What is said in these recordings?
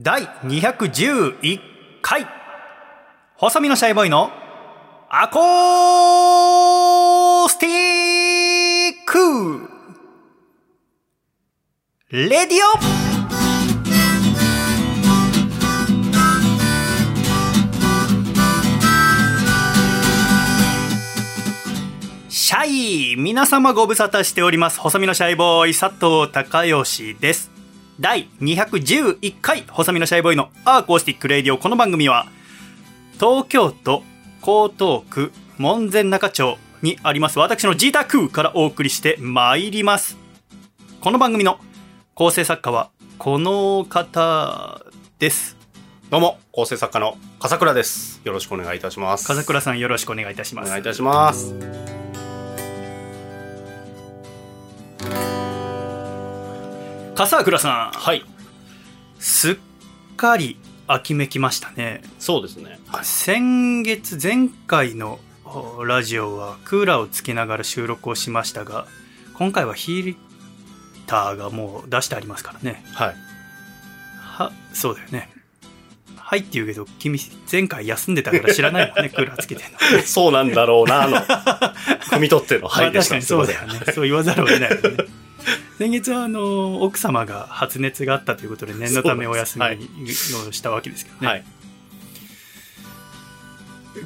第211回。細身のシャイボーイのアコースティック。レディオ。シャイ皆様ご無沙汰しております。細身のシャイボーイ佐藤孝義です。第211回細身のシャイボーイのアーコースティックレディオこの番組は東京都江東区門前仲町にあります私のジータクからお送りしてまいりますこの番組の構成作家はこの方ですどうも、構成作家の笠倉です。よろしくお願いいたします。笠倉さんよろしくお願いいたしますお願いいたします。笠倉さんはい。すっかり秋めきましたねそうですね。はい。先月前回のおラジオはクーラーをつけながら収録をしましたが今回はヒーターがもう出してありますからねはい。はそうだよねはいって言うけど君前回休んでたから知らないもんね クーラーつけてんのそうなんだろうな、の。汲み取っての、はいでした。まあ確かにそうだよねそう言わざるを得ないよね先月はあの奥様が発熱があったということで念のためお休みをしたわけですけどね、はい。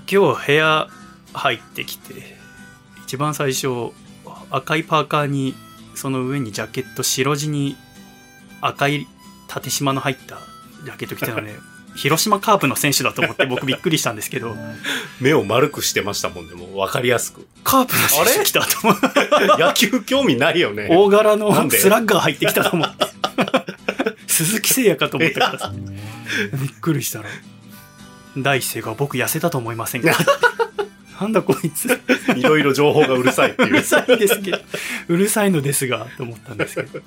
今日部屋入ってきて一番最初赤いパーカーにその上にジャケット白地に赤い縦縞の入ったジャケット着てたのね広島カープの選手だと思って僕びっくりしたんですけど 目を丸くしてましたもんね、もう分かりやすく。カープの選手来たと思って 野球興味ないよね。大柄のスラッガー入ってきたと思って 鈴木誠也かと思ったからさびっくりしたら第一声が僕痩せたと思いませんか？なんだこいついろいろ情報がうるさいっていううる。さいですけど、うるさいのですが、と思ったんですけど。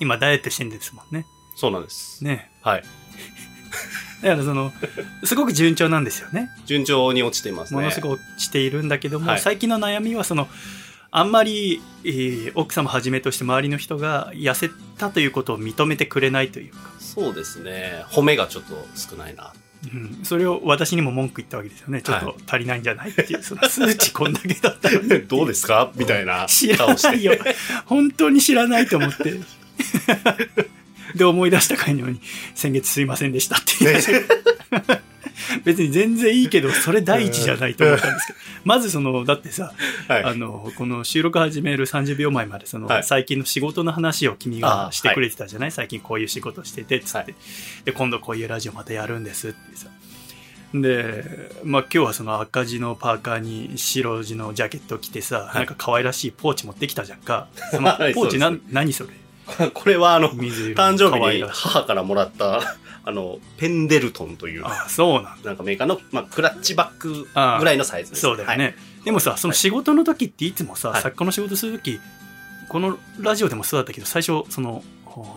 今、ダイエットしてんですもんね。そうなんです。ね。はい。だから、その、すごく順調なんですよね。順調に落ちていますね。ものすごく落ちているんだけども、はい最近の悩みは、その、あんまり、えー奥様はじめとして周りの人が痩せたということを認めてくれないというか、そうですね。褒めがちょっと少ないな。うん、それを私にも文句言ったわけですよね。ちょっと足りないんじゃないっていう、その数値こんだけだったのに どうですか？みたいな知ら顔して。ないよ。本当に知らないと思って。で、思い出したかのように、先月すいませんでしたって言って、別に全然いいけど、それ第一じゃないと思ったんですけど、まずその、だってさ、はい。あの、この収録始める30秒前まで、その、はい。最近の仕事の話を君あがしてくれてたじゃない、最近こういう仕事してて、つって、はい。で、今度こういうラジオまたやるんですってさ。で、まあ今日はその赤字のパーカーに白地のジャケット着てさ、い。なんか可愛らしいポーチ持ってきたじゃんか。そのはいポーチな、何それ？これはあの、誕生日に母からもらった、あの、ペンデルトンという、あ、そうなんだ。なんかメーカーの、まあ、クラッチバッグぐらいのサイズです。そうだよね。はい。でもさ、その仕事の時っていつもさ、はい作家の仕事する時、このラジオでもそうだったけど、最初、その、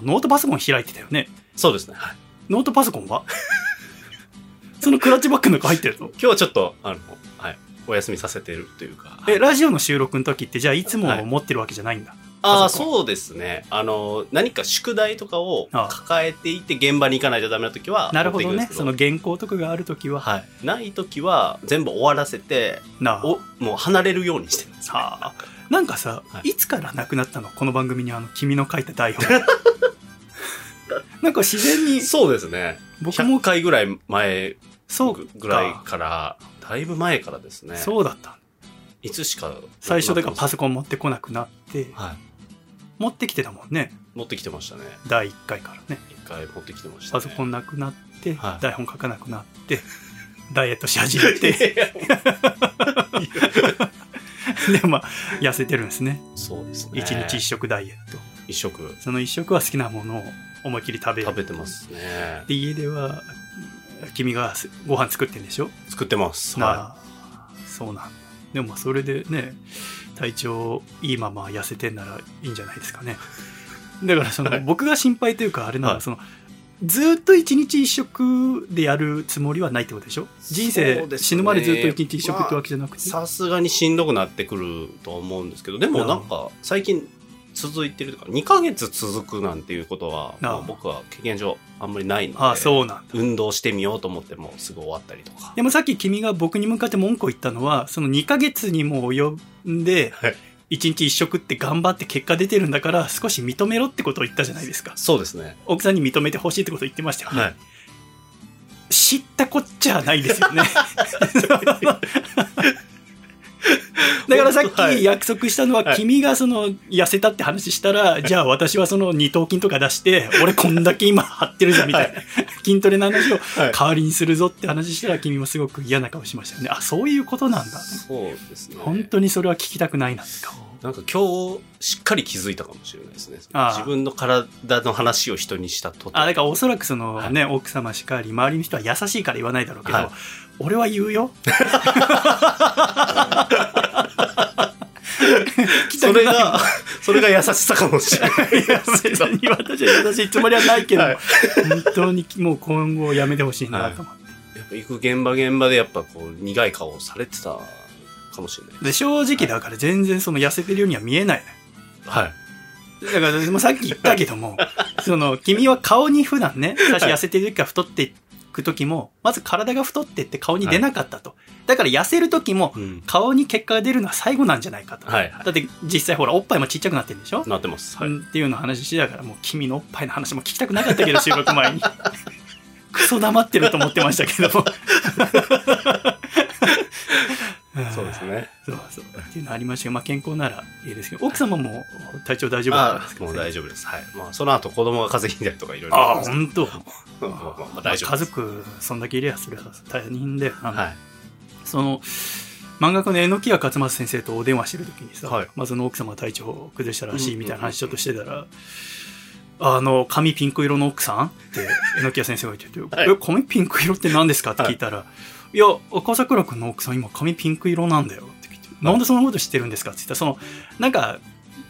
ノートパソコン開いてたよね。そうですね。はいノートパソコンは？そのクラッチバッグの中入ってるの？今日はちょっと、あの、はい。お休みさせてるというか。え、ラジオの収録の時って、じゃあいつもはい持ってるわけじゃないんだ？ああ、そうですね。あの、何か宿題とかを抱えていて現場に行かないとダメな時は、なるほどねその原稿とかがある時は、はい。ない時は、全部終わらせて、なあ。お、もう離れるようにしてるんです、ね。はあ。なんかさ、はいい、つからなくなったの？この番組にあの、君の書いた台本。なんか自然に、そうですね。僕も100回ぐらい前そうかぐらいから、だいぶ前からですね。そうだった。いつしか。最初だからパソソコン持ってこなくなって、はい。持ってきてたもんね。持ってきてましたね。第1回からね。一回持ってきてました、ね。パソコンなくなって、はい台本書かなくなって、ダイエットし始めて、で、まあ、痩せてるんですね。そうですね。一日一食ダイエット。一食その一食は好きなものを思いっきり食べる。食べてますね。で、家では、君がご飯作ってんでしょ？作ってます。なはあ、そうなんだ。でも、それでね、体調いいまま痩せてんならいいんじゃないですかね。だから、その、僕が心配というか、あれなのは、はいその、ずっと一日一食でやるつもりはないってことでしょ？人生、死ぬまでずっと一日一食ってわけじゃなくい。て。さすがにしんどくなってくると思うんですけど、でもなんか、最近、続いてるとか、2ヶ月続くなんていうことは、ああまあ僕は経験上あんまりないので、ああそうなんだ運動してみようと思ってもすぐ終わったりとか。でもさっき君が僕に向かって文句を言ったのはその2ヶ月にも及んではい1日1食って頑張って結果出てるんだから少し認めろってことを言ったじゃないですかそうですね。奥さんに認めてほしいってことを言ってましたよね、はい。知ったこっちゃないですよね だからさっはいき約束したのは、はい君がその痩せたって話したら、じゃあ私はその二頭筋とか出して、俺こんだけ今張ってるぞみたいな、筋トレの話をはい代わりにするぞって話したら、君もすごく嫌な顔しましたよね。あ、そういうことなんだ。そうですね。本当にそれは聞きたくないなって顔。なんか今日しっかり気づいたかもしれないですね。自分の体の話を人にしたとて。あ、だからおそらくそのね、奥様しかり、周りの人は優しいから言わないだろうけど、はい俺は言うよ。それが、それが優しさかもしれない別に私は優しいつもりはないけど、はい本当にもう今後やめてほしいなと思って、やっぱ行く現場現場でやっぱこう苦い顔をされてたかもしれない。で正直だから全然その痩せてるようには見えないはい。だからでもさっき言ったけども その君は顔に普段ね最初痩せてる時から太っていく時もまず体が太ってって顔に出なかったと、だから痩せる時もうん。顔に結果が出るのは最後なんじゃないかと、はいはいだって実際ほらおっぱいもちっちゃくなってるんでしょ、なってます。はい。うんっていうのを話してたからもう君のおっぱいの話も聞きたくなかったけど収録前に クソ黙ってると思ってましたけどもそうですね。そうそうっていうのありましたけど、まあ、健康ならいいですけど奥様も体調大丈夫だったんあですかもう大丈夫です。はい。まあ、その後子供が風邪ひいたりとかいろいろああ本当。まあまあまあ大丈夫家。族そんだけいりゃそれは大変だよな、はい。その漫画家の榎谷勝正先生とお電話してる時にさ、はいまあ、その奥様が体調を崩したらしいみたいな話ちょっとしてたら、あの髪ピンク色の奥さんって榎谷先生が言ってて「はいえ髪ピンク色って何ですか?」って聞いたら「い、や赤桜君の奥さん今髪ピンク色なんだよ」って聞いて「なんでそんなこと知ってるんですか?」って言ったらそのなんか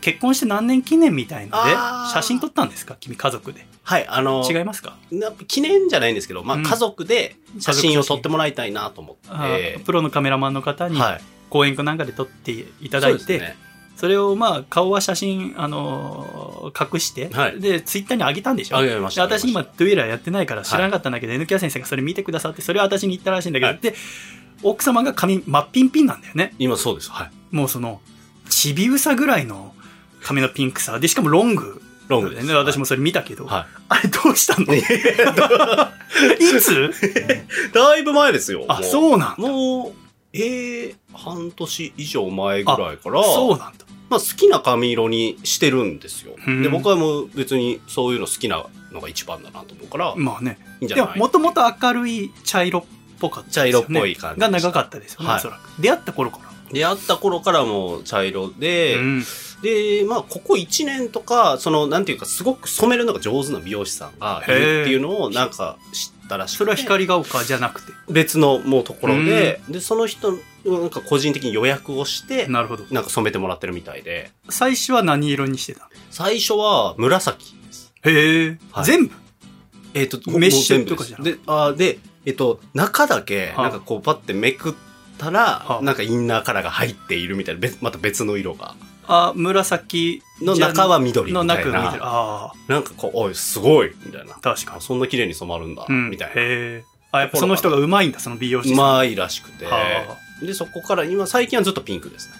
結婚して何年記念みたいので写真撮ったんですか？君家族ではい。あの、違いますか？な記念じゃないんですけど、まあ、うん家族で写真を撮ってもらいたいなと思って。プロのカメラマンの方にはい。公演かなんかで撮っていただいて。それをまあ顔は写真、あのー隠して、はい。でツイッターに上げたんでしょ？あげましたで私今あげました。ドゥエラーやってないから知らなかったんだけど、N キャ先生がそれ見てくださってそれを私に言ったらしいんだけど、はい。で奥様が髪真っピンピンなんだよね。今そうです。はい。もうそのちびうさぐらいの髪のピンクさ。でしかもロング。ロングです。ね私もそれ見たけど、はあれどうしたの？い。いつ？だいぶ前ですよ。あもそうなんだ。もう、えー、半年以上前ぐらいから、そうなんだ。まあ好きな髪色にしてるんですよ。うん。で、僕はもう別にそういうの好きなのが一番だなと思うから、いまあね。いんじゃない？でももともと明るい茶色っぽかったですよね。茶色っぽい感じが長かったですよね、はい。おそらく。出会った頃から。出会った頃からもう茶色で、うん。で、まあ、ここ1年とか、その、なんていうか、すごく染めるのが上手な美容師さんがいるっていうのを、なんか知ったらしくて。それは光が丘じゃなくて。別のもうところで、で、その人、なんか個人的に予約をして、なるほど。なんか染めてもらってるみたいで、最初は何色にしてたの？最初は紫です。へえ、はい。全部？えっ、と、メッシュとかじゃなですで、あで、えっ、と、中だけ、はあ。なんかこう、パッてめくったら、はあ。なんかインナーカラーが入っているみたいな、別また別の色が。あ紫の中は緑みたいな。の中が緑。あなんかこう、おい、すごい。みたいな。あ確かに。あそんな綺麗に染まるんだ、うん。みたいな。へえあやっぱその人がうまいんだその美容師うまいらしくて。は。で、そこから、今、最近はずっとピンクですね。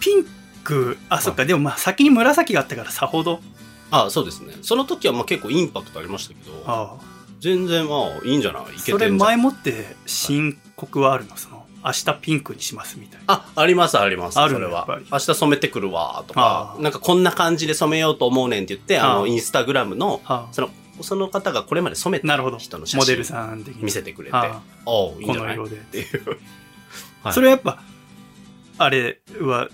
ピンク？あそっか。でもまあ先に紫があったからさほど。あそうですね。その時はまあ結構インパクトありましたけど、あ。全然まあいいんじゃない？いあけてんじゃん。それ前もって申告はあるの？その明日ピンクにしますみたいな。あ、あります、あります。あるそれは。明日染めてくるわ、とか。なんかこんな感じで染めようと思うねんって言って、あの、インスタグラムの、はその、その方がこれまで染めたあなるほど。人の写真モデルさん的に見せてくれて、あ。おういいんじゃない？この色で。っていう。はい。それはやっぱあれは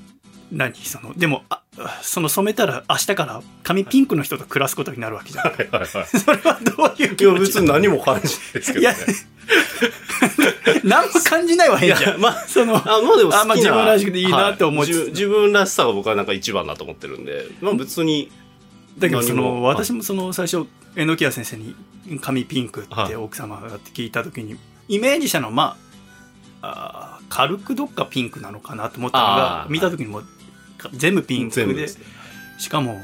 何そのでもあその染めたら明日から髪ピンクの人と暮らすことになるわけじゃん。はい。はい。はい。それはどういう気いや、持ち別に何も感じないですけいや。何も感じないわい変じゃん、やまあ、そのあ、まあでも好きな。あまあ自分らしくていいなって思い。つつはい自自分らしさが僕はなんか一番だと思ってるんで、まあ別に、だけどそ何もの私もその最初榎谷先生に髪ピンクっはい。て奥様がって聞いた時にイメージしたのはまああー軽くどっかピンクなのかなと思ったのがあー見た時にもうか全部ピンクで。ね。しかも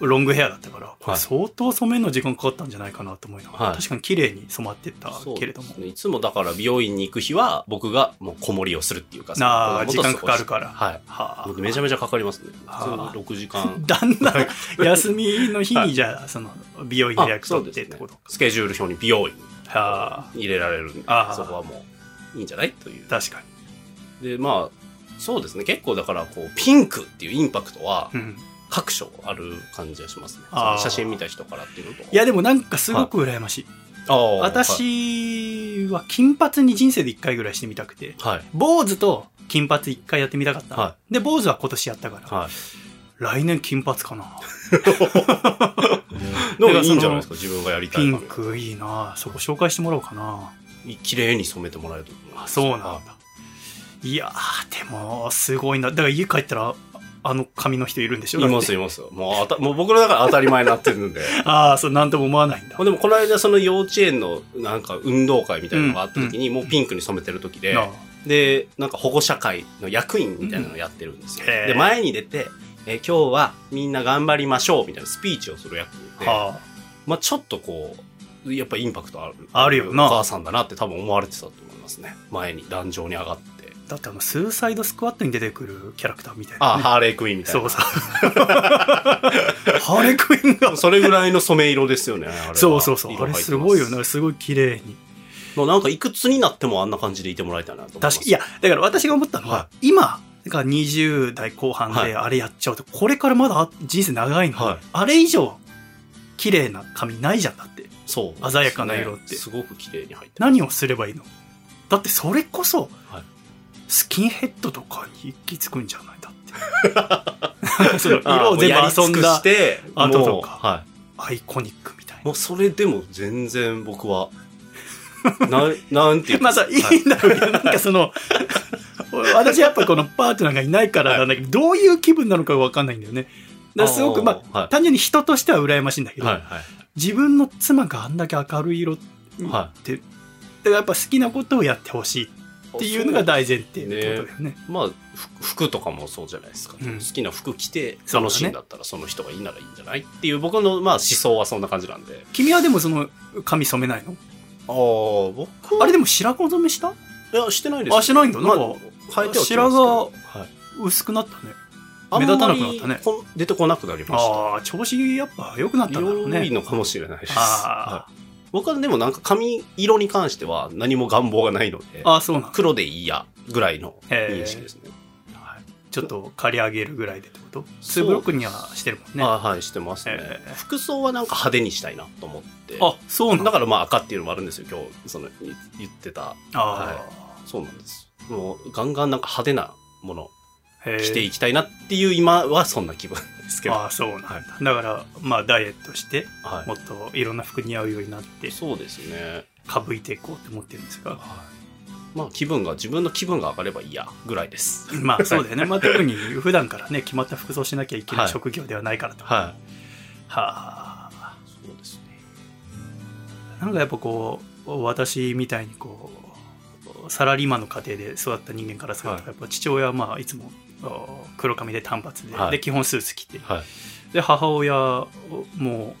ロングヘアだったから、はい。相当染めるの時間かかったんじゃないかなと思いながら、はい。確かに綺麗に染まってったけれども。ねいつもだから美容院に行く日は僕がもう子守りをするっていうかなあその時間かかるから。はい。はあ。僕めちゃめちゃかかりますね。は普あ通に6時間。だんだん休みの日にじゃあその美容院予約取ってってことか、スケジュール表に美容院はあ。入れられるんで、ああ。そこはもういいんじゃない？という。確かで、まあ、そうですね。結構だから、こう、ピンクっていうインパクトは各所ある感じがしますね。ああその写真見た人からっていうのと。いやでもなんかすごく羨ましい、ああ、私は金髪に人生で1回ぐらいしてみたくてはい。坊主と金髪1回やってみたかったの、はで坊主は今年やったから、はい。来年金髪かな でもいいんじゃないですか、自分がやりたいピン髪クいいなそこ紹介してもらおうかな綺麗に染めてもらえると思います。あそうなんだはいやーでもすごいなだから家帰ったらあの髪の人いるんでしょ？いますいます。もうあた、もう僕の中で当たり前になってるんで。ああそうなんとも思わないんだでもこの間その幼稚園のなんか運動会みたいなのがあった時にもうピンクに染めてる時で、で、なんか保護者会の役員みたいなのをやってるんですよ。で、前に出て、えー今日はみんな頑張りましょうみたいなスピーチをする役で、はまあちょっとこう、やっぱインパクトある。あるよなお母さんだなって多分思われてたと思いますね。前に壇上に上がって。あだってあのスーサイドスクワットに出てくるキャラクターみたいな、あ、ね、ハーレークイーンみたいな。そうそう。ハーレクイーンが。それぐらいの染め色ですよね、そうそうそう。あれすすごいよね。すごい綺麗に。もうなんかいくつになってもあんな感じでいてもらいたいなと。確かいやだから私が思ったのは、は今が20代後半はい。であれやっちゃうとこれからまだ人生長いのに、はい。あれ以上綺麗な髪ないじゃんだって。そう、鮮やかな色って。すごく綺麗に入ってる何をすればいいの？だってそれこそ、はいスキンヘッドとかに行き着くんじゃない？だって そのあ色を全部遊んだして、後とかは。アイコニックみたいもうそれでも全然僕は、なん、なんていうな。まあさ、いいんだろうけど、なんかその、私やっぱこのパートナーがいないからなんだけど、どういう気分なのかわかんないんだよね。だすごく、まあ、はい単純に人としては羨ましいんだけど。自分の妻があんだけ明るい色って、はだからやっぱ好きなことをやってほしいっていうのが大前提ってことだよね。まあ、ふ服とかもそうじゃないですか。うん好きな服着て楽しいんだったらその人がいいならいいんじゃないっていう僕のまあ思想はそんな感じなんで。君はでもその髪染めないの？ああ、僕あれでも白髪染めした？いや、してないです。あしてないんだなんかまあ、白どはい薄くなったね。目立たなくなったね出てこなくなりました。ああ、調子やっぱ良くなったんだろう良いね。のかもしれないです。あはい僕はでもなんか髪色に関しては何も願望がないので、ああ、そうなんだ。黒でいいやぐらいの認識ですね。はいちょっと刈り上げるぐらいでってこと？ツーブロックにはしてるもんね。あはい、してますね、服装はなんか派手にしたいなと思って。あ、そうなんだ。だからまあ赤っていうのもあるんですよ、今日、その、言言ってた。あはそうなんです。もう、ガンガンなんか派手なものあ、へえ着ていきたいなっていう今はそんな気分ですけど。ああ、そうなんだ。はいだから、まあ、ダイエットして、はいもっといろんな服似合うようになって、そうですね。かぶいていこうって思ってるんですが。まあ気分が、自分の気分が上がればいいや、ぐらいです。まあ、そうだよね。まあ、特に普段からね、決まった服装しなきゃいけないはい職業ではないからと。はい。はあ。そうですね。なんかやっぱこう私みたいにこうサラリーマンの家庭で育った人間からすると、はいやっぱ父親はまあいつもお黒髪で短髪で,、はい。で基本スーツ着て。はい。で母親も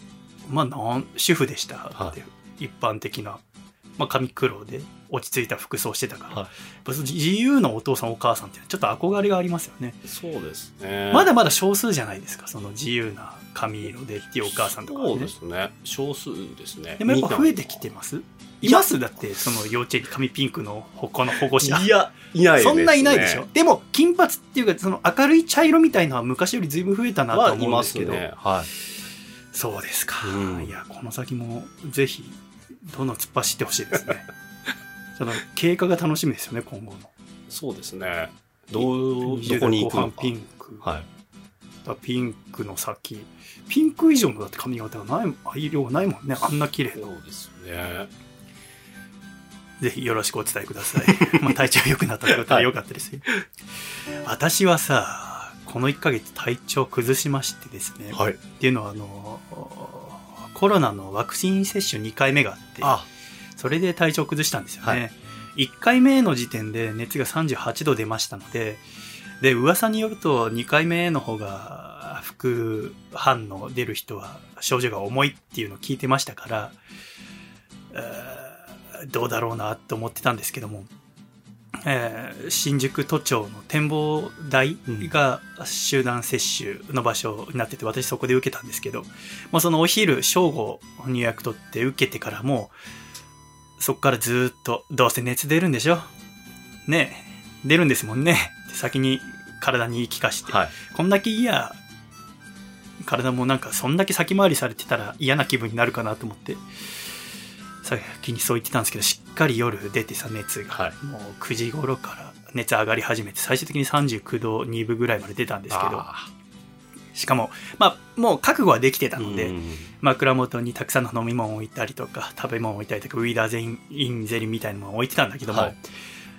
まあなん主婦でしたはって、一般的な、まあ、髪黒で落ち着いた服装してたから、はい。自由なお父さんお母さんってちょっと憧れがありますよね、そうですね。まだまだ少数じゃないですかその自由な髪色でっていうお母さんとかはね。そうですね。少数ですね。でもやっぱ増えてきてまます？います？だってその幼稚園に髪ピンクの他の保護者いや、いないです、ね。そんないないでしょ？でも金髪っていうかその明るい茶色みたいのは昔よりずいぶん増えたなと思うんですけど、ね。はい。そうですか、うんいやこの先もぜひどんどん突っ走ってほしいですね その経過が楽しみですよね今後のそうですね。どう、20どこに行くのか。ピンク、はい。だピンクの先ピンク以上のだって髪型がないあ色がないもんねあんな綺麗なそうですね。ぜひよろしくお伝えください。まあ体調良くなったってことは良かったですよ。私はさ、この1ヶ月体調崩しましてですね。はい。っていうのは、あの、コロナのワクチン接種2回目があって、あ、それで体調崩したんですよね。はい1回目の時点で熱が38度出ましたので、で、噂によると2回目の方が副反応出る人は症状が重いっていうのを聞いてましたから、えーどうだろうなと思ってたんですけども、えー新宿都庁の展望台が集団接種の場所になってて私そこで受けたんですけど、もうそのお昼正午入約取って受けてからもうそこからずーっとどうせ熱出るんでしょ？ねえ出るんですもんね。先に体に言い聞かして、はい。こんだけいや体もなんかそんだけ先回りされてたら嫌な気分になるかなと思って先にそう言ってたんですけどしっかり夜出てさ熱が、はい。もう9時頃から熱上がり始めて最終的に39度2分ぐらいまで出たんですけど。あしかもまあもう覚悟はできてたーので、うん。枕元にたくさんの飲み物を置いたりとか食べ物を置いたりとかウィーダーゼインゼリーみたいなものを置いてたんだけども、はい。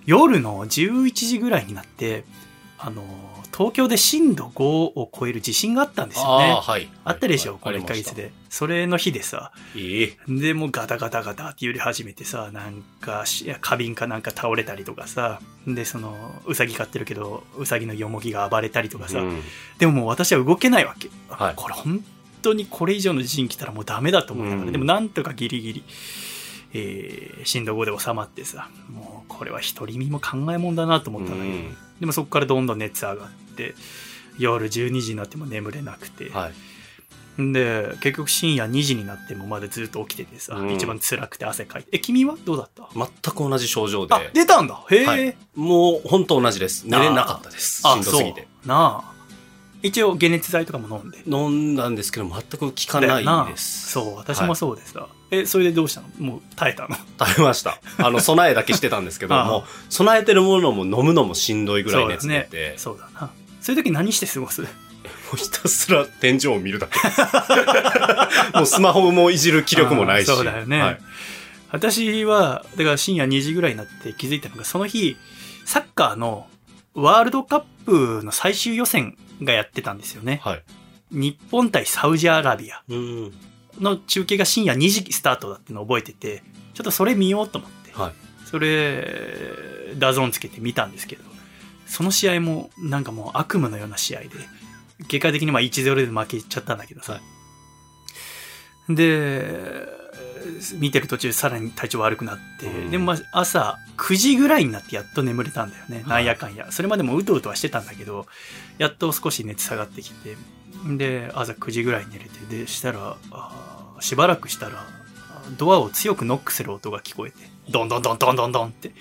夜の11時ぐらいになってあの東京で震度5を超える地震があったんですよね。あーはい。あったでしょ、はいこれ1ヶありました月で。それの日でさ、いい。で、もうガタガタガタって揺れ始めてさ、なんかし、いや花瓶かなんか倒れたりとかさ、で、その、うさぎ飼ってるけど、うさぎのよもぎが暴れたりとかさ、うん。でももう私は動けないわけ。はい。これ本当にこれ以上の地震来たらもうダメだと思ったから、うん。でもなんとかギリギリ、えー震度5で収まってさ、もうこれは一人身も考えもんだなと思ったんだけど、うんでもそこからどんどん熱上がって、夜12時になっても眠れなくて、はい。で結局深夜2時になってもまだずっと起きててさ、うん一番辛くて汗かいてえ君はどうだった？全く同じ症状であ。出たんだへえ、はいもう本当同じです。寝れなかったです。しあんどすぎて。なあ一応解熱剤とかも飲んで。飲んだんですけど、全く効かないだよなです。そう私もそうでさ、えそれでどうしたの？もう耐えたの？食べました。あの、備えだけしてたんですけども、備えてるものも飲むのもしんどいぐらい熱出そうね。そうだな。そういう時何して過ごす？もうひたすら天井を見るだけ。もうスマホもいじる気力もないし。そうだよね。はい。私はだから深夜2時ぐらいになって気づいたのがその日サッカーのワールドカップの最終予選がやってたんですよねはい。日本対サウジアラビアうん。の中継が深夜2時スタートだってのを覚えててちょっとそれ見ようと思ってはい。それ DAZN つけて見たんですけどその試合もなんかもう悪夢のような試合で結果的にまあ1-0で負けちゃったんだけどさ、で見てる途中さらに体調悪くなって、うん。でもまあ朝9時ぐらいになってやっと眠れたんだよね、はい。なんやかんや。それまでもうとうとはしてたんだけどやっと少し熱下がってきてで朝9時ぐらいに寝れてでしたらしばらくしたらあドアを強くノックする音が聞こえてドンドンドンドンドンドンって。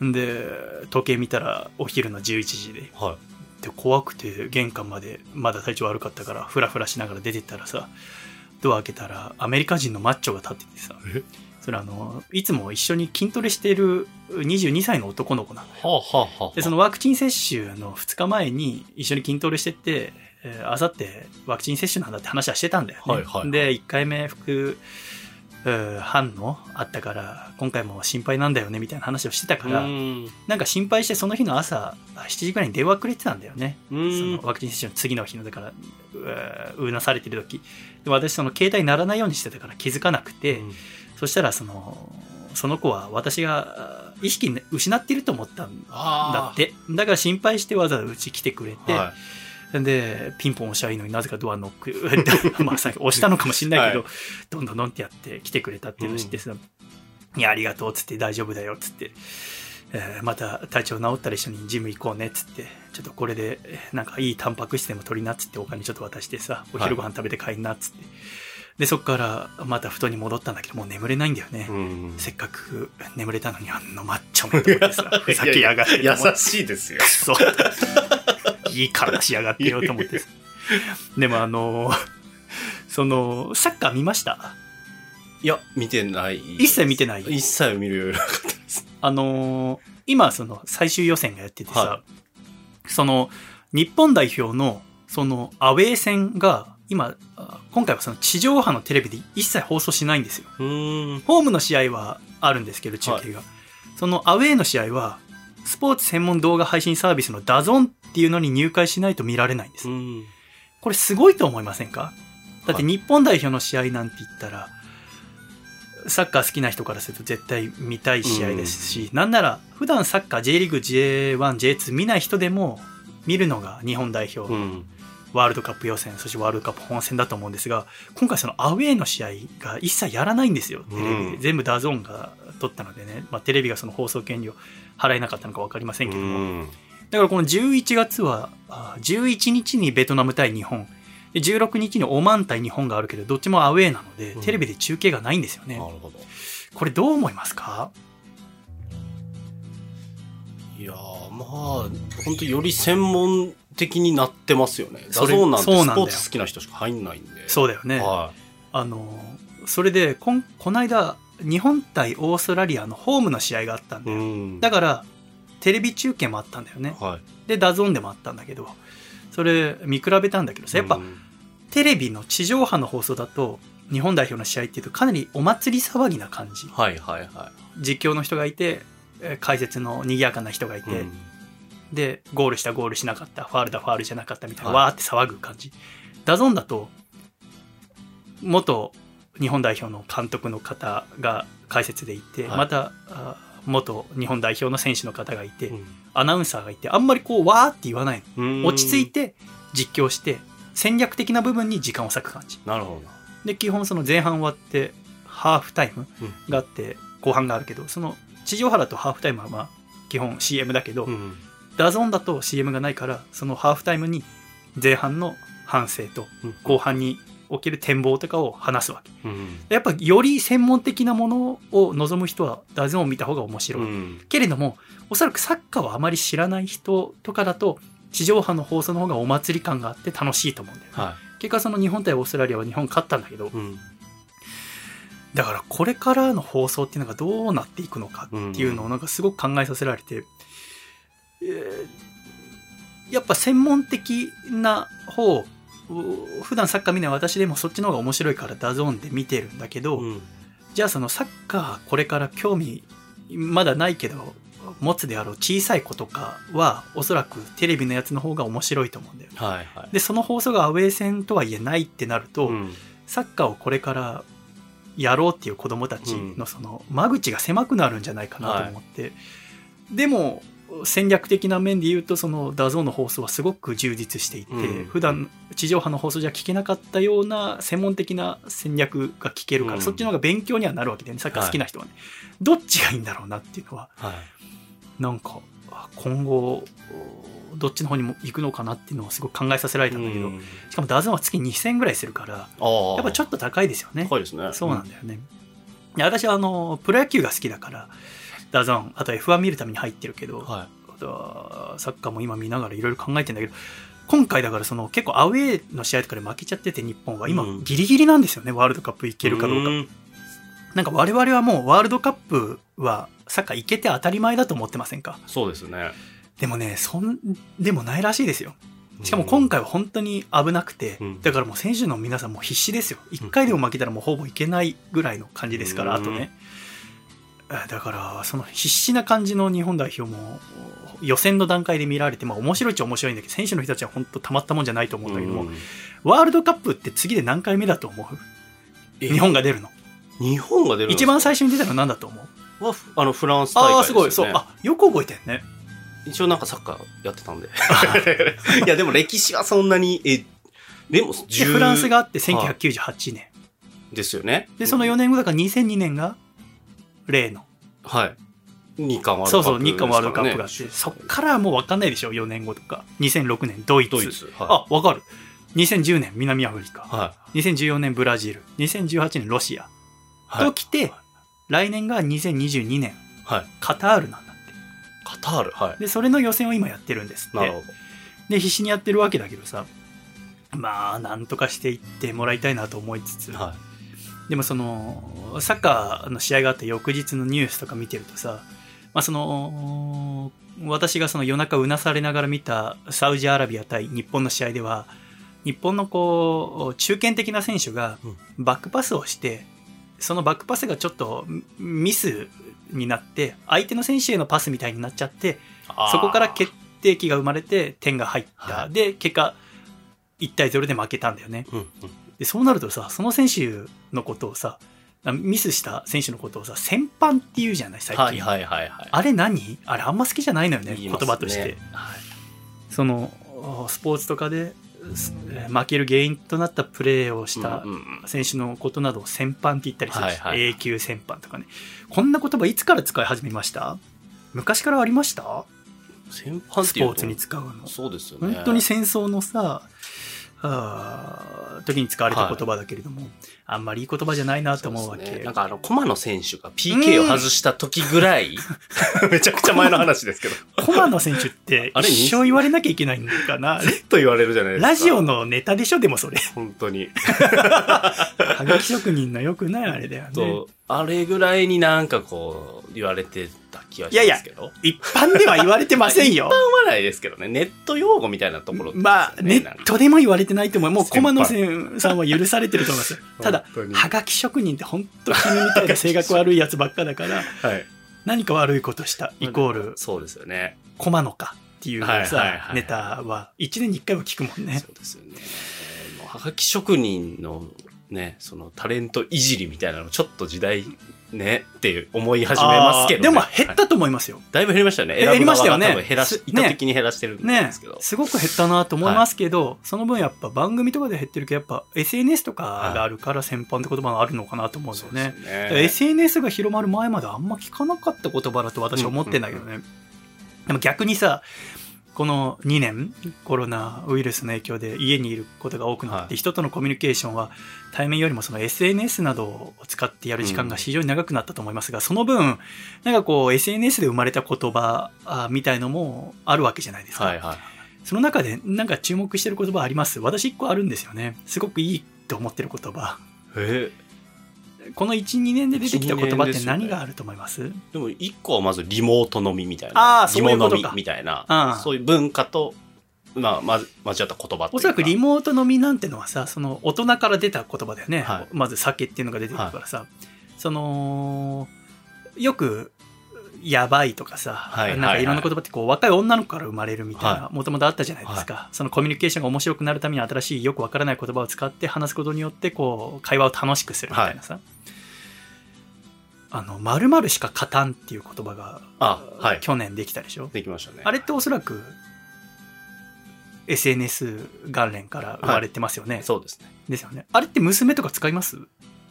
で時計見たらお昼の11時で。はい。で怖くて玄関までまだ体調悪かったからフラフラしながら出てったらさドア開けたらアメリカ人のマッチョが立っててさ。え？それあのいつも一緒に筋トレしている22歳の男の子なのよ。はあ、はあはあ、でそのワクチン接種の2日前に一緒に筋トレしててあさってワクチン接種なんだって話はしてたんだよね、はいはいで1回目副うん反応あったから今回も心配なんだよねみたいな話をしてたからうん。なんか心配してその日の朝7時ぐらいに電話くれてたんだよね。そうん。の。ワクチン接種の次の日のだからううなされてる時。で私その携帯鳴らないようにしてたから気づかなくて、うん。そしたらそのその子は私があ意識失っていると思ったんだあって。だから心配してわざわざうち来てくれて、はでピンポン押しゃいいのになぜかドアノック まあさ押したのかもしれないけど、はどんどんどんってやって来てくれたっていうのを知ってさ、いやありがとうっつって大丈夫だよっつって、えーまた体調治ったら一緒にジム行こうねっつってちょっとこれでえーなんかいいタンパク質でも取りなっつってお金ちょっと渡してさお昼ご飯食べて帰んなっつって、でそっからまた布団に戻ったんだけどもう眠れないんだよね、い。うん。せっかく眠れたのにあんなマッチョめと思ってさ ふざけやがって優しいですよく。そいい体しやがってよと思って。さ でもあのそのサッカー見ました？いや、見てない。一切見てない？一切見るようなかったです。あの今その最終予選がやっててさ、はその日本代表のそのアウェー戦が今あ今回はその地上波のテレビで一切放送しないんですよ。うん。ホームの試合はあるんですけど中継が、そのアウェーの試合はスポーツ専門動画配信サービスのダゾンっていうのに入会しないと見られないんです、うん。これすごいと思いませんか？だってはい日本代表の試合なんて言ったら、サッカー好きな人からすると絶対見たい試合ですし、なんなら普段サッカー J リーグ J1、J2 見ない人でも見るのが日本代表、うん。ワールドカップ予選そしてワールドカップ本戦だと思うんですが今回そのアウェーの試合が一切やらないんですよテレビで、うん全部 DAZN が取ったのでね、まあ、テレビがその放送権料払えなかったのか分かりませんけども、うん。だからこの11月はあ11日にベトナム対日本。で16日にオマン対日本があるけどどっちもアウェーなので、うん。テレビで中継がないんですよね。なるほど。これどう思いますか？いやー、まあ、本当より専門的になってますよね。ダゾそれーンなんてそうなんスポーツ好きな人しか入んないんで。そうだよね、はあのそれでこんこの間日本対オーストラリアのホームの試合があったんい。だよ、んだからテレビ中継もあったんだよねはい。で DAZN でもあったんだけどそれ見比べたんだけどさやっぱうんテレビの地上波の放送だと日本代表の試合っていうとかなりお祭り騒ぎな感じはいはいは実況の人がいてえー解説の賑やかな人がいい。て、うんでゴールしたゴールしなかったファールだファールじゃなかったみたいな、はい。わーって騒ぐ感じ。 DAZN だと元日本代表の監督の方が解説でいて、はい。またあ元日本代表の選手の方がいて、うん。アナウンサーがいてあんまりこうわーって言わない落ち着いて実況して戦略的な部分に時間を割く感じ。なるほど。で基本その前半終わってハーフタイムうん。があって後半があるけどその地上波だとハーフタイムはまあ基本 CM だけど、うんダゾーンだと CM がないからそのハーフタイムに前半の反省とうん後半に起きる展望とかを話すわけ。うん。やっぱより専門的なものを望む人はダゾーンを見た方が面白い、うん。けれどもおそらくサッカーをあまり知らない人とかだと地上波の放送の方がお祭り感があって楽しいと思うんだよね、は結果その日本対オーストラリアは日本勝ったんだけどい。うん。だからこれからの放送っていうのがどうなっていくのかっていうのをなんかすごく考えさせられて、えーやっぱ専門的な方う普段サッカー見ない私でもそっちの方が面白いからダゾーンで見てるんだけど、うん。じゃあそのサッカーこれから興味まだないけど持つであろう小さい子とかはおそらくテレビのやつの方が面白いと思うんだよね。はいはい。でその放送がアウェー戦とはいえ、ないってなると、うん。サッカーをこれからやろうっていう子供たちのその間口が狭くなるんじゃないかなと思って、でも戦略的な面で言うとそのダゾーンの放送はすごく充実していて、うん普段地上波の放送じゃ聞けなかったような専門的な戦略が聞けるから、うんそっちの方が勉強にはなるわけだよねサッカー好きな人はね、どっちがいいんだろうなっていうのははい。なんかあ今後どっちの方にも行くのかなっていうのをすごく考えさせられたんだけど、うんしかもダゾーンは月2000円ぐらいするから。やっぱちょっと高いですよね。高いですね。そうなんだよね。で私はあのプロ野球が好きだから、ダゾーン、あと F1 見るために入ってるけど、はあとはサッカーも今見ながらいろいろ考えてんだけど、今回だからその結構アウェーの試合とかで負けちゃってて日本は今うんギリギリなんですよね、ワールドカップ行い。けるかどうか。んなんか我々はもうワールドカップはサッカー行けて当たり前だと思ってませんか？そうですね。でもね、そんでもないらしいですよ。しかも今回は本当に危なくて、うんだからもう選手の皆さんも必死ですよ。1回でも負けたらもうほぼいけないぐらいの感じですから、うんあとね。えだから、その必死な感じの日本代表も予選の段階で見られて、まあ面白いっちゃ面白いんだけど、選手の人たちは本当たまったもんじゃないと思うんだけども、うんワールドカップって次で何回目だと思う？え？日本が出るの。日本が出る一番最初に出たの何だと思う？はあのフランス大会ああー、ですよ、ね。すごい。そう。あ、よく覚えてるね。一応なんかサッカーやってたんで。いや、でも歴史はそんなに、え、でも、で、10フランスがあって1998年。ですよね。で、その4年後だから2002年が例の。はい。日韓ワールそうそう、ドカップ日韓ワールドカップがあって、そっからもう分かんないでしょ、4年後とか。2006年、ドイツ。ドイツ。はあ、分かる。2010年、南アフリカ。い。はい。2014年、ブラジル。2018年、ロシア。はいと。来て、来年が2022年、はい。カタールなんだっカタール？はいて。。で、それの予選を今やってるんですって。なるほで、必死にやってるわけだけどさ、まあ、なんとかしていってもらいたいなと思いつつ、ど。はい。でもそのサッカーの試合があった翌日のニュースとか見てるとさ、まあ、その私がその夜中うなされながら見たサウジアラビア対日本の試合では日本のこう中堅的な選手がバックパスをしてそのバックパスがちょっとミスになって相手の選手へのパスみたいになっちゃってそこから決定機が生まれて点が入った、はい。で結果1対0で負けたんだよね。うんうん。でそうなるとさその選手のことをさミスした選手のことをさ戦犯って言うじゃない最近、はいはいはいはい。あれ何？あれあんま好きじゃないのよね言言葉として。はい。そのスポーツとかで負ける原因となったプレーをした選手のことなどを戦犯って言ったりする。し、はいはい、永久戦犯とかね。こんな言葉いつから使い始めました？昔からありました？戦犯スポーツに使うの。そうですよね。本当に戦争のさあ時に使われた言葉だけれども、はい、あんまりいい言葉じゃないなと思うわけ。ね、なんかあの、コマの選手が PK を外した時ぐらい、めちゃくちゃ前の話ですけど。コマの選手って、一生言われなきゃいけないんかな。ずっと言われるじゃないですか。ラジオのネタでしょ、でもそれ。本当に。はがき職人のよくないあれだよね。あれぐらいになんかこう、言われてた気はしますけど。いやいや、一般では言われてませんよ。一般はないですけどね。ネット用語みたいなところ、ね、まあ、ネットでも言われてないと思う。もう、駒野さんは許されてると思います。ただ、はがき職人って本当君みたいな性格悪いやつばっかだから、はい、何か悪いことしたイコール、そうですよね。駒野かっていうさ、ネタは1年に1回は聞くもんね。そうですよね。はがき職人のね、そのタレントいじりみたいなのちょっと時代ねって思い始めますけど、ね、でも減ったと思いますよ、はい、だいぶ減りましたよね。減りましたよね。減らし意図的に減らしてるんですけど、ね。ね、すごく減ったなと思いますけど、はい、その分やっぱ番組とかで減ってるけどやっぱ SNS とかがあるから先般って言葉があるのかなと思うんですよね。ね、SNS が広まる前まであんま聞かなかった言葉だと私は思ってんだけどね、うんうんうん、でも逆にさこの2年コロナウイルスの影響で家にいることが多くなって、はい、人とのコミュニケーションは対面よりもその SNS などを使ってやる時間が非常に長くなったと思いますが、うん、その分なんかこう SNS で生まれた言葉みたいのもあるわけじゃないですか、はいはい、その中でなんか注目してる言葉あります？私1個あるんですよね。すごくいいと思ってる言葉。えーこの12年で出てきた言葉って何があると思います？でも1個はまずリモート飲みみたいな。あリモ飲みみたいな。そういう文化とまあ、ま、間違った言葉おそらくリモート飲みなんてのはさその大人から出た言葉だよね、はい、まず酒っていうのが出てくるからさ、はい、そのよくやばいとかさ、はい、なんかい。ろんな言葉ってこう若い女の子から生まれるみたいなもともとあったじゃないですか、はい、そのコミュニケーションが面白くなるために新しいよくわからない言葉を使って話すことによってこう会話を楽しくするみたいなさ、はい、あの、〇〇しか勝たんっていう言葉が、あ、はい。去年できたでしょ？できましたね。あれっておそらく、SNS 元年から生まれてますよね、はい、そうですね。ですよね。あれって娘とか使います？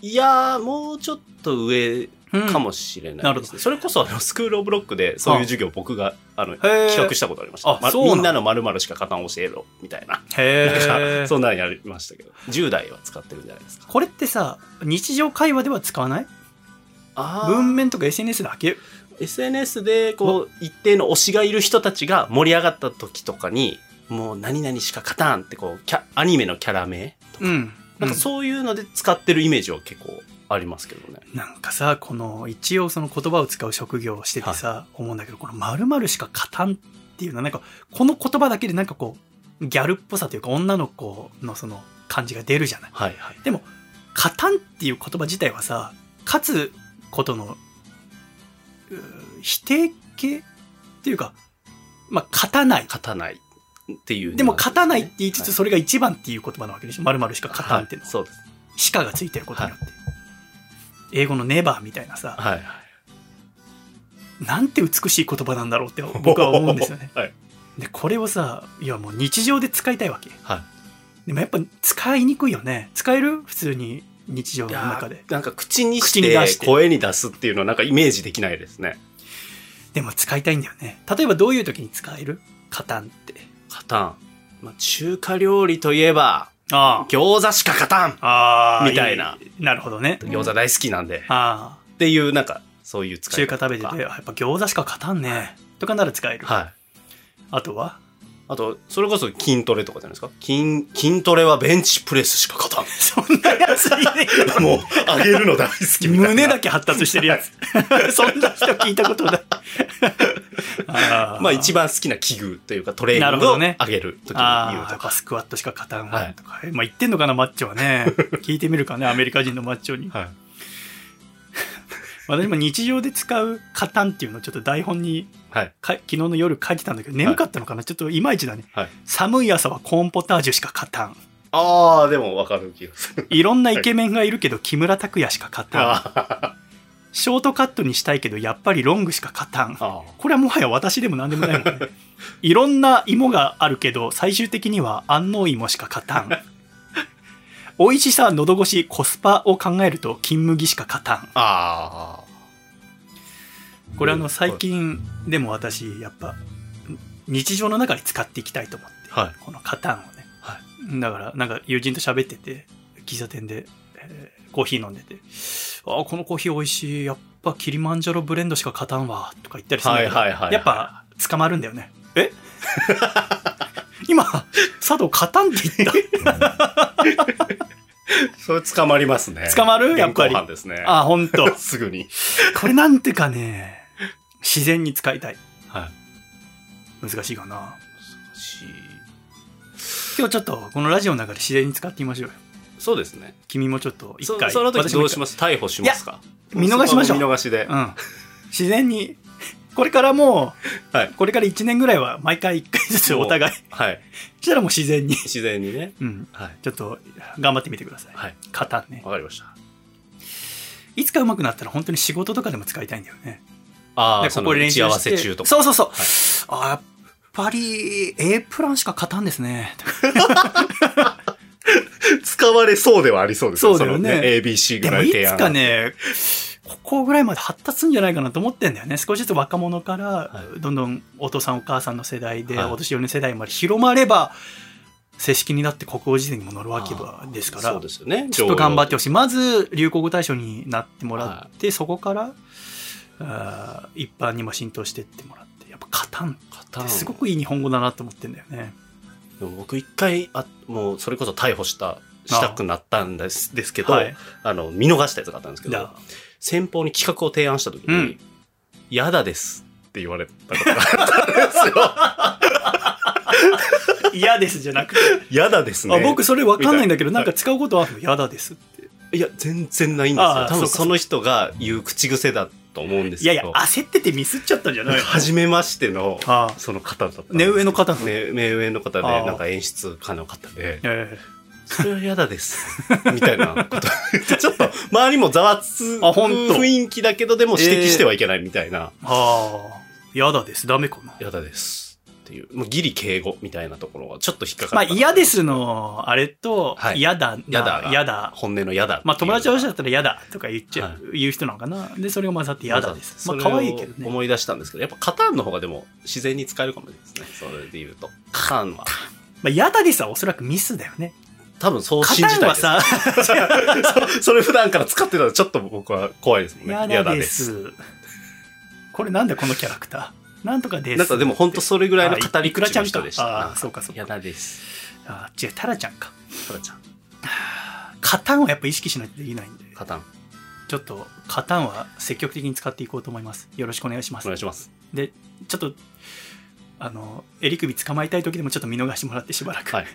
いやもうちょっと上かもしれない、ねうん、なるほど。それこそ、あの、スクールオブロックで、そういう授業僕が、あの、企画したことありました。ま、みんなの〇〇しか加担教えろ、みたいな。へえ。そんなのやりましたけど。10代は使ってるんじゃないですか。これってさ、日常会話では使わない？文面とか SNS だけ？SNS でこう一定の推しがいる人たちが盛り上がった時とかにもう何々しか勝たんってこうキャアニメのキャラ名とか、うん、なんかそういうので使ってるイメージは結構ありますけどね。なんかさ、この一応その言葉を使う職業をしててさ、はい、思うんだけど、この〇〇しか勝たんっていうのはなんか、この言葉だけでなんかこう、ギャルっぽさというか女の子のその感じが出るじゃない。はいはい。でも、勝たんっていう言葉自体はさ、勝つことの否定形っていうか、まあ、勝たない。勝たないっていう、ね、でも勝たないって言いつつ、それが一番っていう言葉なわけでしょ。まるまるしか勝たんっていうの、はい、そうです。しかがついてることによって。はい、英語のネバーみたいなさ、はいはい、なんて美しい言葉なんだろうって 僕は思うんですよね。はい、で、これをさ、いやもう日常で使いたいわけ。はい、でもやっぱ使いにくいよね。使える？普通に日常の中で。なんか口にして声に出すっていうのはなんかイメージできないですね。でも使いたいんだよね。例えばどういう時に使える？カタンって。カタン。まあ、中華料理といえば、ああ餃子しか勝たんあみたいな。なるほどね。餃子大好きなんで。ああっていう、なんか、そういう使い中華食べてて、やっぱ餃子しか勝たんね。とかなら使える。はい。あとは？あと、それこそ筋トレとかじゃないですか？筋、筋トレはベンチプレスしか勝たん。そんなやついねえもう、上げるの大好きみたいな。胸だけ発達してるやつ。そんな人聞いたことない。あまあ一番好きな器具というかトレーニングを上げる時に言うとか。やっぱスクワットしか勝たんわとか。はい、まあ言ってんのかな、マッチョはね。聞いてみるかね、アメリカ人のマッチョに。はい私も日常で使う「カタン」っていうのをちょっと台本に、はい、昨日の夜書いてたんだけど眠かったのかな、はい、ちょっといまいちだね、はい、寒い朝はコーンポタージュしか勝たん。ああでもわかる気がする。いろんなイケメンがいるけど、木村拓哉しか勝たん。ショートカットにしたいけどやっぱりロングしか勝たん。あこれはもはや私でも何でもないもんね。いろんな芋があるけど最終的には安納芋しか勝たん美味しさ喉越しコスパを考えると金麦しか勝たん。あこれあの最近でも私やっぱ日常の中に使っていきたいと思ってあ。はい。このカタンをね、はだからなんか友人と喋ってて喫茶店で、えーコーヒー飲んでて「あーこのコーヒー美味しい。やっぱキリマンジャロブレンドしか勝たんわ」とか言ったりするんだけどはいはいはいはい。やっぱ捕まるんだよね。え？今佐藤勝たんって言っ それ捕まりますね。捕まる？やっぱりですね。たあ本当 すぐに。これなんてかね自然に使いたいはい。難しいかなし今日ちょっとこのラジオの中で自然に使ってみましょうよそうですね。君もちょっと一回そその時どうします？逮捕しますか？見逃しましょう見逃しで。うん。自然に、これからもう、はいこれから1年ぐらいは毎回1回ずつお互い、はい。したらもう自然に、自然にね。うん。はい。ちょっと頑張ってみてください。はい。カタンね。わかりました。いつか上手くなったら本当に仕事とかでも使いたいんだよね。ああ、でその打ち合わせ中とか。そうそうそう。はいあやっぱり A プランしか勝たんですね。使われそうではありそうですそうだよね ABC でもいぐらい提案。つかね、ここぐらいまで発達するんじゃないかなと思ってんだよね。少しずつ若者からは、どんどんお父さんお母さんの世代で、はいお年寄りの世代まで広まれば、正式になって国語辞典にも載るわけですからそう、ですよね。ちょっと頑張ってほししい。まず、流行語大賞になってもらって、そこから、あー一般にも浸透してってもらって、やっぱ、カタンってすごくいい日本語だなと思ってんだよね。でも僕一回、あ、もうそれこそ逮捕した、したくなったんですですけど、はいあの、見逃したやつがあったんですけだど、先方に企画を提案した時に、うんやだですって言われたことがあったんですよ。嫌ですじゃなくて。やだですね。あ僕それわかんないんだけど、ないんか使うことあるの嫌だですって。いや、全然ないんですよ。多分その人が言う口癖だと思うんですいやいや、けど。焦っててミスっちゃったんじゃないの？初めましての、その方だった。目上の方目上の方で、なんか演出家の方で、えそれは嫌だです。みたいなこと ちょっと、周りもざわつくあほんと雰囲気だけど、でも指摘してはいけないみたいな、えああ、嫌だです。ダメかな。嫌だです。っていう、もうギリ敬語みたいなところがちょっと引っかかまあ。嫌ですの、あれと、はい嫌だな、嫌だが嫌だ。本音の嫌だ。まあ友達同士だったら嫌だとか言っちゃう、は言う人なのかな。で、それを混ざって嫌だです。まあ可愛いけどね。思い出したんですけど、やっぱカタンの方がでも自然に使えるかもですね。それで言うと。カタンは。まあ嫌だですはおそらくミスだよね。多分そうカ信じたいです。はさ、そそれ普段から使ってたらちょっと僕は怖いですもんね。嫌だです。これなんだこのキャラクター？なんとかです。なんかでも本当それぐらいの語り口ちゃんかの人でした。ああ、そうかそうか。嫌だです。あ違う、タラちゃんか。タラちゃん。カタンはやっぱ意識しないとできないんで、カタン。ちょっとカタンは積極的に使っていこうと思います。よろしくお願いしますお願。いします。で、ちょっと、あの、襟首捕まえたい時でもちょっと見逃してもらってしばらく。はい。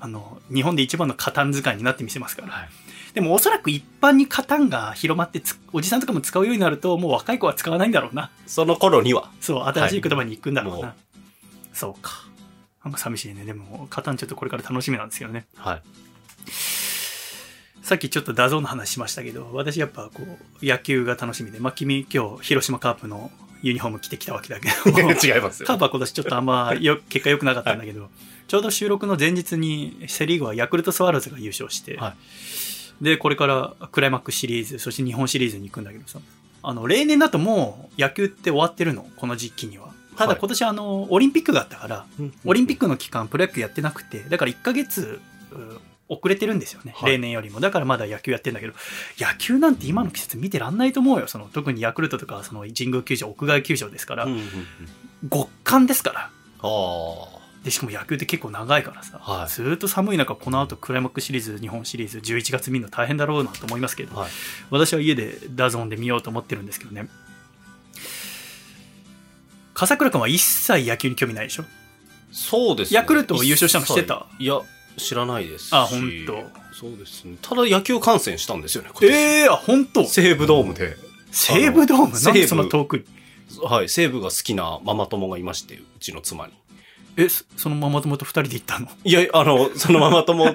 あの、日本で一番のカタン使いになってみせますから。はい。でもおそらく一般にカタンが広まってつ、おじさんとかも使うようになると、もう若い子は使わないんだろうな。その頃には。そう、新しい言葉に行くんだろうな。はいもそうか。なんか寂しいね。でも、カタンちょっとこれから楽しみなんですよね。はい。さっきちょっとダゾーンの話しましたけど、私やっぱこう、野球が楽しみで、まあ君今日、広島カープのユニフォーム着てきたわけだけど、違いますよ。カープは今年ちょっとあんまよ結果良くなかったんだけど、ちょうど収録の前日にセ・リーグはヤクルトスワローズが優勝して、はで、これからクライマックスシリーズ、そして日本シリーズに行くんだけどさ、あの、例年だともう野球って終わってるの、この時期には。ただはい今年あの、オリンピックがあったから、オリンピッククの期間、プロ野球やってなくて、だから1ヶ月、う遅れてるんですよね、はい例年よりも。だからまだ野球やってんだけど、野球なんて今の季節見てらんないと思うよ。その特にヤクルトとか、その神宮球場、屋外球場ですから。極寒ですから。あで、しかも野球って結構長いからさ、はいずーっと寒い中、この後クライマックスシリーズ、日本シリーズ、11月見るの大変だろうなと思いますけど、あ。はい。私は家でダゾーンで見ようと思ってるんですけどね。笠倉君は一切野球に興味ないでしょ？そうですね。ヤクルト優勝したの知ってた？いや、知らないですし。あほんとそうですね。ただ野球観戦したんですよね、ええー、あ、本当西武ドームで。西武ドーム？なんでそんな遠くに？はい、西武が好きなママ友がいまして、うちの妻に。え、そそのママ友と二人で行ったの？いや、あの、そのママ友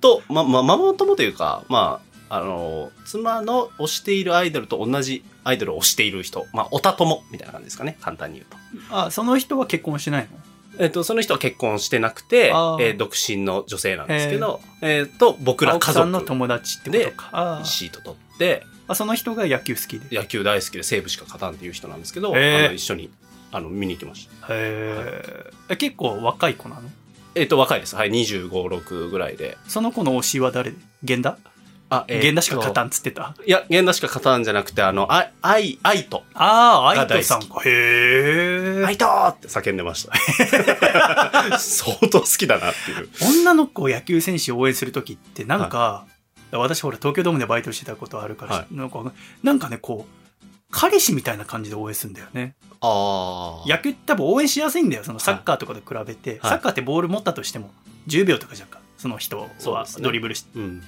と、ま、ま、ママ友というか、まあ、あの、妻の推しているアイドルと同じアイドルを推している人。まあ、オタ友みたいな感じですかね。簡単に言うと。あ、その人は結婚してないの？えっ、と、その人は結婚してなくて、えー独身の女性なんですけど、えっ、と、僕ら家族の友達ってことか。あシート取って、あ、その人が野球好きで。へ野球大好きで西武しか勝たんっていう人なんですけど、へーあの一緒にあの見に行きました。え。結構若い子なの？えっ、と、若いです。はい、25、6ぐらいで。その子の推しは誰？源田？あ、源田しか勝たん。んっつってた？いや、源田しか勝たんじゃなくて、あの、あ、愛、愛と、ああ、愛が大好き斗さんか。へえ。愛とって叫んでました。相当好きだなっていう。女の子を野球選手を応援するときって、なんか、私ほら東京ドームでバイトしてたことあるから、はなんか、なんかね、こう、彼氏みたいな感じで応援するんだよね。あ野球って多分応援しやすいんだよ。そのサッカーとかと比べて。はいサッカーってボール持ったとしても10秒とかじゃんか。その人はドリブルして。うん。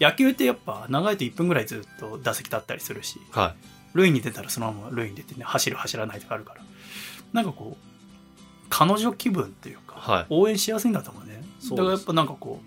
野球ってやっぱ長いと1分ぐらいずっと打席立ったりするし、は塁に出たらそのまま塁に出てね、走る走らないとかあるから。なんかこう、彼女気分っていうか、はい応援しやすいんだと思うね。だからやっぱなんかこ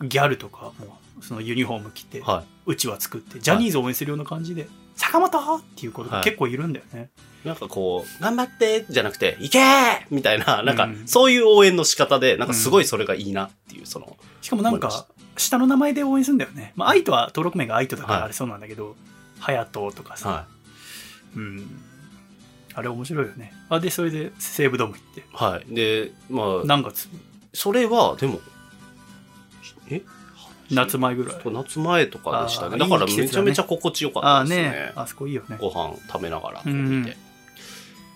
う、ギャルとかもそのユニフォーム着て、うちわ作って、ジャニーズを応援するような感じで、坂本っていう子が結構いるんだよね。い。なんかこう、頑張ってじゃなくて、行けーみたいな、なんかうん、そういう応援の仕方で、なんかすごいそれがいいなっていう、その、しかもなんか、下の名前で応援するんだよね。まあ、愛とは登録名が愛とだかはいらあれそうなんだけど、隼人とかさ、はうん。あれ面白いよね。あ、で、それで西武ドーム行って。い。はい。で、まあ、何月？それは、でも、え？夏前ぐらい。夏前とかでしたね。だからめちゃめちゃ心地よかったですね。ね、あそこいいよね。ご飯食べながらうん見て、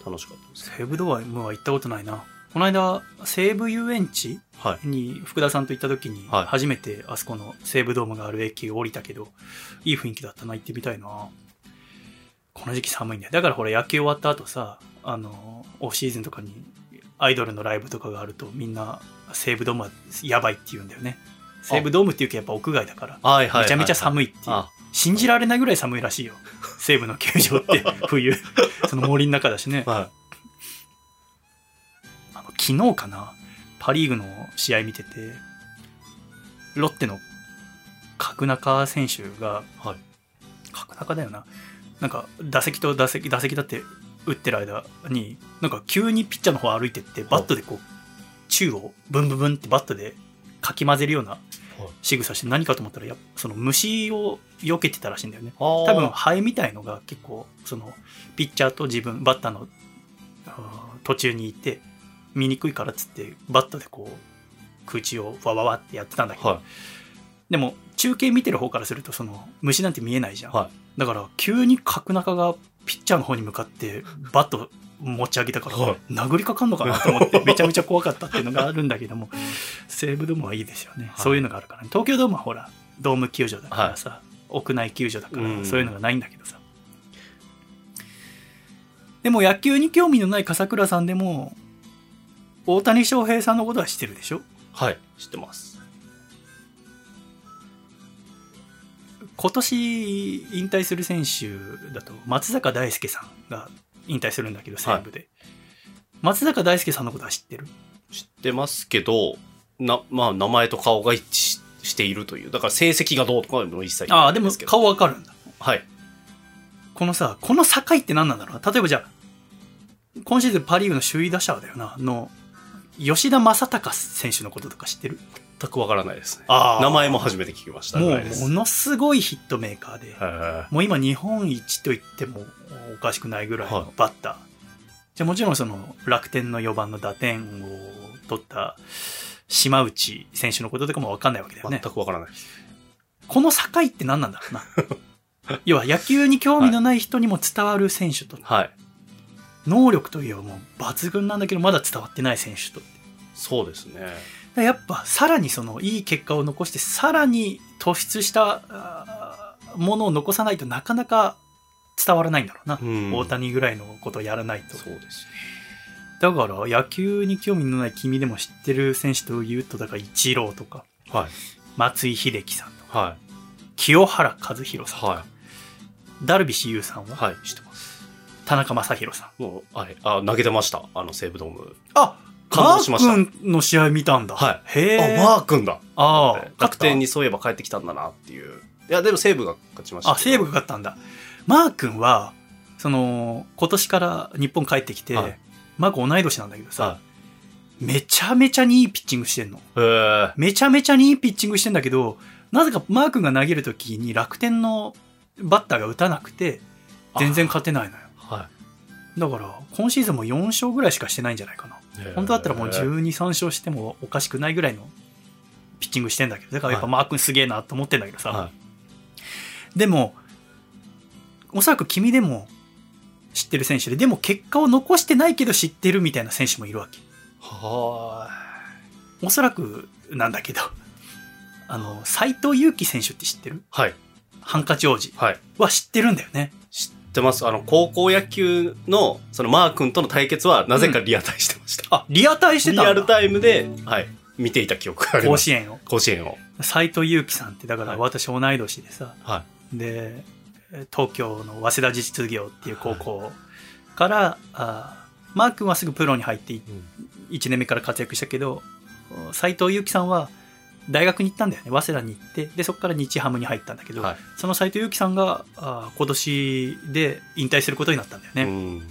楽しかったです。西武ドームは行ったことないな。この間、西武遊園地はい。に福田さんと行った時に、はい初めてあそこの西武ドームがある駅を降りたけど、いい雰囲気だったな、行ってみたいな。この時期寒いんだよ。だからほら野球終わった後さ、あの、オフシーズンとかにアイドルのライブとかがあるとみんな西武ドームはやばいって言うんだよね。西武ドームっていうかやっぱ屋外だから。めちゃめちゃい。寒いっていう。あ、信じられないぐらい寒いらしいよ。西武の球場って 冬。その森の中だしね。はあの昨日かな、パ・リーグの試合見てて、ロッテの角中選手が、い。はい。角中だよな、なんか打席と打席、打席だって打ってる間に、なんか急にピッチャーの方歩いてって、バットでこう、宙をブンブンブンってバットでかき混ぜるような仕草して何かと思ったらやその虫を避けてたらしいんだよね。多多分ハエみたいのが結構そのピッチャーと自分バッターの途中にいて見にくいからっつってバットでこう空中をわわわってやってたんだけど、はでも中継見てる方からするとその虫なんて見えないじゃん、はだから急に角中がピッチャーの方に向かってバット持ち上げたから、はい。殴りかかんのかなと思って めちゃめちゃ怖かったっていうのがあるんだけども西武ドームはいいですよね、はい。そういうのがあるからね。東京ドームはほらドーム球場だからさ、屋内球場だからうん。そういうのがないんだけどさ、でも野球に興味のない笠倉さんでも大谷翔平さんのことは知ってるでしょ？はい。知ってます。今年引退する選手だと松坂大輔さんが引退するんだけど西武で、松坂大輔さんのことは知ってる？知ってますけど、な、まあ、名前と顔が一致ししているという。だから成績がどうとかも一切言ああでも顔わかるんだ。はい。このさこの境って何なんだろうな？例えばじゃあ今シーズンパ・リーグの首位打者だよなの吉田正尚選手のこととか知ってる？全くわからないですね。あ名前も初めて聞きましたも。うものすごいヒットメーカーで、はもう今日本一と言ってもおかしくないぐらいはいのバッター。じゃあもちろんその楽天の4番の打点を取った島内選手のこととかもわかんないわけだよい。ね全。くわからない。この境って何なんだろうな。要は野球に興味のない人にも伝わる選手と、はい。能力といえばもう抜群なんだけどまだ伝わってない選手と。そうですね。やっぱさらにそのいい結果を残してさらに突出したものを残さないとなかなか伝わらないんだろうな、うん大谷ぐらいのことをやらないとそうですだから野球に興味のない君でも知ってる選手というとだからイチローとかよ。はい。松井秀喜さんとかは清原和博さんい。とか、はダルビッシュ有さんは、い。はい。知ってます。田中将大さんもう、はい。あ、投げてました。あの、西武ドーム。あ感動しましたマー君の試合見たんだはいへえあ、マー君だ。ああ楽天にそういえば帰ってきたんだなっていう。いや、でも西武が勝ちました。あ、西武が勝ったんだ。マー君は、その、今年から日本帰ってきて、はい、マー君同い年なんだけどさ、はい、めちゃめちゃにいいピッチングしてんの。めちゃめちゃにいいピッチングしてんだけど、なぜかマー君が投げるときに楽天のバッターが打たなくて、全然勝てないのよ。はい。だから、今シーズンも4勝ぐらいしかしてないんじゃないかな。本当だったらもう12、3勝してもおかしくないぐらいのピッチングしてんだけど、だからやっぱマー君すげえなと思ってんだけどさ。はい、でも、おそらく君でも知ってる選手で、でも結果を残してないけど知ってるみたいな選手もいるわけ。はおそらくなんだけど、あの、斎藤佑樹選手って知ってる？はい。ハンカチ王子は知ってるんだよね。知ってます。あの、高校野球の、そのマー君との対決は、なぜかリアタイしてました。うん、あ、リアタイしてたリアルタイムで、はい。見ていた記憶があります。甲子園を。甲子園を。斎藤佑樹さんって、だから私同い年でさ、はい。で、東京の早稲田実業っていう高校から、はい、あマー君はすぐプロに入って1年目から活躍したけど、斎藤佑樹さんは大学に行ったんだよね。早稲田に行って、で、そこから日ハムに入ったんだけど、はい、その斎藤佑樹さんが、あ今年で引退することになったんだよね。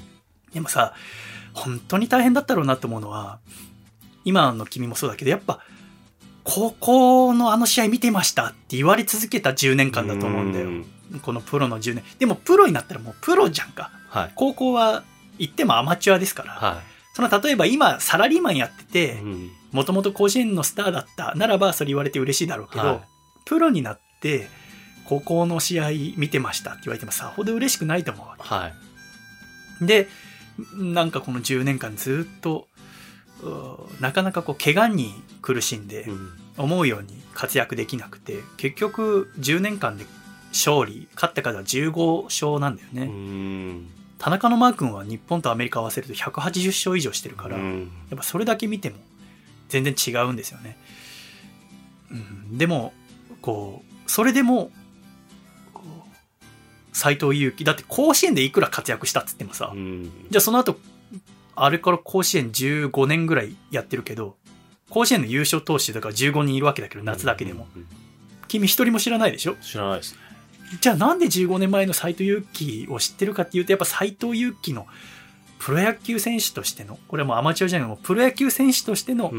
でもさ、本当に大変だったろうなと思うのは、今の君もそうだけど、やっぱ、高校のあの試合見てましたって言われ続けた10年間だと思うんだよ。このプロの10年。でもプロになったらもうプロじゃんか。はい、高校は行ってもアマチュアですから。はい、その例えば今サラリーマンやってて、もともと甲子園のスターだったならばそれ言われて嬉しいだろうけど、はい、プロになって高校の試合見てましたって言われてもさほど嬉しくないと思うわけ。はい、で、なんかこの10年間ずっと、なかなかこう怪我に苦しんで、思うように活躍できなくて、結局10年間で勝利、勝った数は15勝なんだよね。田中のマー君は日本とアメリカ合わせると180勝以上してるから、やっぱそれだけ見ても全然違うんですよね。うん、でも、こう、それでも、斎藤佑樹、だって甲子園でいくら活躍したっつってもさ、じゃあその後、あれから甲子園15年ぐらいやってるけど、甲子園の優勝投手だから15人いるわけだけど、夏だけでも。君一人も知らないでしょ？知らないですね。じゃあなんで15年前の斎藤佑樹を知ってるかっていうと、やっぱ斎藤佑樹のプロ野球選手としての、これはもうアマチュアじゃないもうプロ野球選手としての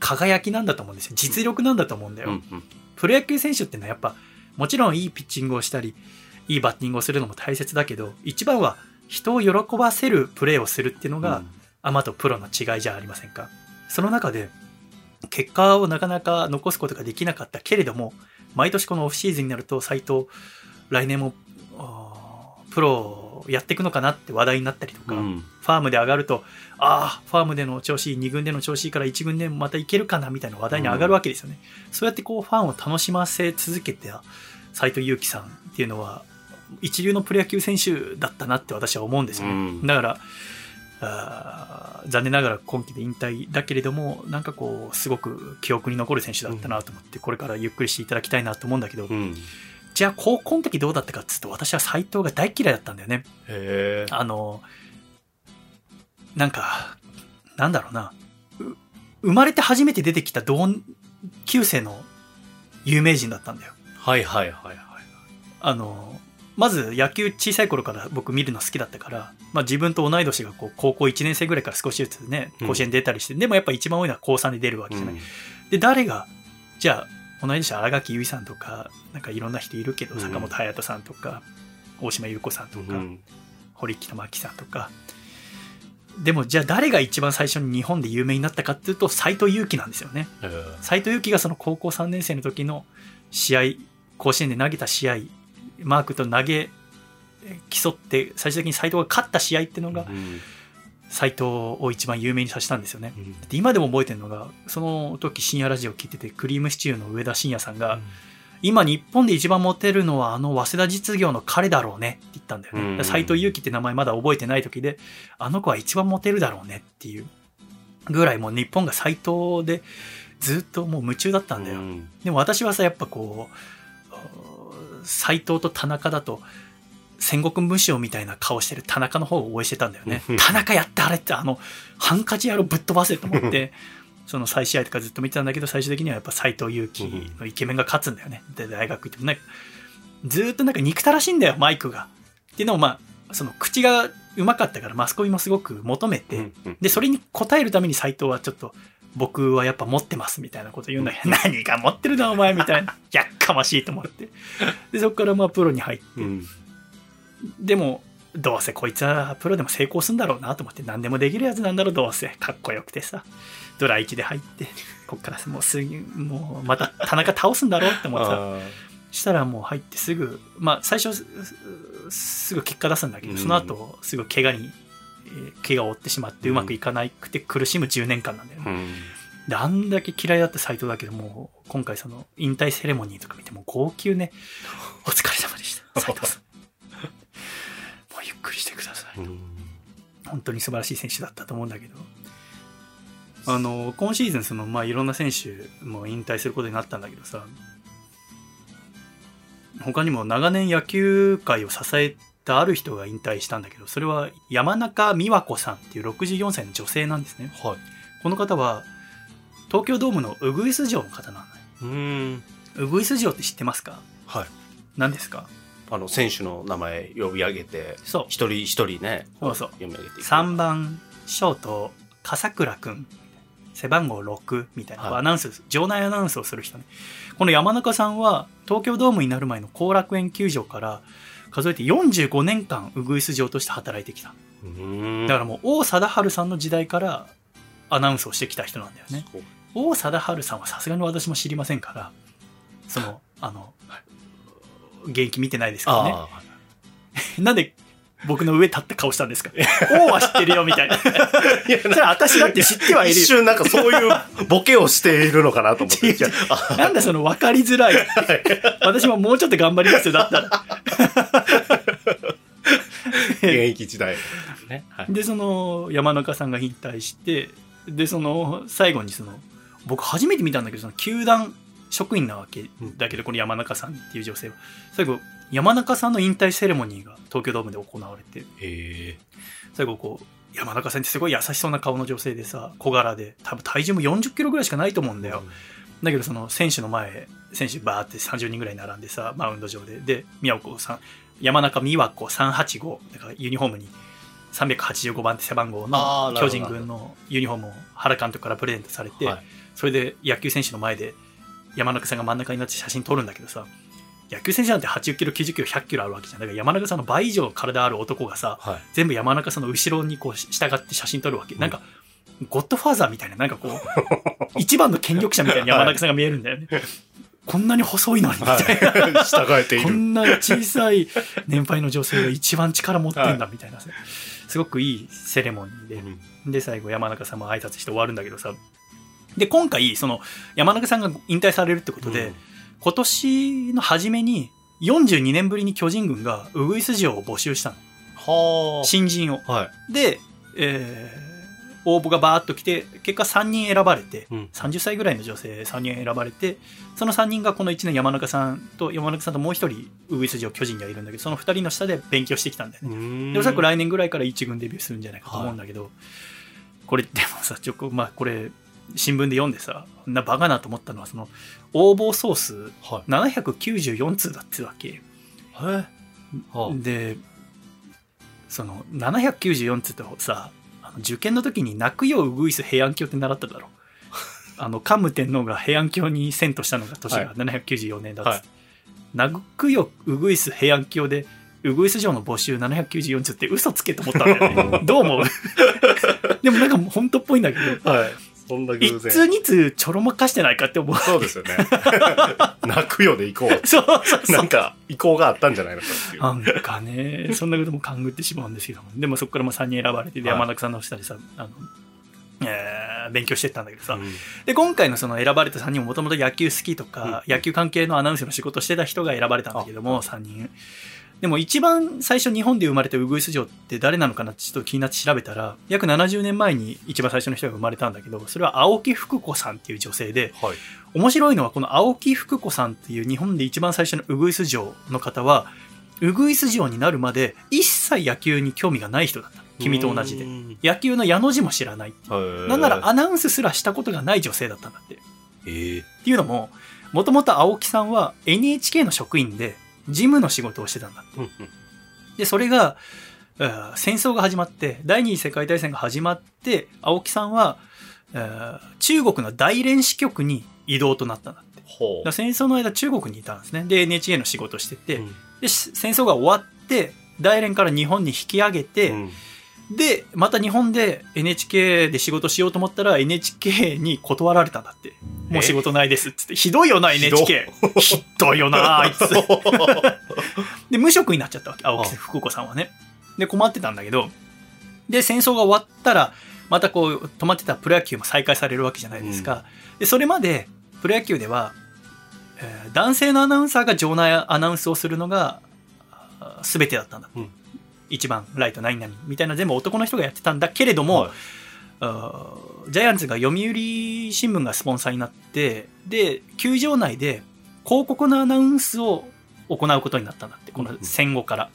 輝きなんだと思うんですよ。実力なんだと思うんだよ。プロ野球選手ってのはやっぱ、もちろんいいピッチングをしたり、いいバッティングをするのも大切だけど、一番は人を喜ばせるプレーをするっていうのが、アマとプロの違いじゃありませんか？その中で、結果をなかなか残すことができなかったけれども、毎年このオフシーズンになると、斎藤、来年も、プロやっていくのかなって話題になったりとか、うん、ファームで上がると、ああ、ファームでの調子いい、2軍での調子いいから1軍でまたいけるかなみたいな話題に上がるわけですよね。うん、そうやってこう、ファンを楽しませ続けて斎藤佑樹さんっていうのは、一流のプロ野球選手だったなって私は思うんですよね。うん、だから、あ残念ながら今季で引退だけれども、なんかこう、すごく記憶に残る選手だったなと思って、これからゆっくりしていただきたいなと思うんだけど、うん、じゃあ高校の時どうだったかっつうと、私は斎藤が大嫌いだったんだよね。へあの、なんか、なんだろうな、生まれて初めて出てきた同級生の有名人だったんだよ。はいはいはいはい。あの、まず野球小さい頃から僕見るの好きだったから、まあ自分と同い年がこう高校1年生ぐらいから少しずつね、甲子園出たりして、うん、でもやっぱ一番多いのは高3で出るわけじゃない。うん、で、誰が、じゃあ、同い年新垣結衣さんとか、なんかいろんな人いるけど、坂本勇人さんとか、大島優子さんとか、堀北真希さんとか、でもじゃあ誰が一番最初に日本で有名になったかっていうと斎藤佑樹なんですよね。斎藤佑樹がその高校3年生の時の試合甲子園で投げた試合マークと投げ競って最終的に斎藤が勝った試合っていうのが、斎藤を一番有名にさせたんですよね。うん、今でも覚えてるのがその時深夜ラジオ聞いててクリームシチューの上田晋也さんが、うん、今日本で一番モテるのはあの早稲田実業の彼だろうねって言ったんだよね。斎、うん、藤佑樹って名前まだ覚えてない時であの子は一番モテるだろうねっていうぐらいもう日本が斎藤でずっともう夢中だったんだよ。でも私はさやっぱこう斎藤と田中だと、戦国武将みたいな顔してる田中の方を応援してたんだよね。田中やってあれってあの、ハンカチ野郎ぶっ飛ばせと思って、その再試合とかずっと見てたんだけど、最終的にはやっぱ斎藤佑樹のイケメンが勝つんだよね。で、大学行ってもね、ずーっとなんか憎たらしいんだよ、マイクが。っていうのをまあ、その口がうまかったからマスコミもすごく求めて、で、それに応えるために斎藤はちょっと、僕はやっぱ持ってますみたいなこと言うんだけど、何が持ってるなお前みたいな。やっかましいと思って。で、そこからまあプロに入って、うん。でも、どうせこいつはプロでも成功するんだろうなと思って、何でもできるやつなんだろう、どうせ。かっこよくてさ。ドラ1で入って、こっからもうすぐ、もうまた田中倒すんだろうって思ってさ。あしたらもう入ってすぐ、まあ最初すすぐ結果出すんだけど、うんその後すぐ怪我に、えー怪我を負ってしまってうまくいかなくて苦しむ10年間なんだよね。ーうん。で、あんだけ嫌いだった斎藤だけども、今回その引退セレモニーとか見ても号泣ね。お疲れ様でした。斎藤さん。もうゆっくりしてください。うん本当に素晴らしい選手だったと思うんだけど。あの、今シーズンその、まあいろんな選手も引退することになったんだけどさ、他にも長年野球界を支えたある人が引退したんだけど、それは山中美和子さんっていう64歳の女性なんですね。はい。この方は東京ドームのウグイス城の方なんだよ。うん。ウグイス城って知ってますか？はい。何ですか？あの、選手の名前呼び上げて、そう。一人一人ね、そうそう読み上げていく。3番ショート笠倉くん背番号6みたいな、はいアナウンス場内アナウンスをする人ねこの山中さんは東京ドームになる前の後楽園球場から数えて45年間ウグイス城として働いてきた。うん。だからもう王貞治さんの時代からアナウンスをしてきた人なんだよね。王貞治さんはさすがに私も知りませんからそのあの現役見てないですからね。あ なんで僕の上立った顔したんですか？王は知ってるよみたいな。あ。いやそれは私だって知ってはいるよ。一瞬なんかそういうボケをしているのかなと思って。なんだその分かりづらい。私ももうちょっと頑張りますよ、だったら。現役時代。ね。はい。で、その山中さんが引退して、で、その最後にその、僕初めて見たんだけど、その球団職員なわけだけど、この山中さんっていう女性は。最後、山中さんの引退セレモニーが東京ドームで行われて、へえ。最後こう、山中さんってすごい優しそうな顔の女性でさ、小柄で、多分体重も40キロぐらいしかないと思うんだよ。だけどその選手の前、選手バーって30人ぐらい並んでさ、マウンド上で。で、宮子さん、山中美和子385、だからユニフォームに385番って背番号あの巨人軍のユニフォームを原監督からプレゼントされて、はいそれで野球選手の前で山中さんが真ん中になって写真撮るんだけどさ、野球選手なんて80キロ、90キロ、100キロあるわけじゃん。だから山中さんの倍以上体ある男がさ、はい。全部山中さんの後ろにこう従って写真撮るわけ。なんか、ゴッドファーザーみたいな、なんかこう、一番の権力者みたいに山中さんが見えるんだよね。こんなに細いのに、みたいな。はい。従えている。こんな小さい年配の女性が一番力持ってんだ、みたいなさ。すごくいいセレモニーで。で、最後山中さんも挨拶して終わるんだけどさ。で、今回、その、山中さんが引退されるってことで、今年の初めに、42年ぶりに巨人軍がウグイス城を募集したの。は新人を。あ。はい。で、えー応募がバーッと来て、結果3人選ばれて、うん30歳ぐらいの女性3人選ばれて、その3人がこの1年山中さんと、山中さんともう1人、ウグイス城巨人にはいるんだけど、その2人の下で勉強してきたんだよね。で、おそらく来年ぐらいから1軍デビューするんじゃないかと思うんだけど、これでもさ、ちょっと、まあこれ、新聞で読んでさ、なバカなと思ったのは、その、応募総数はい。794通だってわけ。はい。はで、その、794つってさ、あの受験の時に泣くようグイス平安京って習っただろ。あの、桓武天皇が平安京に遷都したのが年がはい794年だっつって。はい泣くよウグイス平安京で、ウグイス城の募集794つって嘘つけと思ったんだよね。どう思う？でもなんか本当っぽいんだけど、はい。そんな偶一通然。二通ちょろまかしてないかって思う。そうですよね。泣くよで行こう。そうそうそう。なんか、意向があったんじゃないのかっていう。なんかね、そんなことも勘ぐってしまうんですけども、でもそこからも3人選ばれて、山中さんの下でさ、あの、えー勉強してったんだけどさ、うんで、今回のその選ばれた3人ももともと野球好きとか、うん野球関係のアナウンスの仕事してた人が選ばれたんだけども、3人。でも一番最初日本で生まれたウグイス城って誰なのかなってちょっと気になって調べたら、約70年前に一番最初の人が生まれたんだけど、それは青木福子さんっていう女性で、はい。面白いのはこの青木福子さんっていう日本で一番最初のウグイス城の方はウグイス嬢になるまで一切野球に興味がない人だった。君と同じで。野球の矢の字も知らない。なんならアナウンスすらしたことがない女性だったんだって。えー、っていうのももともと青木さんは NHK の職員で事務の仕事をしてたんだって。でそれが戦争が始まって第二次世界大戦が始まって青木さんは中国の大連支局に移動となったんだって。戦争の間中国にいたんですね。で NHK の仕事をしてて、うん、で戦争が終わって大連から日本に引き上げて、うんで、また日本で NHK で仕事しようと思ったら NHK に断られたんだって。もう仕事ないですっつって。ひどいよな、NHK。ひどいよな、あいつ。で、無職になっちゃったわけ。青木福子さんはね。で、困ってたんだけど、で、戦争が終わったら、またこう、止まってたプロ野球も再開されるわけじゃないですか。うん、で、それまで、プロ野球では、えー、男性のアナウンサーが場内アナウンスをするのが、全てだったんだ。うん1番ライト何々みたいな全部男の人がやってたんだけれども、はい、ジャイアンツが読売新聞がスポンサーになってで球場内で広告のアナウンスを行うことになったんだってこの戦後から。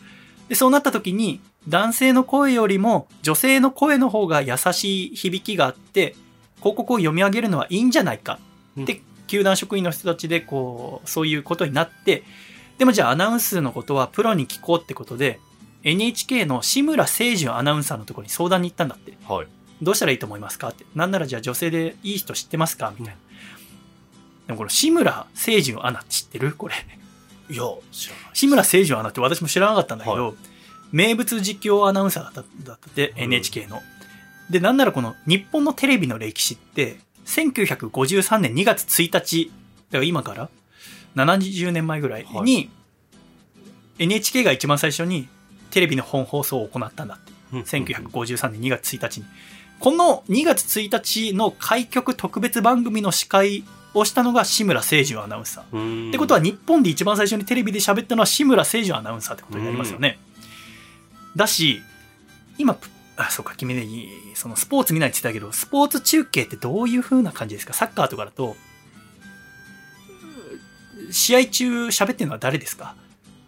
でそうなった時に男性の声よりも女性の声の方が優しい響きがあって広告を読み上げるのはいいんじゃないかって球団職員の人たちでこうそういうことになってでもじゃあアナウンスのことはプロに聞こうってことで NHK の志村誠純アナウンサーのところに相談に行ったんだって。はい。どうしたらいいと思いますか？って。なんならじゃあ女性でいい人知ってますか？みたいな。でもこの志村誠純アナ知ってる？これ。いや、知らない。志村誠純アナって私も知らなかったんだけど、はい、名物実況アナウンサーだっただって、うん、NHK の。で、なんならこの日本のテレビの歴史って、1953年2月1日、だから今から70年前ぐらいに、はい、NHK が一番最初にテレビの本放送を行ったんだって。1953年2月1日に。この2月1日の開局特別番組の司会をしたのが志村誠純アナウンサー。ってことは日本で一番最初にテレビで喋ったのは志村誠純アナウンサーってことになりますよね。だし、今、あ、そうか、君ね、そのスポーツ見ないって言ってたけど、スポーツ中継ってどういう風な感じですか？サッカーとかだと、試合中喋ってるのは誰ですか？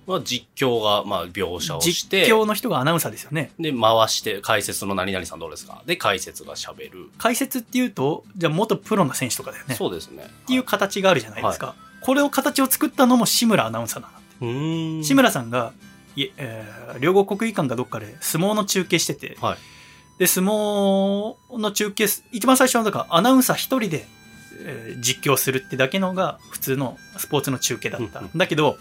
は実況が、まあ、描写をして。実況の人がアナウンサーですよね。で、回して、解説の何々さんどうですか？で、解説が喋る。解説っていうと、じゃあ元プロの選手とかだよね。そうですね。っていう形があるじゃないですか。はい、これを形を作ったのも志村アナウンサーなんだって。志村さんが、いえー、両国国技館かどっかで相撲の中継してて、はい、で、相撲の中継、一番最初はだからアナウンサー一人で、えー、実況するってだけのが普通のスポーツの中継だった。だけど、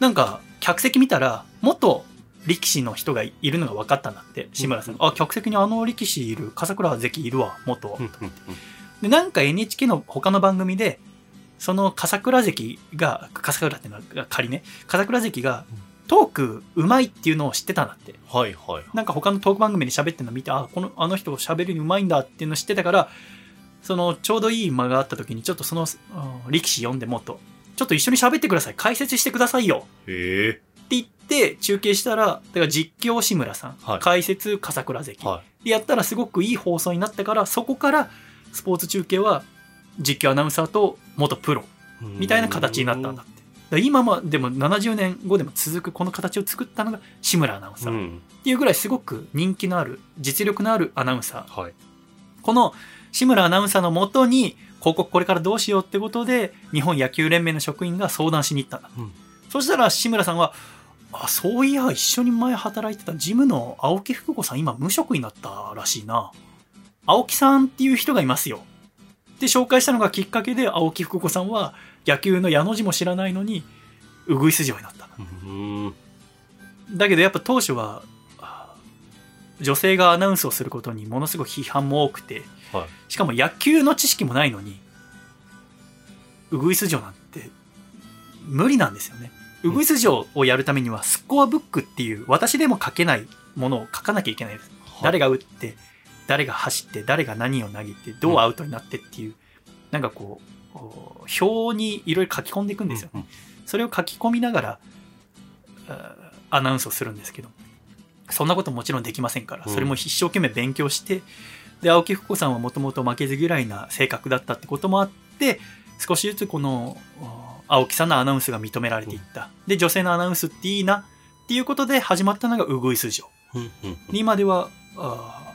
なんか、客席見たら、元力士の人がいるのが分かったんだって、志村さんが。あ、客席にあの力士いる、笠倉関いるわ、元。で、なんか NHK の他の番組で、その笠倉関が、笠倉っていうのは仮ね、笠倉関がトークうまいっていうのを知ってたんだって。はいはい。なんか他のトーク番組で喋ってるの見て、あ、この、あの人喋るにうまいんだっていうのを知ってたから、そのちょうどいい間があった時にちょっとその力士読んでもっとちょっと一緒に喋ってください。解説してくださいよ。へえ。って言って中継したら、だから実況志村さん、はい、解説笠倉関、はい、でやったらすごくいい放送になったから、そこからスポーツ中継は実況アナウンサーと元プロみたいな形になったんだって。今もでも70年後でも続くこの形を作ったのが志村アナウンサー、っていうぐらいすごく人気のある実力のあるアナウンサー、はい、この志村アナウンサーのもとに広告これからどうしようってことで、日本野球連盟の職員が相談しに行ったんだ。うん、そしたら志村さんは、あ、そういや、一緒に前働いてたジムの青木福子さん今無職になったらしいな。青木さんっていう人がいますよ。って紹介したのがきっかけで青木福子さんは野球の矢の字も知らないのに、うぐいす嬢になった。だけどやっぱ当初は、女性がアナウンスをすることにものすごく批判も多くて、はい、しかも野球の知識もないのにウグイス城なんて無理なんですよね。ウグイス城をやるためにはスコアブックっていう私でも書けないものを書かなきゃいけないです。はい、誰が打って誰が走って誰が何を投げてどうアウトになってっていう、うん、なんかこう表にいろいろ書き込んでいくんですよね。それを書き込みながらアナウンスをするんですけどそんなこともちろんできませんからそれも一生懸命勉強して、で、青木福子さんはもともと負けず嫌いな性格だったってこともあって、少しずつこの青木さんのアナウンスが認められていった。で、女性のアナウンスっていいな。っていうことで始まったのがウグイス城。今ではあ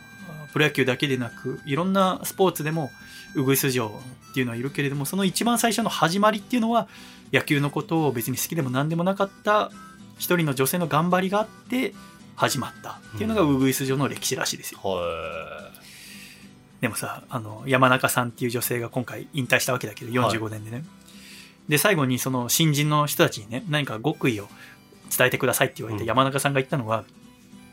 プロ野球だけでなくいろんなスポーツでもウグイス城っていうのはいるけれどもその一番最初の始まりっていうのは野球のことを別に好きでも何でもなかった一人の女性の頑張りがあって始まったっていうのがウグイス城の歴史らしいですよ。うんでもさあの山中さんっていう女性が今回引退したわけだけど45年でね、はい、で最後にその新人の人たちにね何か極意を伝えてくださいって言われて、山中さんが言ったのは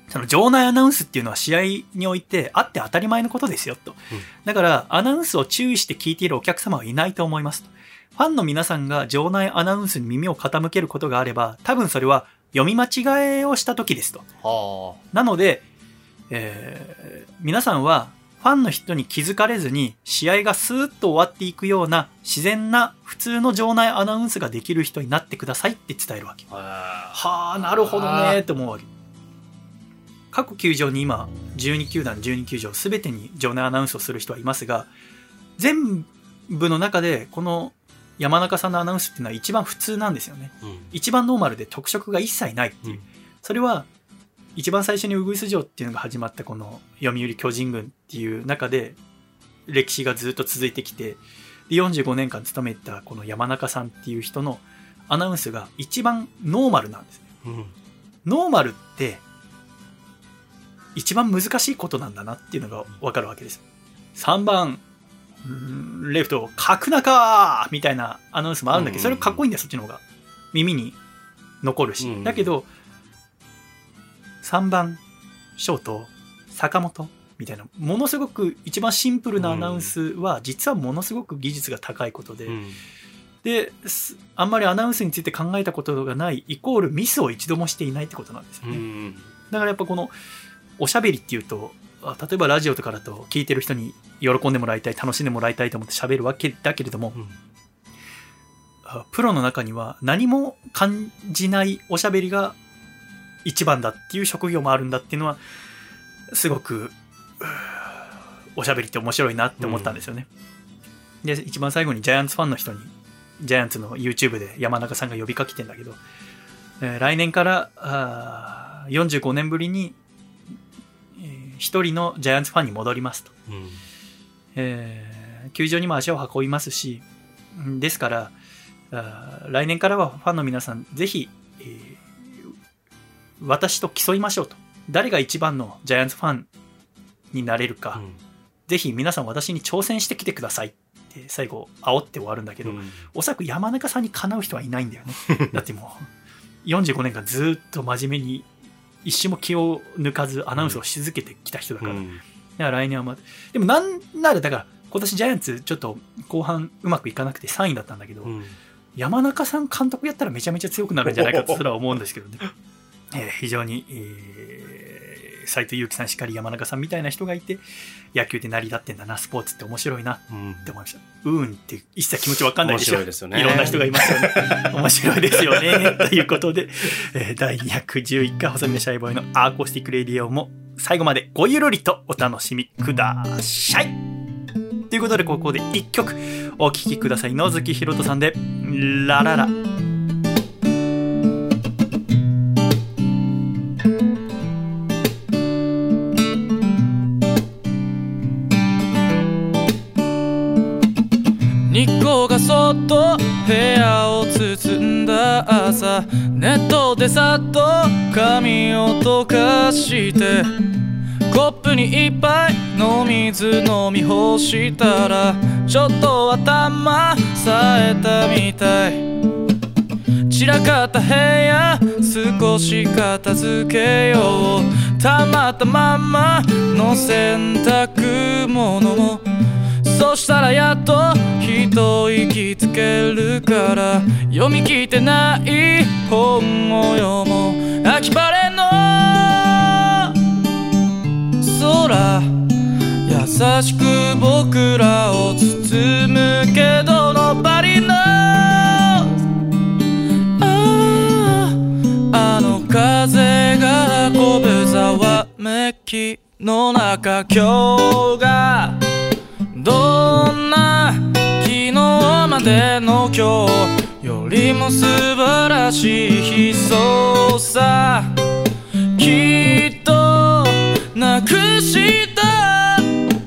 その場内アナウンスっていうのは試合においてあって当たり前のことですよと、うん、だからアナウンスを注意して聞いているお客様はいないと思いますと。ファンの皆さんが場内アナウンスに耳を傾けることがあれば多分それは読み間違えをした時ですと。なので、えー、皆さんはファンの人に気づかれずに試合がスーッと終わっていくような自然な普通の場内アナウンスができる人になってくださいって伝えるわけ。はあ、なるほどねって思うわけ。各球場に今12球団12球場全てに場内アナウンスをする人はいますが全部の中でこの山中さんのアナウンスっていうのは一番普通なんですよね、うん、一番ノーマルで特色が一切ないっていう、うん、それは一番最初にウグイス城っていうのが始まったこの読売巨人軍っていう中で歴史がずっと続いてきてで45年間勤めたこの山中さんっていう人のアナウンスが一番ノーマルなんですね、うん、ノーマルって一番難しいことなんだなっていうのがわかるわけです。3番レフト角中みたいなアナウンスもあるんだけどそれかっこいいんだよそっちの方が。耳に残るし、だけど3番ショート坂本みたいな。ものすごく一番シンプルなアナウンスは実はものすごく技術が高いことで、うん、であんまりアナウンスについて考えたことがないイコールミスを一度もしていないってことなんですよね、うん、だからやっぱこのおしゃべりっていうと例えばラジオとかだと聞いてる人に喜んでもらいたい楽しんでもらいたいと思って喋るわけだけれども、うん、プロの中には何も感じないおしゃべりが一番だっていう職業もあるんだっていうのはすごくおしゃべりって面白いなって思ったんですよね、うん、で一番最後にジャイアンツファンの人にジャイアンツの YouTube で山中さんが呼びかけてんだけど、えー、来年からあ45年ぶりに一、人のジャイアンツファンに戻りますと、うん、えー、球場にも足を運びますしですから来年からはファンの皆さんぜひ、えー私と競いましょうと。誰が一番のジャイアンツファンになれるか、うん、ぜひ皆さん私に挑戦してきてくださいって最後煽って終わるんだけど、うん、おそらく山中さんにかなう人はいないんだよね。だってもう45年間ずっと真面目に一瞬も気を抜かずアナウンスをし続けてきた人だから。うん、だから来年はまでもなんならだから今年ジャイアンツちょっと後半うまくいかなくて3位だったんだけど、山中さん監督やったらめちゃめちゃ強くなるんじゃないかとすら思うんですけどね。えー、非常に、えー、斎藤佑樹さんしかり山中さんみたいな人がいて、野球で成り立ってんだな、スポーツって面白いなって思いました。うん、うんって一切気持ちわかんないでしょ。面白いですよね。いろんな人がいますよね。面白いですよね。ということで、えー、第211回細身のシャイボーイのアーコースティックレディオも最後までごゆるりとお楽しみください。ということで、ここで一曲お聴きください。野月ひろとさんで、ラララ。がそっと部屋を包んだ朝ネットでさっと髪を溶かしてコップに一杯の水飲み干したらちょっと頭冴えたみたい。散らかった部屋少し片付けよう。たまったままの洗濯物もそしたらやっと一息つけるから？読み切ってない本を読もう。秋晴れの空。優しく僕らを包むけどのバリの。あの風が運ぶざわめきの中今日がどんな昨日までの今日よりも素晴らしい悲壮さ。きっとなくした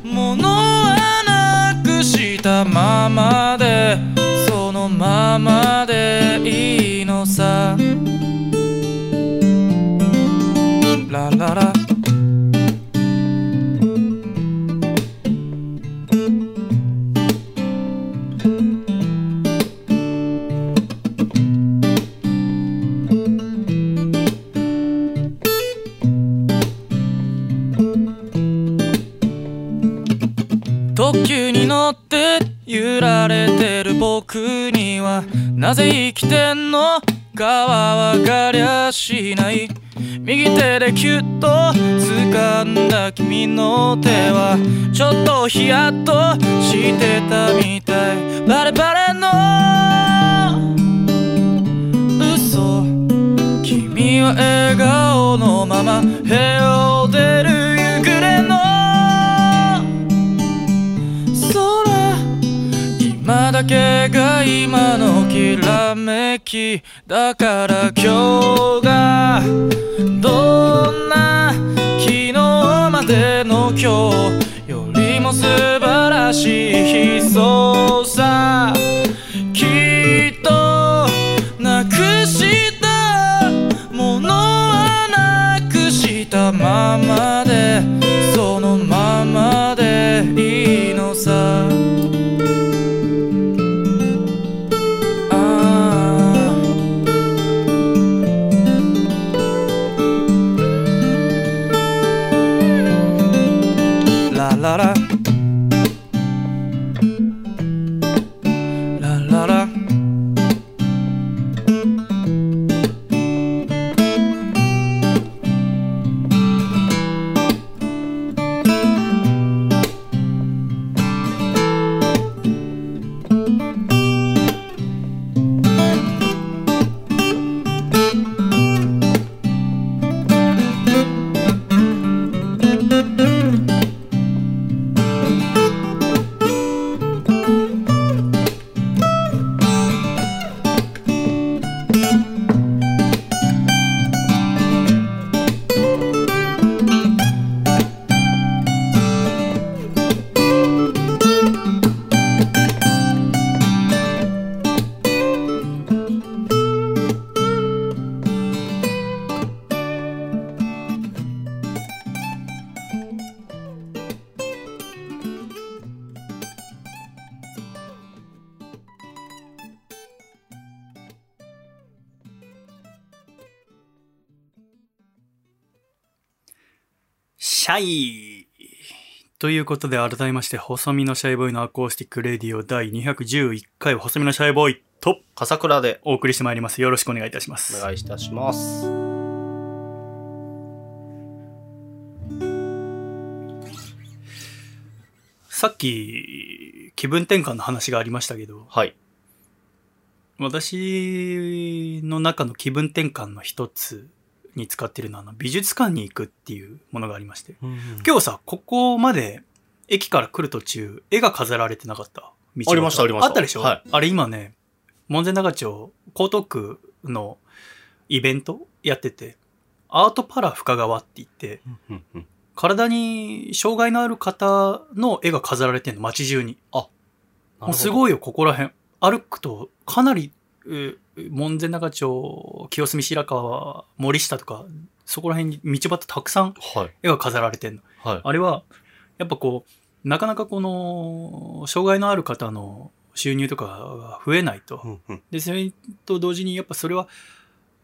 ものはなくしたままでそのままでいいのさ。ラララに乗って揺られてる僕にはなぜ生きてんの？かは分かりゃしない。右手でキュッと掴んだ君の手はちょっとヒヤッとしてたみたい。バレバレの嘘。君は笑顔のまま部屋を出る夕暮れのだけが今のきらめきだから今日がどんな昨日までの今日よりも素晴らしい悲壮さ。きっとなくしたものはなくしたままでそのままでいいのさ。シャイということで改めまして、細身のシャイボーイのアコースティックレディオ第211回細身のシャイボーイと笠倉でお送りしてまいります。よろしくお願いいたします。お願いいたします。さっき、気分転換の話がありましたけど、はい。私の中の気分転換の一つに使ってるのは、あの美術館に行くっていうものがありまして。今日さ、ここまで駅から来る途中、絵が飾られてなかった道ありましたありましたあったでしょ、はいあれ今ね、門前仲町、江東区のイベントやってて、アートパラ深川って言って、うんうん体に障害のある方の絵が飾られてんの、街中に。もうすい。ごいよ、ここら辺。歩くと、かなり、えー門前仲町、清澄白河、森下とか、そこら辺に道端たくさんはい。絵が飾られてんの。はい。あれは、やっぱこう、なかなかこの、障害のある方の収入とかが増えないと。で、それと同時に、やっぱそれは、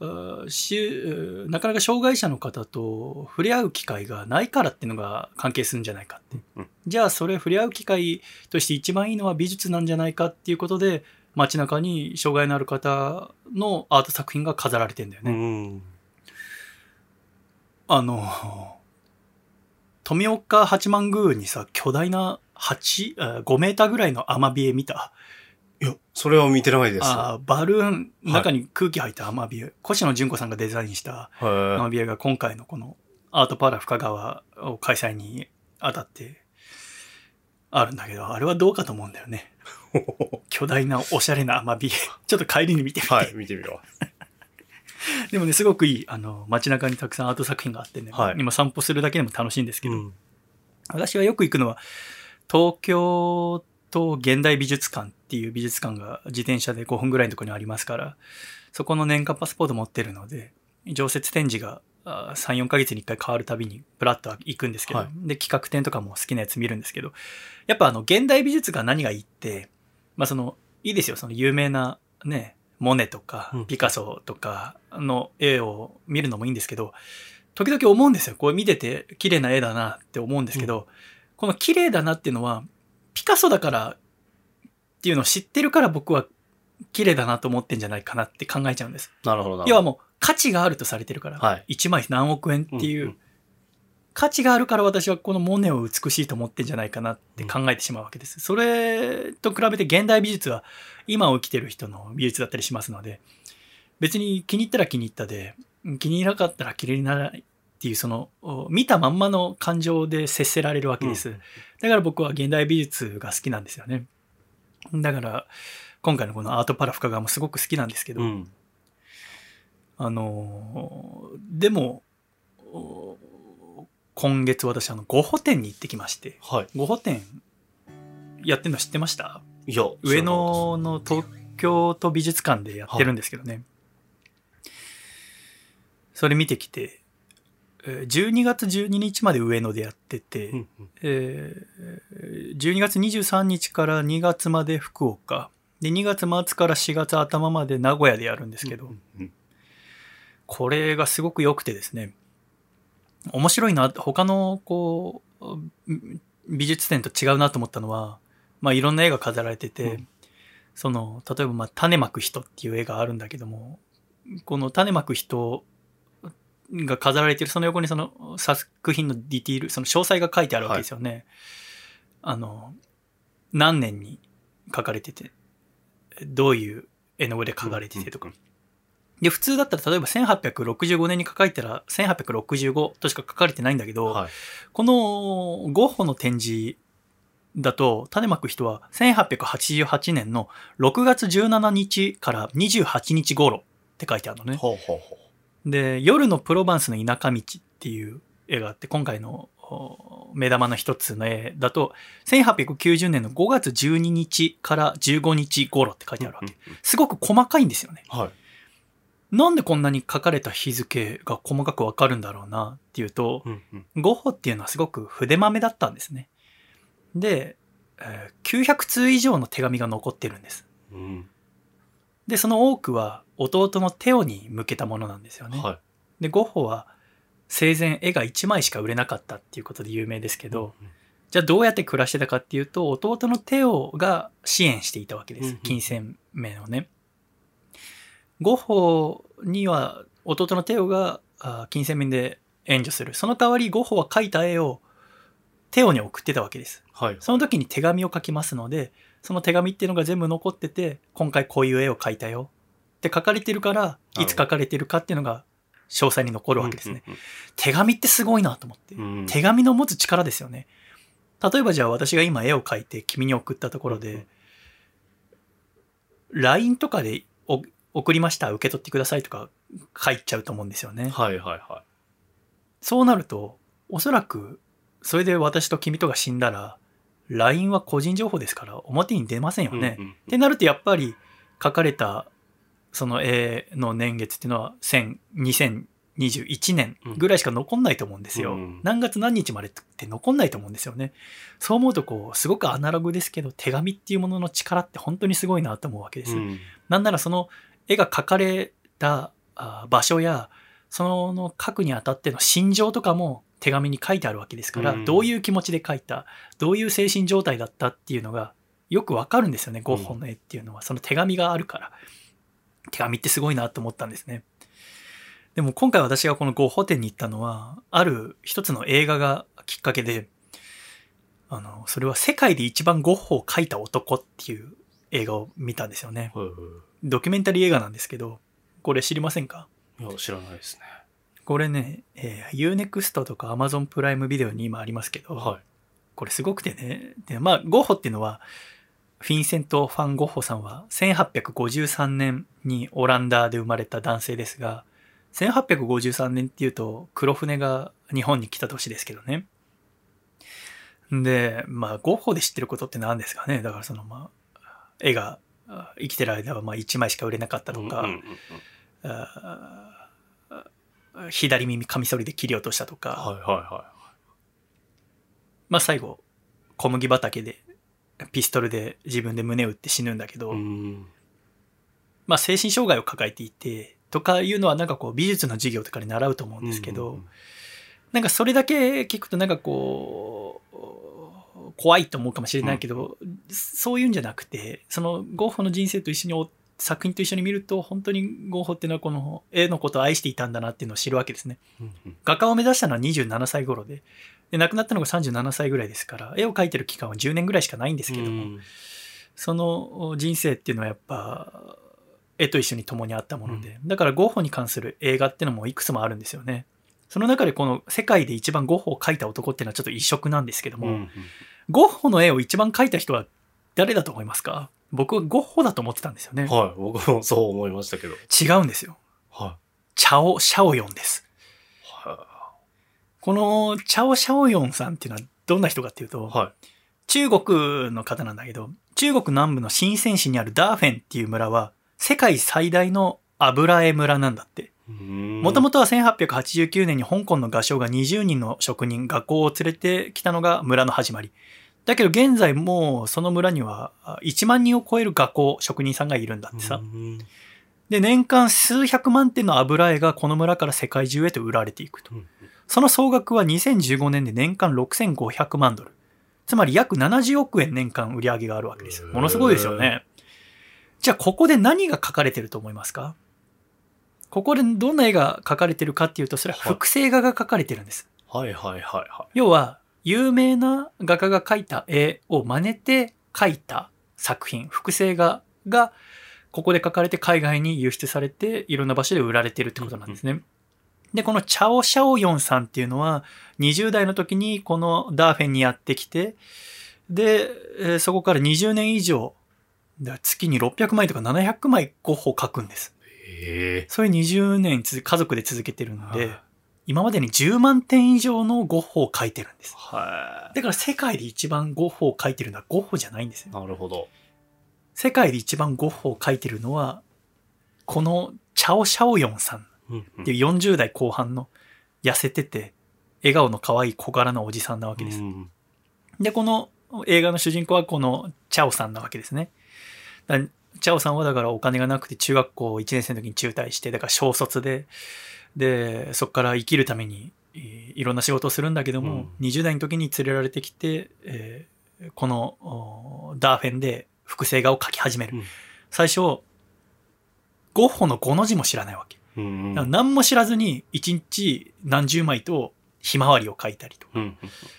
なかなか障害者の方と触れ合う機会がないからっていうのが関係するんじゃないかって。うんじゃあ、それ触れ合う機会として一番いいのは美術なんじゃないかっていうことで、街中に障害のある方のアート作品が飾られてんだよね。うん。あの、富岡八幡宮にさ、巨大な8、あ5メーターぐらいのアマビエ見た？いや、それは見てないです。あバルーン、はい中に空気入ったアマビエ。越野純子さんがデザインしたアはマビエが今回のこのアートパラ深川を開催にあたってあるんだけど、あれはどうかと思うんだよね。巨大なおしゃれなアマビエ。ちょっと帰りに見てみて。はい、見てみよ でもね、すごくいい、あの、街中にたくさんアート作品があってね、はい今散歩するだけでも楽しいんですけう。ど、ん。私はよく行くのは、東京と現代美術館っていう美術館が自転車で5分ぐらいのところにありますから、そこの年間パスポート持ってるので、常設展示があ3、4ヶ月に1回変わるたびにブラッと行くんですけど、はいで、企画展とかも好きなやつ見るんですけど、やっぱあの、現代美術が何がいいって、まあその、いいですよ、その有名なね、モネとかうんピカソとかの絵を見るのもいいんですけど、時々思うんですよ。これ見てて綺麗な絵だなって思うんですけど、この綺麗だなっていうのは、ピカソだからっていうのを知ってるから僕は綺麗だなと思ってんじゃないかなって考えちゃうんです。なるほどな。要はもう価値があるとされてるから、はい1枚何億円っていう、価値があるから私はこのモネを美しいと思ってんじゃないかなって考えてしまうわけです。それと比べて現代美術は今を生きてる人の美術だったりしますので、別に気に入ったら気に入ったで、気に入らなかったら気に入らないっていうその、お見たまんまの感情で接せられるわけです。うんだから僕は現代美術が好きなんですよね。だから、今回のこのアートパラ深川もすごく好きなんですけど、うん。あのーでも、お今月私あの、ゴッホ展に行ってきまして、はい。ゴッホ展やってるの知ってました？いや、上野の東京都美術館でやってるんですけどね。それ見てきて、えー12月12日まで上野でやってて、うんうんえー12月23日から2月まで福岡、で、2月末から4月頭まで名古屋でやるんですけど、うんうんこれがすごく良くてですね、面白いな、他のこう、うん美術展と違うなと思ったのは、まあいろんな絵が飾られてて、うんその、例えばまあ種まく人っていう絵があるんだけども、この種まく人が飾られてるその横にその作品のディティール、その詳細が書いてあるわけですよね。あの、何年に書かれてて、どういう絵の具で描かれててとか。うんで、普通だったら例えば1865年に書かれたら1865としか書かれてないんだけど、はい。このゴッホの展示だと、種まく人は1888年の6月17日から28日頃って書いてあるのね。ほうほうほで、夜のプロバンスの田舎道っていう絵があって、今回のお目玉の一つの絵だと、1890年の5月12日から15日頃って書いてあるわけ。すごく細かいんですよね。はい。なんでこんなに書かれた日付が細かくわかるんだろうなっていうと、うんうんゴッホっていうのはすごく筆豆だったんですね。で、えー900通以上の手紙が残ってるんです。うんで、その多くは弟のテオに向けたものなんですよね。はい。で、ゴッホは生前絵が1枚しか売れなかったっていうことで有名ですけど、うんじゃあどうやって暮らしてたかっていうと、弟のテオが支援していたわけですうんうん。金銭面をね。ゴッホには弟のテオがあ金銭面で援助する。その代わりゴッホは描いた絵をテオに送ってたわけです。はい。その時に手紙を書きますので、その手紙っていうのが全部残ってて、今回こういう絵を描いたよって書かれてるから、いつ書かれてるかっていうのが詳細に残るわけですね。うん手紙ってすごいなと思って。うんうん。手紙の持つ力ですよね。例えばじゃあ私が今絵を描いて君に送ったところで、うん LINE とかでお送りました、受け取ってくださいとか書いちゃうと思うんですよね。はいはいはそうなると、おそらく、それで私と君とが死んだら、LINE は個人情報ですから表に出ませんよい。ね。うんうんってなるとやっぱり書かれたその絵の年月っていうのは1000 2021年ぐらいしか残んないと思うんですよ。うん何月何日までって残んないと思うんですよね。そう思うとこうすごくアナログですけど手紙っていうものの力って本当にすごいなと思うわけです。うんなんならその絵が描かれたあ場所やその書くにあたっての心情とかも手紙に書いてあるわけですから、うん。どういう気持ちで書いたどういう精神状態だったっていうのがよくわかるんですよねゴッホの絵っていうのは、その手紙があるから。手紙ってすごいなと思ったんですね。でも今回私がこのゴッホ展に行ったのはある一つの映画がきっかけであのそれは世界で一番ゴッホを描いた男っていう映画を見たんですよねはいはドキュメンタリー映画なんですけど、これ知りませんか？いいや、知らないですね。これね、えー、Unext とか Amazon プライムビデオに今ありますけど、はい。これすごくてね、でまあ、ゴッホっていうのは、フィンセント・ファン・ゴッホさんは1853年にオランダで生まれた男性ですが、1853年っていうと黒船が日本に来た年ですけどね。で、まあ、ゴッホで知ってることって何ですかね？だからその、まあ、絵が生きてる間はまあ1枚しか売れなかったとか、左耳カミソリで切り落としたとか、はいはいはい。まあ最後、小麦畑でピストルで自分で胸を打って死ぬんだけど、まあ精神障害を抱えていて、とかいうのはなんかこう美術の授業とかで習うと思うんですけど、なんかそれだけ聞くとなんかこう、怖いと思うかもしれないけど、そういうんじゃなくて、そのゴッホの人生と一緒に作品と一緒に見ると、本当にゴッホっていうのはこの絵のことを愛していたんだなっていうのを知るわけですね。画家を目指したのは27歳頃で、で亡くなったのが37歳ぐらいですから、絵を描いてる期間は10年ぐらいしかないんですけども、その人生っていうのはやっぱ、絵と一緒に共にあったもので、だからゴッホに関する映画っていうのもいくつもあるんですよね。その中でこの世界で一番ゴッホを描いた男っていうのはちょっと異色なんですけども、ゴッホの絵を一番描いた人は誰だと思いますか？僕はゴッホだと思ってたんですよね。はい。僕もそう思いましたけど。違うんですよ。はい。チャオ・シャオヨンです。はい。このチャオ・シャオヨンさんっていうのはどんな人かっていうと、はい、中国の方なんだけど、中国南部の深セン市にあるダーフェンっていう村は、世界最大の油絵村なんだって。もともとは1889年に香港の画商が20人の職人、学校を連れてきたのが村の始まり。だけど現在もうその村には1万人を超える画工、職人さんがいるんだってさ。で、年間数百万点の油絵がこの村から世界中へと売られていくと。その総額は2015年で年間6500万ドル。つまり約70億円年間売り上げがあるわけです。ものすごいですよね。じゃあここで何が書かれてると思いますか？ここでどんな絵が描かれてるかっていうと、それは複製画が描かれてるんです。はいはいはいはい。要は、有名な画家が描いた絵を真似て描いた作品、複製画が、ここで描かれて海外に輸出されて、いろんな場所で売られてるってことなんですね。うんうん、で、このチャオ・シャオヨンさんっていうのは、20代の時にこのダーフェンにやってきて、で、そこから20年以上、月に600枚とか700枚ゴッホを描くんです。それ20年家族で続けてるんで、今までに10万点以上のゴッホを描いてるんです。だから世界で一番ゴッホを描いてるのはゴッホじゃないんですよ。なるほど。世界で一番ゴッホを描いてるのは、このチャオ・シャオヨンさんっていう40代後半の痩せてて、笑顔の可愛い小柄なおじさんなわけです。で、この映画の主人公はこのチャオさんなわけですね。チャオさんはだからお金がなくて中学校1年生の時に中退して、だから小卒で、で、そこから生きるためにいろんな仕事をするんだけども、うん、20代の時に連れられてきて、えー、このダーフェンで複製画を描き始める。うん、最初、ゴッホの5の字も知らないわけ。うん、何も知らずに1日何十枚とひまわりを描いたりとか、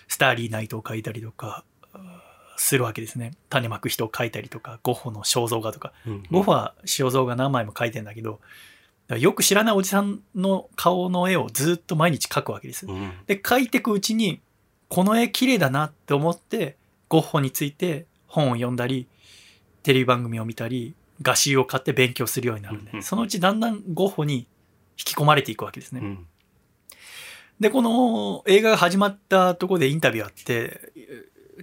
スターリーナイトを描いたりとか、するわけですね。種まく人を描いたりとか、ゴッホの肖像画とか。うんうん、ゴッホは肖像画何枚も描いてんだけど、よく知らないおじさんの顔の絵をずっと毎日描くわけです。うん、で、描いていくうちに、この絵綺麗だなって思って、ゴッホについて本を読んだり、テレビ番組を見たり、画集を買って勉強するようになるんで、うんうん、そのうちだんだんゴッホに引き込まれていくわけですね。うん、で、この映画が始まったところでインタビューあって、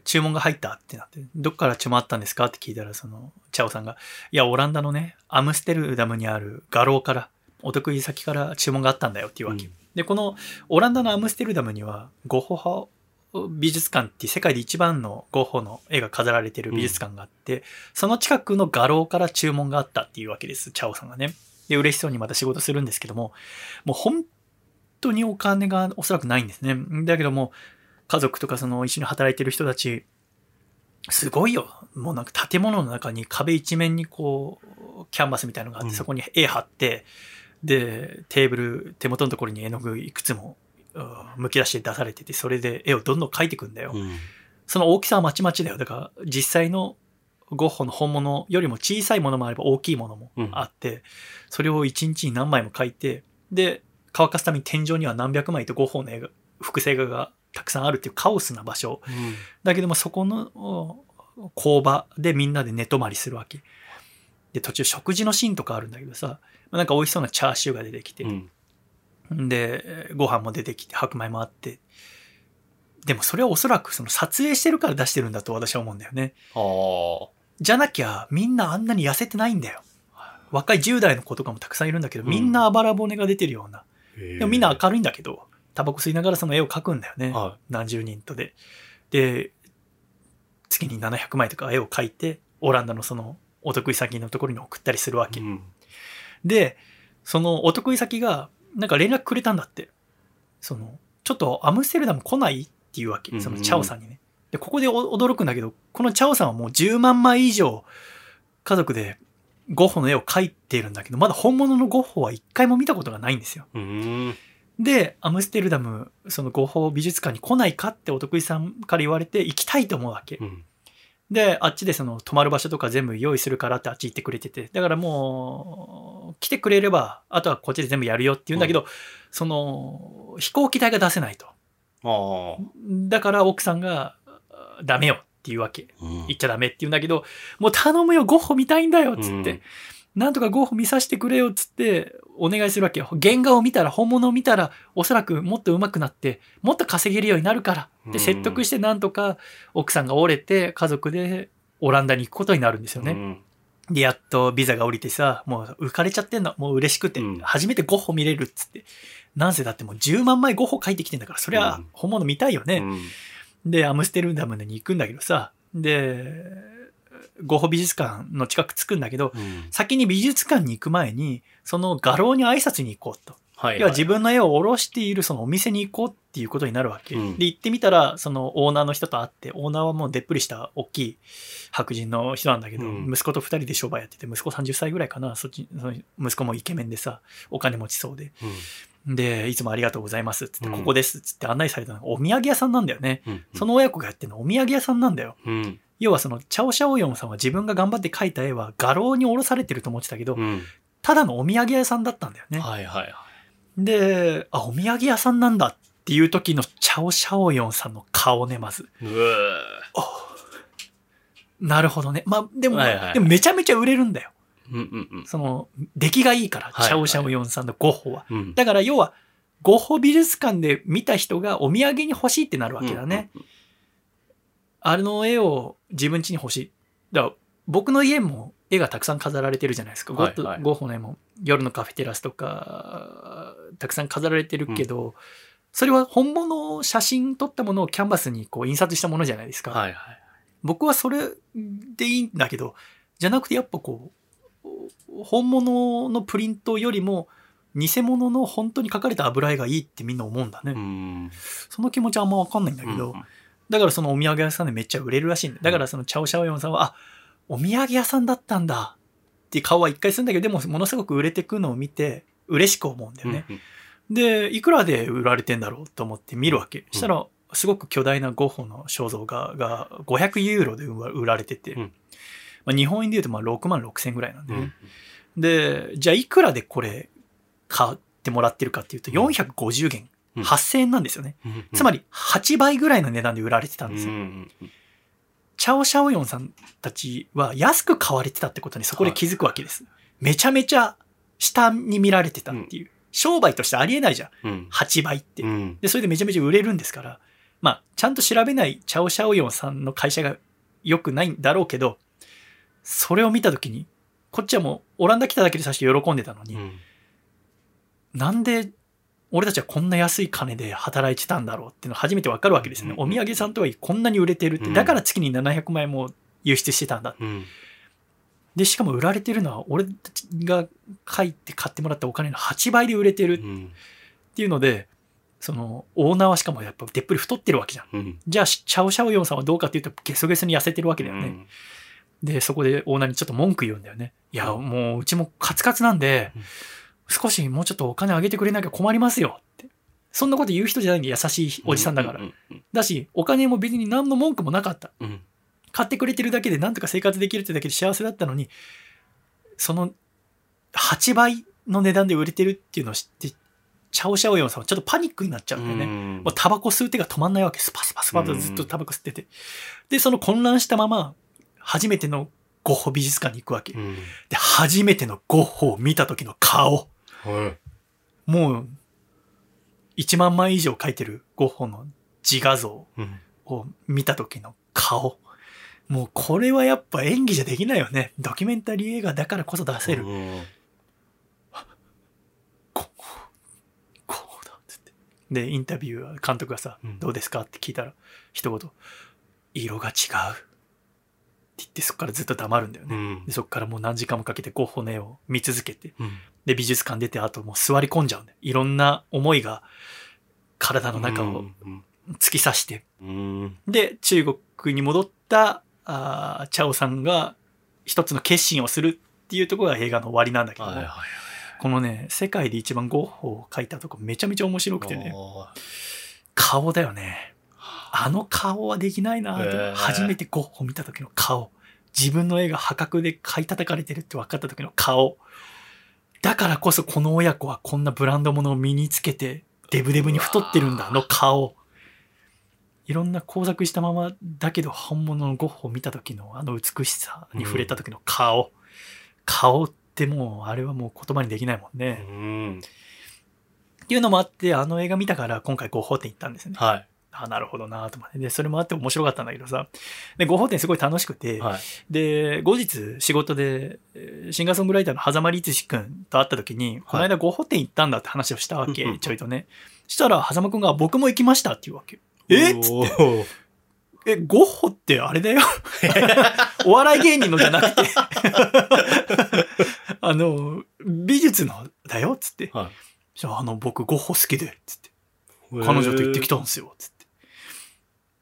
注文が入ったってなって、どっから注文あったんですかって聞いたら、その、チャオさんが、いや、オランダのね、アムステルダムにある画廊から、お得意先から注文があったんだよっていうわけ。うん、で、この、オランダのアムステルダムには、ゴッホ派美術館って世界で一番のゴッホの絵が飾られてる美術館があって、うん、その近くの画廊から注文があったっていうわけです、チャオさんがね。で、嬉しそうにまた仕事するんですけども、もう本当にお金がおそらくないんですね。だけども、家族とかその一緒に働いてる人たち、すごいよ。もうなんか建物の中に壁一面にこう、キャンバスみたいなのがあって、そこに絵貼って、で、テーブル、手元のところに絵の具いくつもむき出して出されてて、それで絵をどんどん描いていくんだよ。うん、その大きさはまちまちだよ。だから実際のゴッホの本物よりも小さいものもあれば大きいものもあって、うん、それを一日に何枚も描いて、で、乾かすために天井には何百枚とゴッホの絵が、複製画がたくさんあるっていうカオスな場所。うん、だけどもそこの工場でみんなで寝泊まりするわけ。で、途中食事のシーンとかあるんだけどさ、なんか美味しそうなチャーシューが出てきて、うん。で、ご飯も出てきて、白米もあって、でもそれはおそらくその撮影してるから出してるんだと私は思うんだよね。じゃなきゃみんなあんなに痩せてないんだよ。若い10代の子とかもたくさんいるんだけど、みんなあばら骨が出てるような。でもみんな明るいんだけど、タバコ吸いながらその絵を描くんだよね。は何十人とで。で、月に700枚とか絵を描いて、オランダのそのお得意先のところに送ったりするわい。け。うん。で、そのお得意先が、なんか連絡くれたんだって。その、ちょっとアムステルダム来ないっていうわけ。そのチャオさんにね。で、ここでお驚くんだけど、このチャオさんはもう10万枚以上家族でゴッホの絵を描いているんだけど、まだ本物のゴッホは一回も見たことがないんですよ。うん。で、アムステルダム、そのゴッホ美術館に来ないかってお得意さんから言われて行きたいと思うわけ。うん。で、あっちでその泊まる場所とか全部用意するからってあっち行ってくれてて。だからもう、来てくれれば、あとはこっちで全部やるよって言うんだけど、その、飛行機代が出せないと。だから奥さんが、あダメよっていうわけ。うん行っちゃダメって言うんだけど、もう頼むよ、ゴッホ見たいんだよっつって。うんなんとかゴッホ見させてくれよっつって、お願いするわけよ。原画を見たら、本物を見たら、おそらくもっと上手くなって、もっと稼げるようになるから。で、うん説得してなんとか奥さんが折れて、家族でオランダに行くことになるんですよね。うんで、やっとビザが降りてさ、もう浮かれちゃってんの。もう嬉しくて、うん初めてゴッホ見れるっつって。なんせだってもう10万枚ゴッホ書いてきてんだから、そりゃうん本物見たいよね。うんで、アムステルダムに行くんだけどさ、で、ゴッホ美術館の近く着くんだけど、うん先に美術館に行く前に、その画廊に挨拶に行こうと。はい。要は自分の絵を下ろしているそのお店に行こうっていうことになるわけ。うんで、行ってみたら、そのオーナーの人と会って、オーナーはもうでっぷりした大きい白人の人なんだけど、うん息子と二人で商売やってて、息子30歳ぐらいかな、そっち、その息子もイケメンでさ、お金持ちそうで。うんで、いつもありがとうございますっつって、うんここですっつって案内されたのがお土産屋さんなんだよね。うんその親子がやってるのお土産屋さんなんだよ。うん。要はその、チャオシャオヨンさんは自分が頑張って描いた絵は画廊に下ろされてると思ってたけど、うん。ただのお土産屋さんだったんだよね。はいはいはい。で、あ、お土産屋さんなんだっていう時のチャオシャオヨンさんの顔ね、まず。うわなるほどね。まあ、でも、はいはいでもめちゃめちゃ売れるんだよ。うんうんうん。その、出来がいいから、はいチャオシャオヨンさんのゴッホは。うん。だから要は、ゴッホ美術館で見た人がお土産に欲しいってなるわけだね。うん。あの絵を自分家に欲しい。だから僕の家も絵がたくさん飾られてるじゃないですか。ゴッはいはいゴッホの絵も夜のカフェテラスとか、たくさん飾られてるけど、それは本物を写真撮ったものをキャンバスにこう印刷したものじゃないですか。はいはい。僕はそれでいいんだけど、じゃなくてやっぱこう、本物のプリントよりも、偽物の本当に描かれた油絵がいいってみんな思うんだね。うん。その気持ちはあんまわかんないんだけど、だからそのお土産屋さんでめっちゃ売れるらしいんだ。だからそのチャオシャオヨンさんは、あ、お土産屋さんだったんだって顔は一回するんだけど、でもものすごく売れてくのを見て、嬉しく思うんだよね。うんで、いくらで売られてんだろうと思って見るわけ。したら、すごく巨大なゴッホの肖像画が500ユーロで売られてて、うんまあ、日本円で言うとまあ6万6千ぐらいなんでね。うん。で、じゃあいくらでこれ買ってもらってるかっていうと450元、うん8000円なんですよね。うんつまり8倍ぐらいの値段で売られてたんですよ。うんチャオシャオヨンさんたちは安く買われてたってことにそこで気づくわけです。めちゃめちゃ下に見られてたっていう。商売としてありえないじゃん。うん。8倍って。うん。で、それでめちゃめちゃ売れるんですから。まあ、ちゃんと調べないチャオシャオヨンさんの会社が良くないんだろうけど、それを見たときに、こっちはもうオランダ来ただけでさして喜んでたのに、うんなんで俺たちはこんな安い金で働いてたんだろうっていうのが初めてわかるわけですよね。うんお土産さんとはいえこんなに売れてるって。うんだから月に700枚も輸出してたんだ。うん。で、しかも売られてるのは俺たちが書いて買ってもらったお金の8倍で売れてるっうん。ていうので、そのオーナーはしかもやっぱでっぷり太ってるわけじゃん。うん。じゃあ、チャオシャオヨンさんはどうかっていうと、ゲソゲソに痩せてるわけだよね。で、そこでオーナーにちょっと文句言うんだよね。いや、うんもううちもカツカツなんでうん、少しもうちょっとお金あげてくれなきゃ困りますよって。そんなこと言う人じゃないんで優しいおじさんだからだし、お金も別に何の文句もなかった。うん。買ってくれてるだけでなんとか生活できるってだけで幸せだったのに、その8倍の値段で売れてるっていうのを知って、チャオシャオヨンさんはちょっとパニックになっちゃうんだよね。うんもうタバコ吸う手が止まんないわけ。スパスパスパとずっとタバコ吸ってて。で、その混乱したまま、初めてのゴッホ美術館に行くわけ。うん。で、初めてのゴッホを見た時の顔。はい。もう、1万枚以上描いてるゴッホの自画像うん。を見た時の顔。もうこれはやっぱ演技じゃできないよね。ドキュメンタリー映画だからこそ出せる。うんゴッホ、ゴッホだっつって。で、インタビューは監督がさ、うんどうですかって聞いたら、一言、色が違う。って言ってそこからずっと黙るんだよね。うんでそこからもう何時間もかけてゴッホの絵を見続けて、うん。で、美術館出てあともう座り込んじゃうんだよ。いろんな思いが体の中をうん突き刺して。うん。で、中国に戻った、あーチャオさんが一つの決心をするっていうところが映画の終わりなんだけど。このね、世界で一番ゴッホを描いたとこめちゃめちゃ面白くてね、顔だよね。あの顔はできないなと、へー初めてゴッホ見た時の顔。自分の絵が破格で買い叩かれてるって分かった時の顔。だからこそこの親子はこんなブランド物を身につけて、デブデブに太ってるんだ、あの顔。いろんな工作したままだけど本物のゴッホを見た時のあの美しさに触れた時の顔。顔ってもう、あれはもう言葉にできないもんね。うん。っていうのもあって、あの映画見たから今回ゴッホ展行ったんですね。はい。あなるほどなと思って。で、それもあって面白かったんだけどさ。で、ゴッホ展すごい楽しくて、はい。で、後日仕事で、えーシンガーソングライターの狭間律史くんと会った時に、この間ゴッホ展行ったんだって話をしたわけ、ちょいとね。したら、狭間くんが僕も行きましたって言うわけ。えっつって、て。え、ゴッホってあれだよ。お笑い芸人のじゃなくて、あの、美術のだよっつって。はじゃあ、あの、僕ゴッホ好きで、つって。い。彼女と行ってきたんですよ、つって。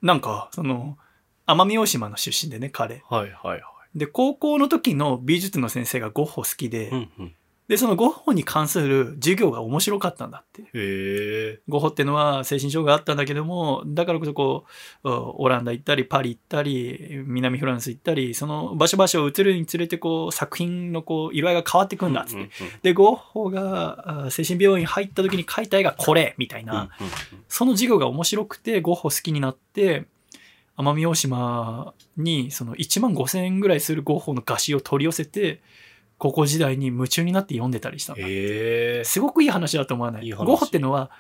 なんか、その、奄美大島の出身でね、彼。はいはいはい。で、高校の時の美術の先生がゴッホ好きで、うんうん。で、そのゴッホに関する授業が面白かったんだって。へえ。ゴッホってのは精神障害あったんだけども、だからこそこう、オランダ行ったり、パリ行ったり、南フランス行ったり、その場所場所を移るにつれてこう、作品のこう、色合いが変わってくんだっつって。うんうんで、ゴッホがあ精神病院入った時に描いた絵がこれみたいな、うんうんその授業が面白くて、ゴッホ好きになって、奄美大島にその1万5千円ぐらいするゴッホの画集を取り寄せて、高校時代に夢中になって読んでたりしたんだ。へえ。すごくいい話だと思わない？いい話ゴッホってのは、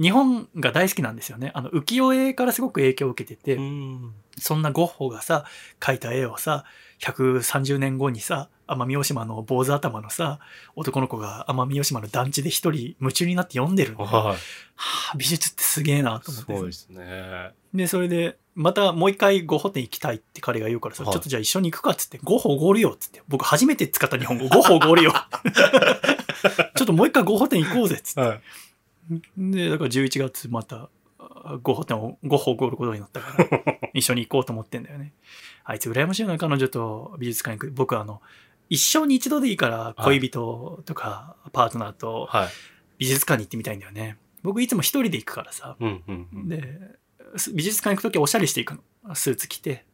日本が大好きなんですよね。あの、浮世絵からすごく影響を受けてて、うん。そんなゴッホがさ、描いた絵をさ、130年後にさ、奄美大島の坊主頭のさ、男の子が奄美大島の団地で一人夢中になって読んでるの。ははい。あ、美術ってすげえなと思って。すごいですね。で、それで、またもう一回ゴッホ店行きたいって彼が言うからさ、はいちょっとじゃあ一緒に行くかっつって、ゴッホおごるよっつって、僕初めて使った日本語、ゴッホおごるよ。ちょっともう一回ゴッホ店行こうぜっつって。はい。で、だから11月また、あゴッホ店を、ゴッホをおごることになったから、一緒に行こうと思ってんだよね。あいつ羨ましいよな、彼女と美術館行く。僕はあの、一生に一度でいいから恋人とかパートナーとはい。美術館に行ってみたいんだよね。僕いつも一人で行くからさ。うんうんうん。で、す美術館行くときはおしゃれしていくの。スーツ着て、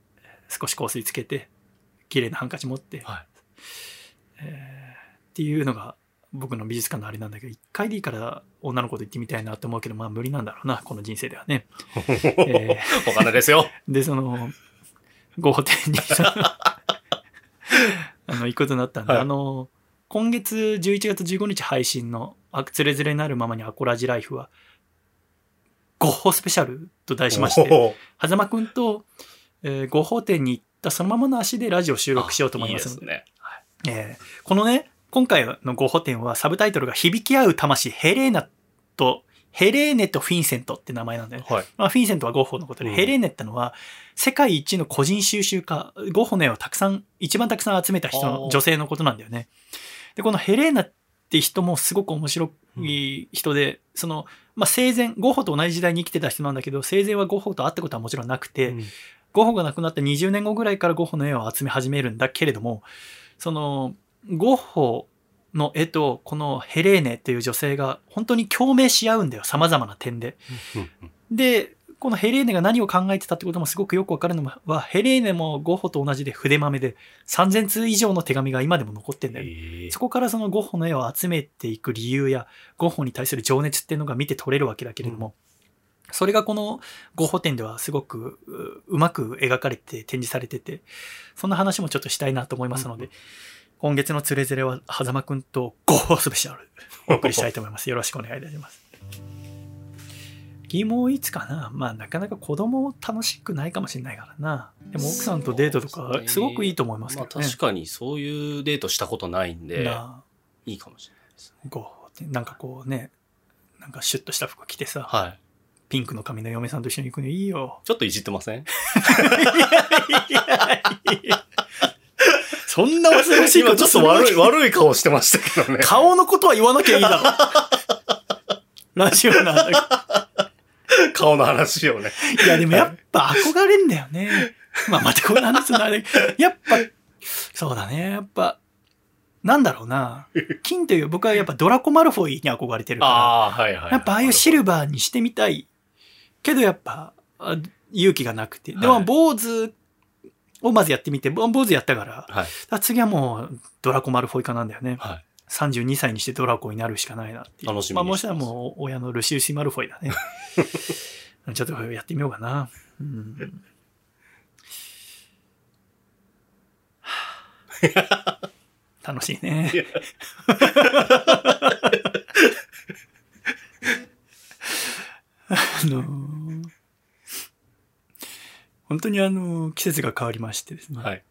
少し香水つけて、綺麗なハンカチ持って、はい。えーっていうのが僕の美術館のあれなんだけど、一回でいいから女の子と行ってみたいなと思うけど、まあ無理なんだろうな、この人生ではね。えお金ですよ。ーで、その、ゴッホ店に あの、行くことになったんで、はいあの、今月11月15日配信の、あつれづれになるままにアコラジライフは、ゴッホスペシャルと題しまして、狭間くんと、えー、合法店に行ったそのままの足でラジオ収録しようと思いますので。いいですね。えーこのね、今回の合法店はサブタイトルが響き合う魂ヘレーナと、ヘレーネとフィンセントって名前なんだよね。はい。まあ、フィンセントはゴッホのことで、うんヘレーネってのは世界一の個人収集家、ゴッホの絵をたくさん、一番たくさん集めた人の女性のことなんだよね。で、このヘレーナって人もすごく面白い人で、その、まあ、生前、ゴッホと同じ時代に生きてた人なんだけど、生前はゴッホと会ったことはもちろんなくて、うん。ゴッホが亡くなった20年後ぐらいからゴッホの絵を集め始めるんだけれども、その、ゴッホの絵とこのヘレーネっていう女性が本当に共鳴し合うんだよ、様々な点で。で、このヘレーネが何を考えてたってこともすごくよくわかるのは、ヘレーネもゴッホと同じで筆豆で3000通以上の手紙が今でも残ってんだよね。えそこからそのゴッホの絵を集めていく理由や、ゴッホに対する情熱っていうのが見て取れるわけだけれども、それがこのゴッホ展ではすごくううまく描かれて展示されてて、そんな話もちょっとしたいなと思いますので、今月のつれづれは、狭間くんとゴッホスペシャルお送りしたいと思います。よろしくお願いいたします。疑問いつかなまあなかなか子供楽しくないかもしれないからな。でも奥さんとデートとかすごくいいと思いますけどね。まあ確かにそういうデートしたことないんで、いいかもしれないですね。なんかこうね、なんかシュッとした服着てさ、はい。ピンクの髪の嫁さんと一緒に行くのいいよ。ちょっといじってません？そんな恐ろしいこ今ちょっと悪い、悪い顔してましたけどね。顔のことは言わなきゃいいだろ。ラジオなんだ 顔の話をね。いや、でもやっぱ憧れんだよね。まあ、またこれ話すのあれ。やっぱ、そうだね。やっぱ、なんだろうな。金という僕はやっぱドラコマルフォイに憧れてるかああ、はいはい。ら。やっぱああいうシルバーにしてみたい。けどやっぱ、あ勇気がなくて。でも、はい坊主をまずやってみて、坊主やったから。はい。あ次はもうドラコマルフォイ化なんだよね。はい。32歳にしてドラコになるしかないなっていう。楽しみまあもしかしたらもう親のルシウス・マルフォイだね。ちょっとやってみようかな。うん、楽しいね。あのー本当にあの季節が変わりましてですね。はい。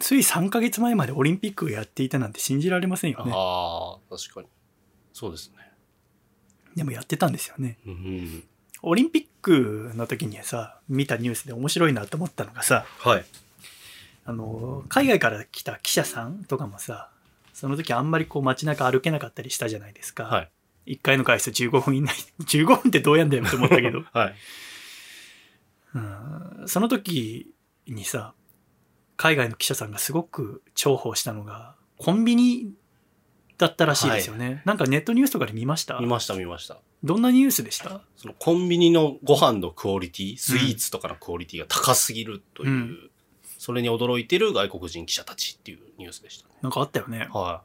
つい3ヶ月前までオリンピックをやっていたなんて信じられませんよね。ああ、確かに。そうですね。でもやってたんですよね。うん。オリンピックの時にさ、見たニュースで面白いなと思ったのがさ、はい。あの、海外から来た記者さんとかもさ、その時あんまりこう街中歩けなかったりしたじゃないですか。はい。1回の回数15分以内。15分ってどうやんだよって思ったけど。はい。うんその時にさ、海外の記者さんがすごく重宝したのが、コンビニだったらしいですよね。なんかネットニュースとかで見ました？見ました見ました。どんなニュースでした？そのコンビニのご飯のクオリティ、スイーツとかのクオリティが高すぎるという、うんそれに驚いてる外国人記者たちっていうニュースでしたね。なんかあったよね。は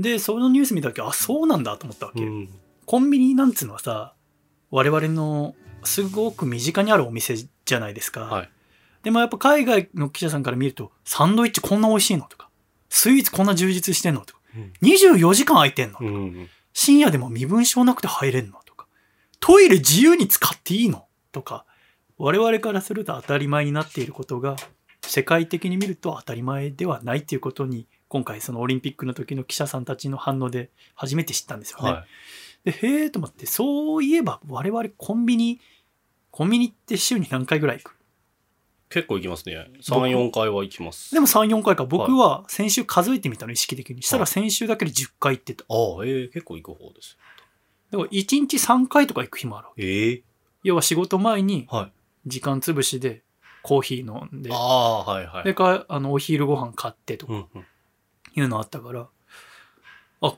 で、そのニュース見た時、あ、そうなんだと思ったわい。け。うん。コンビニなんつうのはさ、我々のすごく身近にあるお店じゃないですか。はい。でもやっぱ海外の記者さんから見ると、サンドイッチこんな美味しいのとか、スイーツこんな充実してんのとか、24時間空いてんの、うん。深夜でも身分証なくて入れんのとか、トイレ自由に使っていいのとか、我々からすると当たり前になっていることが、世界的に見ると当たり前ではないっていうことに、今回そのオリンピックの時の記者さんたちの反応で初めて知ったんですよね。はい。で、へえと思って、そういえば我々コンビニ、コンビニって週に何回ぐらい行く結構行きますね。3、4回は行きます。でも3、4回か。僕は先週数えてみたの、意識的に。したら先週だけで10回行ってた。ああ、ええ結構行く方です。だから1日3回とか行く日もある。ええ要は仕事前にはい。時間潰しでコーヒー飲んで、ああ、はいはい。でか、あの、お昼ご飯買ってとか。いうのあったから、あ、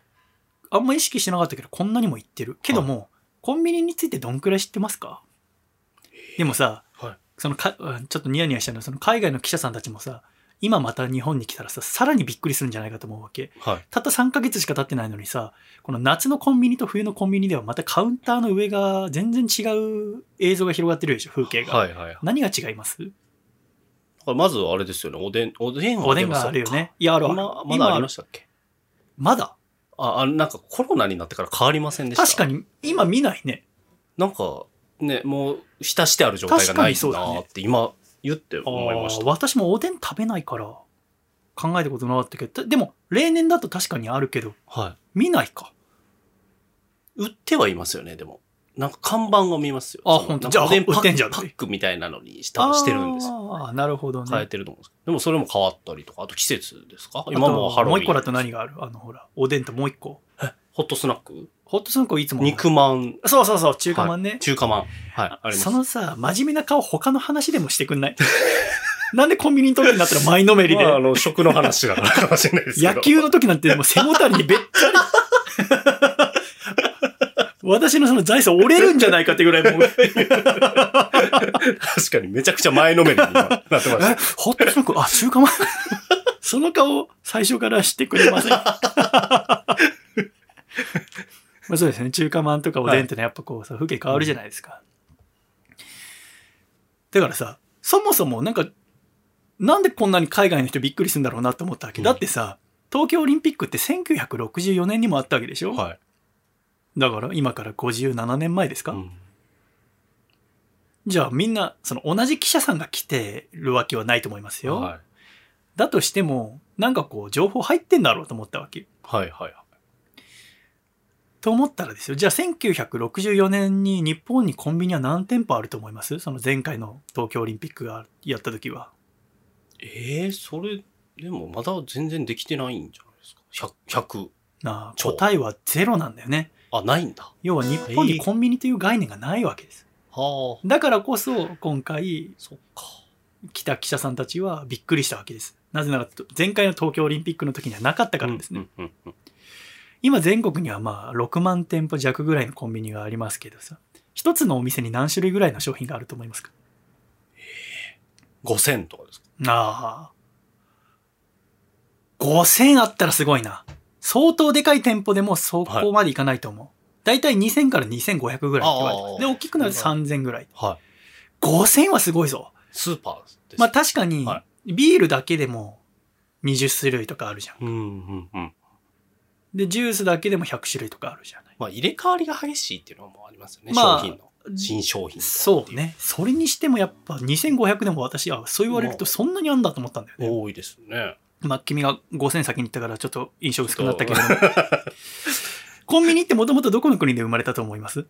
あんま意識してなかったけど、こんなにも行ってる。けども、コンビニについてどんくらい知ってますか？でもさ、はい。そのか、うんちょっとニヤニヤしたのは、その海外の記者さんたちもさ、今また日本に来たらさ、さらにびっくりするんじゃないかと思うわけ。はい。たった3ヶ月しか経ってないのにさ、この夏のコンビニと冬のコンビニではまたカウンターの上が全然違う映像が広がってるでしょ、風景が。はいはい。何が違います？まずあれですよね。おでん、おでんはおでんがあるよね。いや、あるある。今、まだありましたっけ？まだ？あ、あなんかコロナになってから変わりませんでした？確かに、今見ないね。なんか、ね、もう、浸してある状態がないなって今言ってあ思いました。ー私もおでん食べないから、考えたことなかったけど、でも、例年だと確かにあるけど、は見ないか。い。売ってはいますよね、でも。なんか看板を見ますよ。あそのなんかほんとじゃあおでんパ売ってんじゃんックパックみたいなのにしたしてるんですよ。ああ、なるほどね。変えてると思うんですけど。でもそれも変わったりとか、あと季節ですか？今もうハロウィン。もう一個だと何がある？あの、ほら、おでんともう一個。ホットスナック？ホットスナックいつも。肉まん。そうそうそう、中華まんね。はい中華まん。はい、あります。そのさ、真面目な顔他の話でもしてくんない？なんでコンビニの時になったら前のめりで、まあ、あの、食の話だからかもしれないですけど。野球の時なんてもう背もたれにべったり。私のその財産折れるんじゃないかってぐらいもう、え、確かにめちゃくちゃ前のめりに今なってました。ホットスナック、あ、中華まん。その顔、最初からしてくれません。まあそうですね。中華まんとかおでんってのはやっぱこうさ、風景変わるじゃないですか。だからさ、そもそもなんか、なんでこんなに海外の人びっくりするんだろうなと思ったわけ。うんだってさ、東京オリンピックって1964年にもあったわけでしょ、はい。だから今から57年前ですか、うんじゃあみんな、その同じ記者さんが来てるわけはないと思いますよ。はい。だとしても、なんかこう情報入ってんだろうと思ったわけ。はいはいはい。と思ったらですよ。じゃあ1964年に日本にコンビニは何店舗あると思います？その前回の東京オリンピックがやった時は。ええそれ、でもまだ全然できてないんじゃないですか？100、100。なあ、超答えはゼロなんだよね。あ、ないんだ。要は日本にコンビニという概念がないわけです。はあ。だからこそ今回そっか。来た記者さんたちはびっくりしたわけです。なぜなら前回の東京オリンピックの時にはなかったからですね。うんうんうん今全国にはまあ6万店舗弱ぐらいのコンビニがありますけどさ、一つのお店に何種類ぐらいの商品があると思いますか？5000とかですか？ああ。5000あったらすごいな。相当でかい店舗でもそこまでいかないと思う。だいたい2000から2500ぐらいって言われてます。で、大きくなると3000ぐらい。はい。5000はすごいぞ。スーパーです。まあ確かには、ビールだけでも20種類とかあるじゃん。うんうんうん。で、ジュースだけでも100種類とかあるじゃない。まあ入れ替わりが激しいっていうのもありますよね。まあ商品の。新商品そう。ね。それにしてもやっぱ2500でも私はそう言われるとそんなにあんだと思ったんだよね。多いですね。まあ君が5000先に行ったからちょっと印象薄くなったけれども。コンビニってもともとどこの国で生まれたと思います？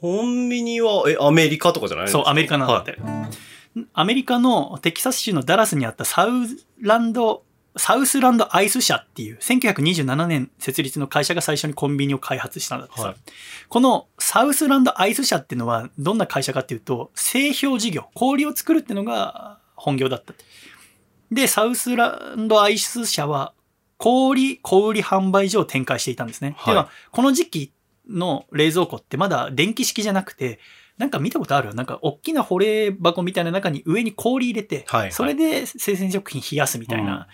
コンビニは、え、アメリカとかじゃないんですか？そう、アメリカなんだって。アメリカのテキサス州のダラスにあったサウランド、サウスランドアイス社っていう1927年設立の会社が最初にコンビニを開発したんだってさ、はいこのサウスランドアイス社っていうのはどんな会社かっていうと製氷事業、氷を作るっていうのが本業だった。で、サウスランドアイス社は氷、小売販売所を展開していたんですね。はいでは、この時期の冷蔵庫ってまだ電気式じゃなくて、なんか見たことある？なんか大きな保冷箱みたいな中に上に氷入れて、はいはいそれで生鮮食品冷やすみたいな。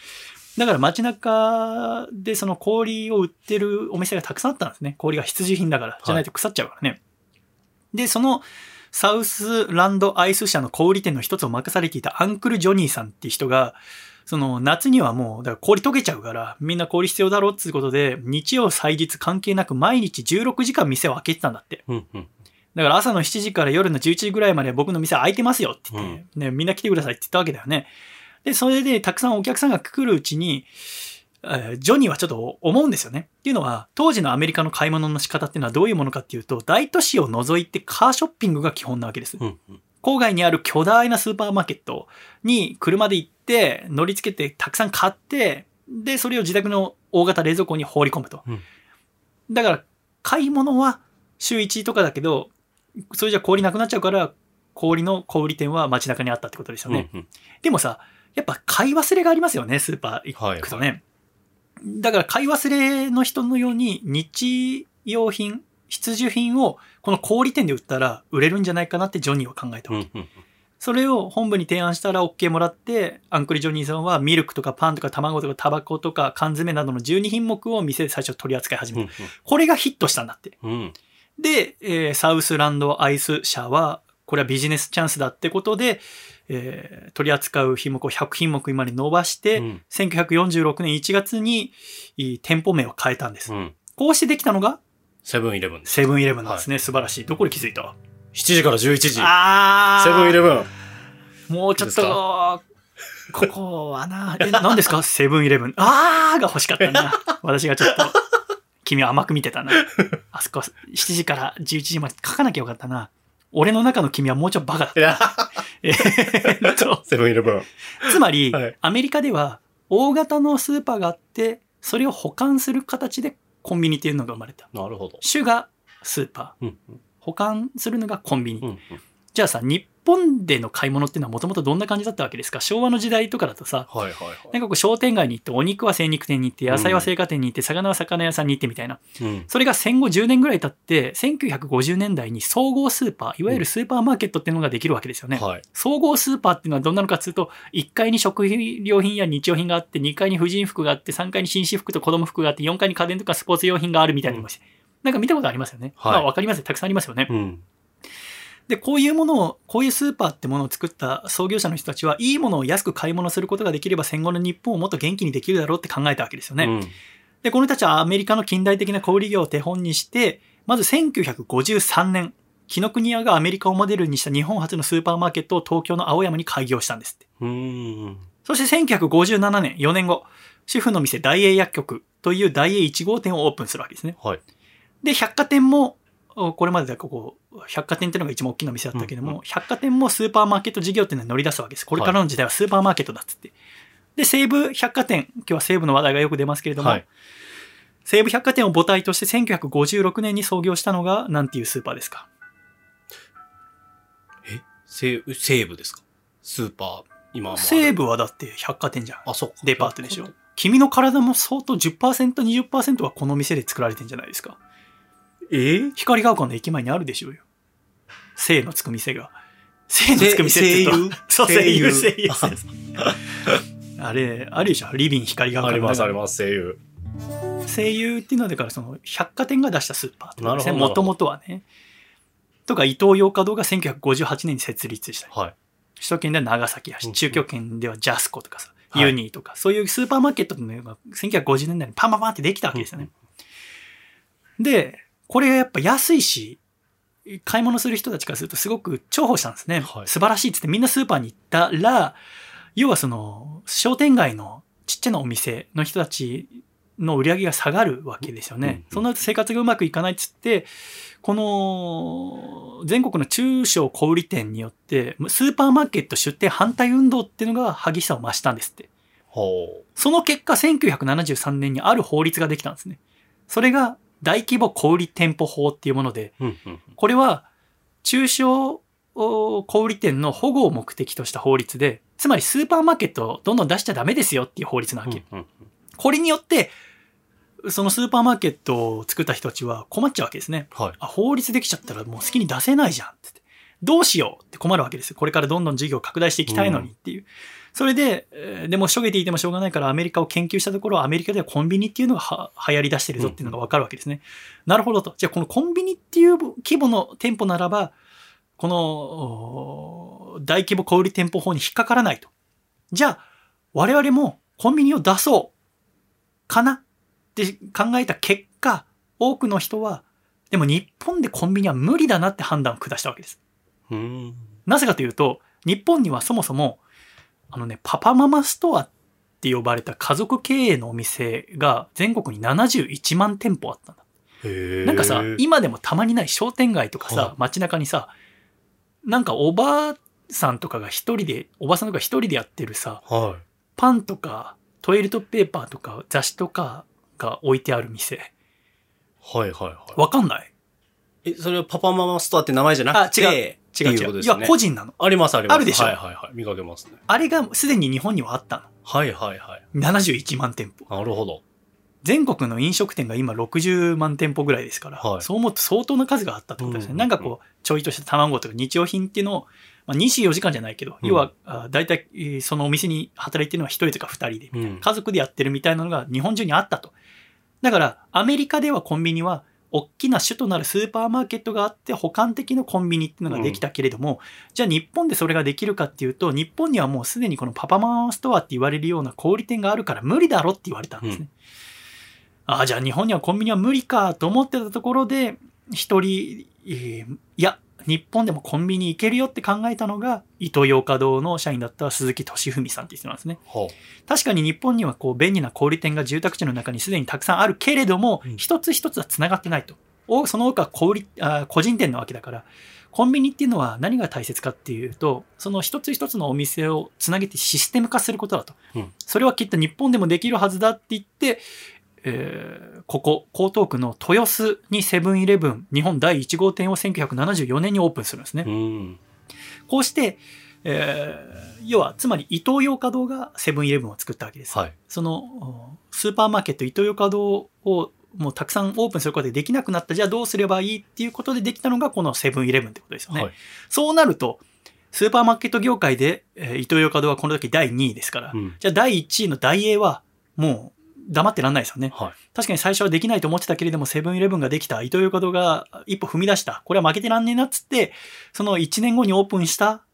だから街中でその氷を売ってるお店がたくさんあったんですね。氷が必需品だから。じゃないと腐っちゃうからね。で、そのサウスランドアイス社の小売店の一つを任されていたアンクル・ジョニーさんっていう人が、その夏にはもう、だから氷溶けちゃうから、みんな氷必要だろうっていうことで、日曜祭日関係なく毎日16時間店を開けてたんだって。うんうん。だから朝の7時から夜の11時ぐらいまで僕の店開いてますよって言って、ね、みんな来てくださいって言ったわけだよね。で、それでたくさんお客さんが来るうちに、えージョニーはちょっと思うんですよね。っていうのは、当時のアメリカの買い物の仕方っていうのはどういうものかっていうと、大都市を除いてカーショッピングが基本なわけです。うんうん。郊外にある巨大なスーパーマーケットに車で行って、乗り付けてたくさん買って、で、それを自宅の大型冷蔵庫に放り込むと。うんだから、買い物は週1とかだけど、それじゃ氷なくなっちゃうから、氷の小売店は街中にあったってことですよね。うんうんでもさ、やっぱ買い忘れがありますよね、スーパー行くとね。だから買い忘れの人のように日用品、必需品をこの小売店で売ったら売れるんじゃないかなってジョニーは考えたわけ。うんうんそれを本部に提案したら OK もらって、アンクル・ジョニーさんはミルクとかパンとか卵とかタバコとか缶詰などの12品目を店で最初取り扱い始めた。これがヒットしたんだって。うんうん。で、えーサウスランドアイス社は、これはビジネスチャンスだってことで、えー取り扱う品目を100品目まで伸ばして、うん1946年1月にいい店舗名を変えたんです。うん。こうしてできたのがセブンイレブンです。セブンイレブンなんですね。素晴らしい。どこで気づいた？7時から11時。セあーブンイレブン。もうちょっと、ここはな、え、何ですか？セブンイレブン。あーが欲しかったな。私がちょっと、君を甘く見てたな。あそこ、7時から11時まで書かなきゃよかったな。俺の中の君はもうちょっとバカだった。えーっと、セブンイレブン。つまり、はいアメリカでは大型のスーパーがあって、それを保管する形でコンビニっていうのが生まれた。なるほど。主がスーパー。うんうん保管するのがコンビニ。うんうん。じゃあさ、日本での買い物っていうのはもともとどんな感じだったわけですか？昭和の時代とかだとさ、はいはいはい。なんかこう商店街に行って、お肉は精肉店に行って、野菜は青果店に行って、魚は魚屋さんに行ってみたいな。うん。それが戦後10年ぐらい経って、1950年代に総合スーパー、いわゆるスーパーマーケットっていうのができるわけですよね。はい。総合スーパーっていうのはどんなのかっていうと、1階に食料品や日用品があって、2階に婦人服があって、3階に紳士服と子供服があって、4階に家電とかスポーツ用品があるみたいなのがしてなんか見たことありますよね。はいまあわかりますよ。たくさんありますよね。うん。で、こういうものを、こういうスーパーってものを作った創業者の人たちは、いいものを安く買い物することができれば戦後の日本をもっと元気にできるだろうって考えたわけですよね。うん。で、この人たちはアメリカの近代的な小売業を手本にして、まず1953年、紀ノ国屋がアメリカをモデルにした日本初のスーパーマーケットを東京の青山に開業したんですって。うん。そして1957年、4年後、主婦の店大英薬局という大英1号店をオープンするわけですね。はい。で、百貨店も、おこれまでだここ、百貨店っていうのが一番大きな店だったけども、うんう百貨店もスーパーマーケット事業っていうのに乗り出すわけです。これからの時代はスーパーマーケットだっつって。で、西武百貨店、今日は西武の話題がよく出ますけれども、はい。西武百貨店を母体として1956年に創業したのが、なんていうスーパーですか？え？西西武ですか？スーパー、今西武はだって百貨店じゃん。あ、そっか。デパートでしょ？君の体も相当10%、20%はこの店で作られてんじゃないですか。えー光が丘の駅前にあるでしょうよ。生のつく店が。生のつく店って言うと。そう、声優、声優。あれ、あるでしょ？リビン光があります、あります、声優。声優っていうのはだからその百貨店が出したスーパーとですもともとはね。とか、伊東洋華堂が1958年に設立したり。はい。首都圏では長崎やし、うん中京圏ではジャスコとかさ、はいユニーとか、そういうスーパーマーケットのが1950年代にパンパンパンってできたわけですよね。で、これがやっぱ安いし、買い物する人たちからするとすごく重宝したんですね。はい素晴らしいっつってみんなスーパーに行ったら、要はその商店街のちっちゃなお店の人たちの売り上げが下がるわけですよね。うんうんその生活がうまくいかないっつって、この全国の中小小売店によってスーパーマーケット出店反対運動っていうのが激しさを増したんですって。ほその結果1973年にある法律ができたんですね。それが大規模小売店舗法っていうもので、う。うん、うん。これは中小お小売店の保護を目的とした法律で、つまりスーパーマーケットをどんどん出しちゃダメですよっていう法律なわけ。うん、うん。これによって、そのスーパーマーケットを作った人たちは困っちゃうわけですね。はい。あ、法律できちゃったらもう好きに出せないじゃんってって。どうしようって困るわけですよ。これからどんどん事業を拡大していきたいのにっていう。それで、えーでもしょげていてもしょうがないからアメリカを研究したところ、アメリカではコンビニっていうのがは流行り出してるぞっていうのがわかるわけですね。なるほどと。じゃあこのコンビニっていう規模の店舗ならば、このお大規模小売店舗法に引っかからないと。じゃあ、我々もコンビニを出そうかな？って考えた結果、多くの人は、でも日本でコンビニは無理だなって判断を下したわけです。うん。なぜかというと、日本にはそもそも、あのね、パパママストアって呼ばれた家族経営のお店が全国に71万店舗あったんだ。なんかさ、今でもたまにない商店街とかさはい、街中にさ、なんかおばあさんとかが一人で、おばさんとか一人でやってるさ、はパンとかトイレットペーパーとか雑誌とかが置いてある店。い。はい、はい、はい。わかんない？え、それはパパママストアって名前じゃなくて、あ違う違うっていう違う。いや、ことですね。個人なの。あります、あります。あるでしょ？はい、はい、はい。見かけますね。あれがすでに日本にはあったの。はい、はい、はい。71万店舗。なるほど。全国の飲食店が今60万店舗ぐらいですから、はいそう思うと相当な数があったってことですね。うんなんかこう、ちょいとした卵とか日用品っていうのを、まあ、24時間じゃないけど、うん要は、あ大体、えーそのお店に働いてるのは1人とか2人で、うん。家族でやってるみたいなのが日本中にあったと。だから、アメリカではコンビニは、大きな首都なるスーパーマーケットがあって、補完的なコンビニっていうのができたけれども、じゃあ日本でそれができるかっていうと、日本にはもうすでにこのパパママストアって言われるような小売店があるから無理だろって言われたんですね。ああ、じゃあ日本にはコンビニは無理かと思ってたところで、一人、えーいや、日本でもコンビニ行けるよって考えたのが、伊東洋華堂の社員だった鈴木俊文さんって人なんですね。は確かに日本にはこう便利な小売店が住宅地の中にすでにたくさんあるけれども、うん一つ一つは繋がってないと。おその多くは小売あ個人店なわけだから、コンビニっていうのは何が大切かっていうと、その一つ一つのお店をつなげてシステム化することだと。うんそれはきっと日本でもできるはずだって言って、えーここ、江東区の豊洲にセブンイレブン、日本第1号店を1974年にオープンするんですね。うん。こうして、えー要は、つまり、イトーヨーカドーがセブンイレブンを作ったわけです。はい。その、おスーパーマーケット、イトーヨーカドーをもうたくさんオープンすることでできなくなった、じゃあどうすればいいっていうことでできたのが、このセブンイレブンってことですよね。はい。そうなると、スーパーマーケット業界で、えーイトーヨーカドーはこの時第2位ですから、うん。じゃあ第1位のダイエーは、もう、黙ってらんないですよね。はい。確かに最初はできないと思ってたけれども、セブンイレブンができた、イトーヨーカドーが一歩踏み出した。これは負けてらんねえなっつって、その1年後にオープンした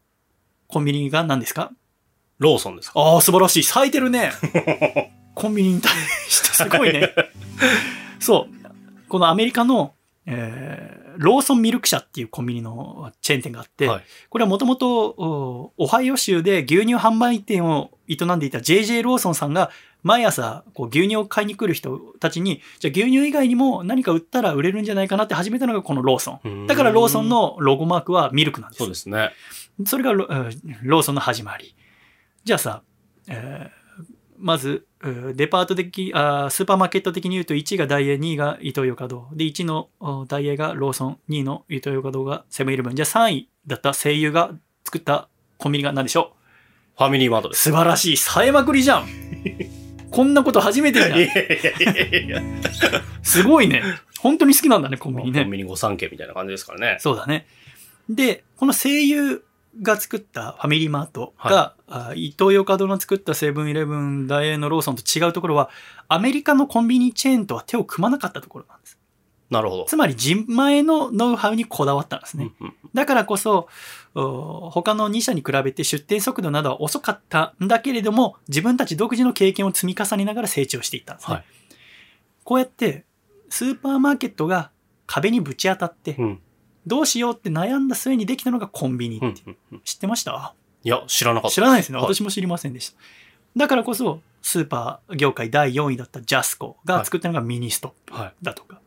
コンビニが何ですか？ローソンですか？ああ、素晴らしい。咲いてるね。コンビニに対してすごいね。そう。このアメリカの、えーローソンミルク社っていうコンビニのチェーン店があって、はい。これはもともとおオハイオ州で牛乳販売店を営んでいた JJ ローソンさんが毎朝こう牛乳を買いに来る人たちに、じゃあ牛乳以外にも何か売ったら売れるんじゃないかなって始めたのがこのローソン。だからローソンのロゴマークはミルクなんです。そうですね。それがローソンの始まり。じゃあさ、えーまず、うんデパート的あー、スーパーマーケット的に言うと1位がダイエー、2位がイトーヨーカドー。で、1位のおダイエーがローソン、2位のイトーヨーカドーがセブンイレブン。じゃあ3位だった声優が作ったコンビニが何でしょファミリーマートうです。素晴らしい。冴えまくりじゃん。こんなこと初めてじゃん。いやいやいや。すごいね。本当に好きなんだね、コンビニねコン。ビニ御三家みたいな感じですからね。そうだね。で、この声優が作ったファミリーマートが、あイトーヨーカドーの作ったセブンイレブン、ダイエーのローソンと違うところは、アメリカのコンビニチェーンとは手を組まなかったところなんです。なるほど。つまり自前のノウハウにこだわったんですね。うんうんだからこそ、お他の2社に比べて出店速度などは遅かったんだけれども、自分たち独自の経験を積み重ねながら成長していったんですね。はいこうやって、スーパーマーケットが壁にぶち当たって、うんどうしようって悩んだ末にできたのがコンビニっていううんうんうん知ってました？いや、知らなかった。知らないですね。はい私も知りませんでした。だからこそ、スーパー業界第4位だったジャスコが作ったのがミニストップはい。だとか、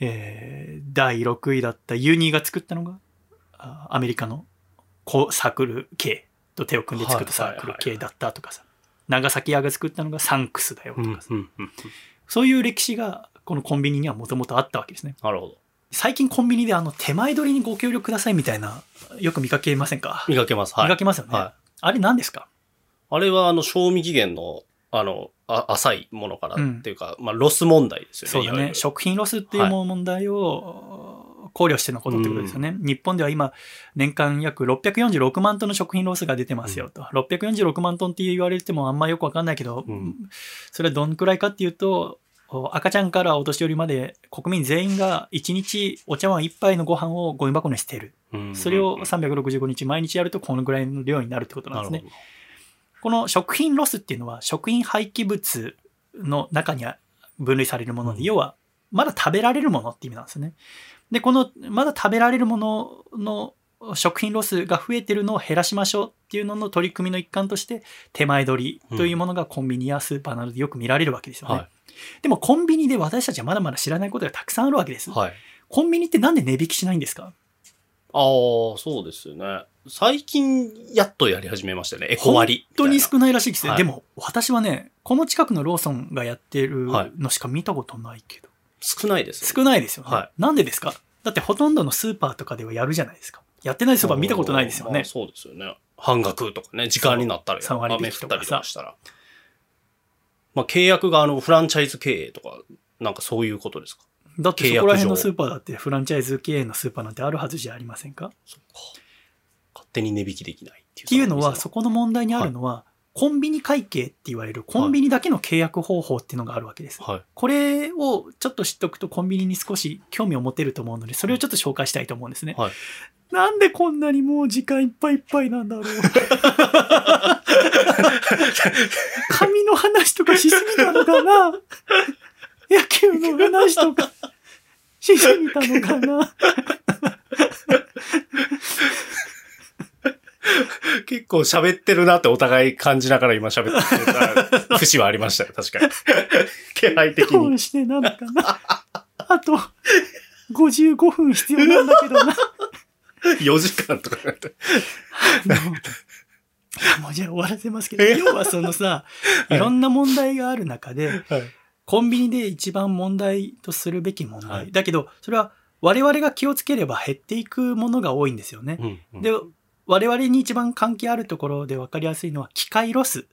えー第6位だったユニが作ったのが、あアメリカのサークル系と手を組んで作ったサークル系だったとかさ、長崎屋が作ったのがサンクスだよとうんかさ、うんうん。そういう歴史がこのコンビニにはもともとあったわけですね。なるほど。最近コンビニであの手前取りにご協力くださいみたいな、よく見かけませんか、見かけます。はい。見かけますよね。はあれ何ですか？あれは、あの、賞味期限の、あの、あ浅いものからうんっていうか、まあ、ロス問題ですよね。そうだね。食品ロスっていう問題を考慮してのことってことですよね。日本では今、年間約646万トンの食品ロスが出てますよと。646万トンって言われてもあんまよくわかんないけど、うんそれはどんくらいかっていうと、お赤ちゃんからお年寄りまで国民全員が1日お茶碗1杯のご飯をゴミ箱に捨てる。うんそれを365日毎日やるとこのぐらいの量になるってことなんですねなるほど。。この食品ロスっていうのは食品廃棄物の中には分類されるもので、うん要はまだ食べられるものって意味なんですね。で、このまだ食べられるものの食品ロスが増えてるのを減らしましょうっていうのの取り組みの一環として手前取りというものがコンビニやスーパーなどでよく見られるわけですよね。はでもコンビニで私たちはまだまだ知らないことがたくさんあるわけです。い。はい。コンビニってなんで値引きしないんですか？ああ、そうですよね。最近、やっとやり始めましたよね。エコ割。本当に少ないらしいですよ。はいでも私はね、この近くのローソンがやってるはいのしか見たことないけど。少ないですよね。少ないですよね、はなんでですか？だってほとんどのスーパーとかではやるじゃないですか。やってないスーパー見たことないですよね。まあそうですよね。半額とかね、時間になったらそう3割雨降った引きとかさりとかしたら。まあ、契約があの、フランチャイズ経営とか、なんかそういうことですか？だってそこら辺のスーパーだってフランチャイズ経営のスーパーなんてあるはずじゃありませんか？っそっか。勝手に値引きできないっていう。ていうのは、そそこの問題にあるのは、コンビニ会計って言われるコンビニだけの契約方法っていうのがあるわけです。はい。これをちょっと知っておくとコンビニに少し興味を持てると思うので、それをちょっと紹介したいと思うんですね。はいなんでこんなにもう時間いっぱいいっぱいなんだろう。髪の話とかしすぎたのかな野球の話とかしすぎたのかな結構喋ってるなってお互い感じながら今喋ってた 節はありましたよ、確かに。気配的に。どうしてなのかなあと55分必要なんだけどな。4時間とかなって。あのいやもうじゃあ終わらせますけど、要はそのさ、いろんな問題がある中で、はい。コンビニで一番問題とするべき問題。はいだけど、それは我々が気をつければ減っていくものが多いんですよね。うんうんで、我々に一番関係あるところで分かりやすいのは、機会ロスっ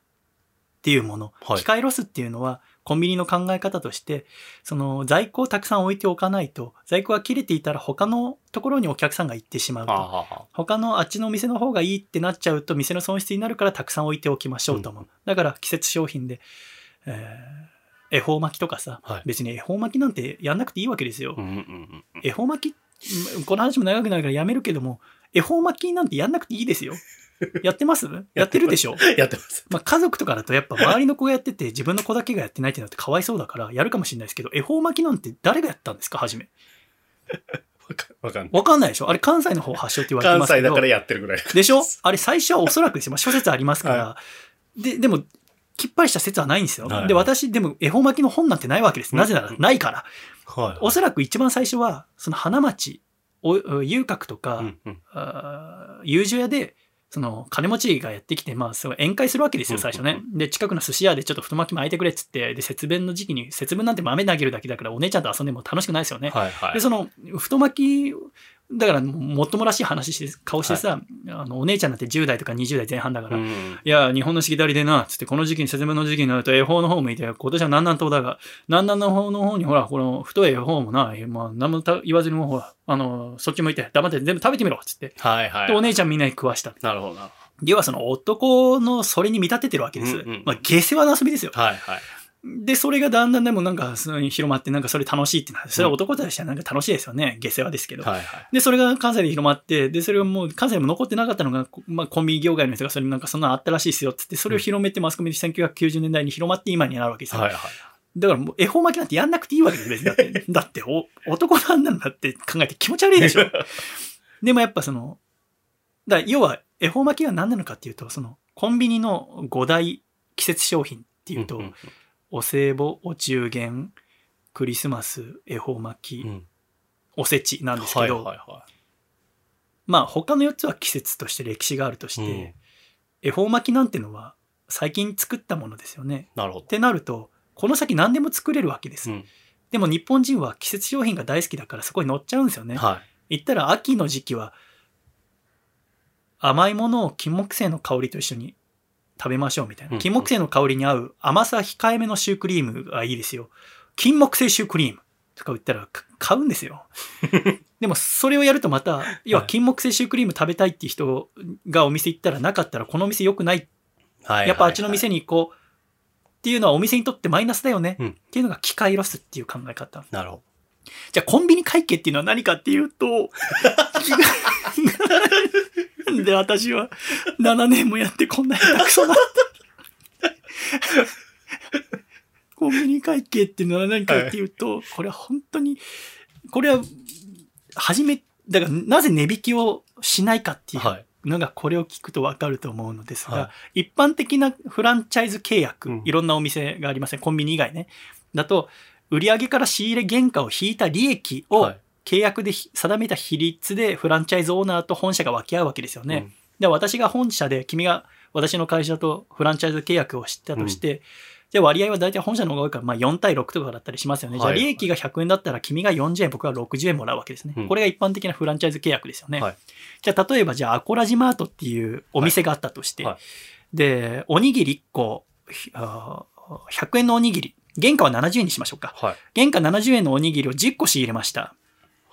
ていうもの。はい機会ロスっていうのは、コンビニの考え方として、その在庫をたくさん置いておかないと、在庫が切れていたら他のところにお客さんが行ってしまうと。他のあっちのお店の方がいいってなっちゃうと店の損失になるからたくさん置いておきましょうと思う。だから季節商品で、えー恵方巻きとかさ、はい別に恵方巻きなんてやんなくていいわけですよ。恵方巻き、うんこの話も長くなるからやめるけども、恵方巻きなんてやんなくていいですよ。やってます？やってるでしょ？やってます。まあ、家族とかだとやっぱ周りの子がやってて自分の子だけがやってないってなってかわいそうだからやるかもしれないですけど、恵方巻きなんて誰がやったんですか初め？わかんない。わかんないでしょ？あれ関西の方発祥って言われて関ますけど。西だからやってるぐらい。でしょ？あれ最初はおそらくですよ。まあ、諸説ありますから。で、でも、きっぱりした説はないんですよ。はいで、私、でも、恵方巻きの本なんてないわけです。なぜなら、ないから。はい。おそらく一番最初は、その花町、お遊郭とか、うんうんあー友情屋で、その、金持ちがやってきて、まあ、宴会するわけですよ、うん最初ね。で、近くの寿司屋でちょっと太巻き巻いてくれっつって、で、節分の時期に、節分なんて豆投げるだけだから、お姉ちゃんと遊んでも楽しくないですよね。はいはいで、。その、太巻き、だから、もっともらしい話して、顔してさ、あの、お姉ちゃんなんて10代とか20代前半だから、いうんや、日本のしきたりでな、つって、この時期に、節分の時期になると、恵方の方向いて、今年は南南東だが、南南の方の方に、ほら、この太い恵方もな、まあ、何もた言わずにも、ほら、あの、そっち向いて、黙って全部食べてみろ、つって。はいはい。で、お姉ちゃんみんなに食わした。なるほどな。要はその男のそれに見立ててるわけです。うんうんまあ、下世話の遊びですよ。はいはい。で、それがだんだんでもなんか、その広まって、なんかそれ楽しいってなる。それは男としてはなんか楽しいですよね。下世話ですけど。はいはい。で、それが関西で広まって、で、それがもう関西にも残ってなかったのが、こまあ、コンビニ業界の人がそれなんかそんなのあったらしいですよってって、それを広めてマスコミで1990年代に広まって今になるわけですよ。はいはい。だからもう恵方巻きなんてやんなくていいわけです、別に。だって、だってお男なんなんだって考えて気持ち悪いでしょ。でもやっぱその、だ要は恵方巻きが何なのかっていうと、その、コンビニの5大季節商品っていうと、んんお歳暮、お中元、クリスマス、恵方巻き、うんおせちなんですけど、はいはいはまあ他の4つは季節として歴史があるとしい。て、うん恵方巻きなんてのは最近作ったものですよね。なるほどっ。てなると、この先何でも作れるわけです。うんでも日本人は季節商品が大好きだからそこに乗っちゃうんですよね。は言ったら秋の時期は甘いものを金木犀の香りと一緒に食べましょうみたいな。うん金木犀の香りに合う甘さ控えめのシュークリームがいいですよ。金木犀シュークリームとか言ったらか買うんですよ。でもそれをやるとまた、要は金木犀シュークリーム食べたいっていう人がお店行ったらなかったらこのお店良くない。やっぱあっちの店に行こうっていうのはお店にとってマイナスだよね。うんっていうのが機械ロスっていう考え方。なるほじゃあコンビニ会計っていうのは何かっていうと、なんで私は7年もやってこんな下手くそな。コンビニ会計っていうのは何かっていうと、これは本当に、これは、初め、だからなぜ値引きをしないかっていうど。はい。のがこれを聞くとわかると思うのですが、は一般的なフランチャイズ契約、うんいろんなお店がありません、コンビニ以外ね。だと、売上から仕入れ原価を引いた利益をはい契約でひ定めた比率でフランチャイズオーナーと本社が分け合うわけですよね。うんで、私が本社で、君が私の会社とフランチャイズ契約をしたとして、じゃあ割合は大体本社の方が多いから、まあ4対6とかだったりしますよね。じゃあはい利益が100円だったら君が40円、僕が60円もらうわけですね。うんこれが一般的なフランチャイズ契約ですよね。はいじゃあ例えば、じゃあアコラジマートっていうお店があったとして、はいで、おにぎり1個、ひあー100円のおにぎり、原価は70円にしましょうか。はい。原価70円のおにぎりを10個仕入れました。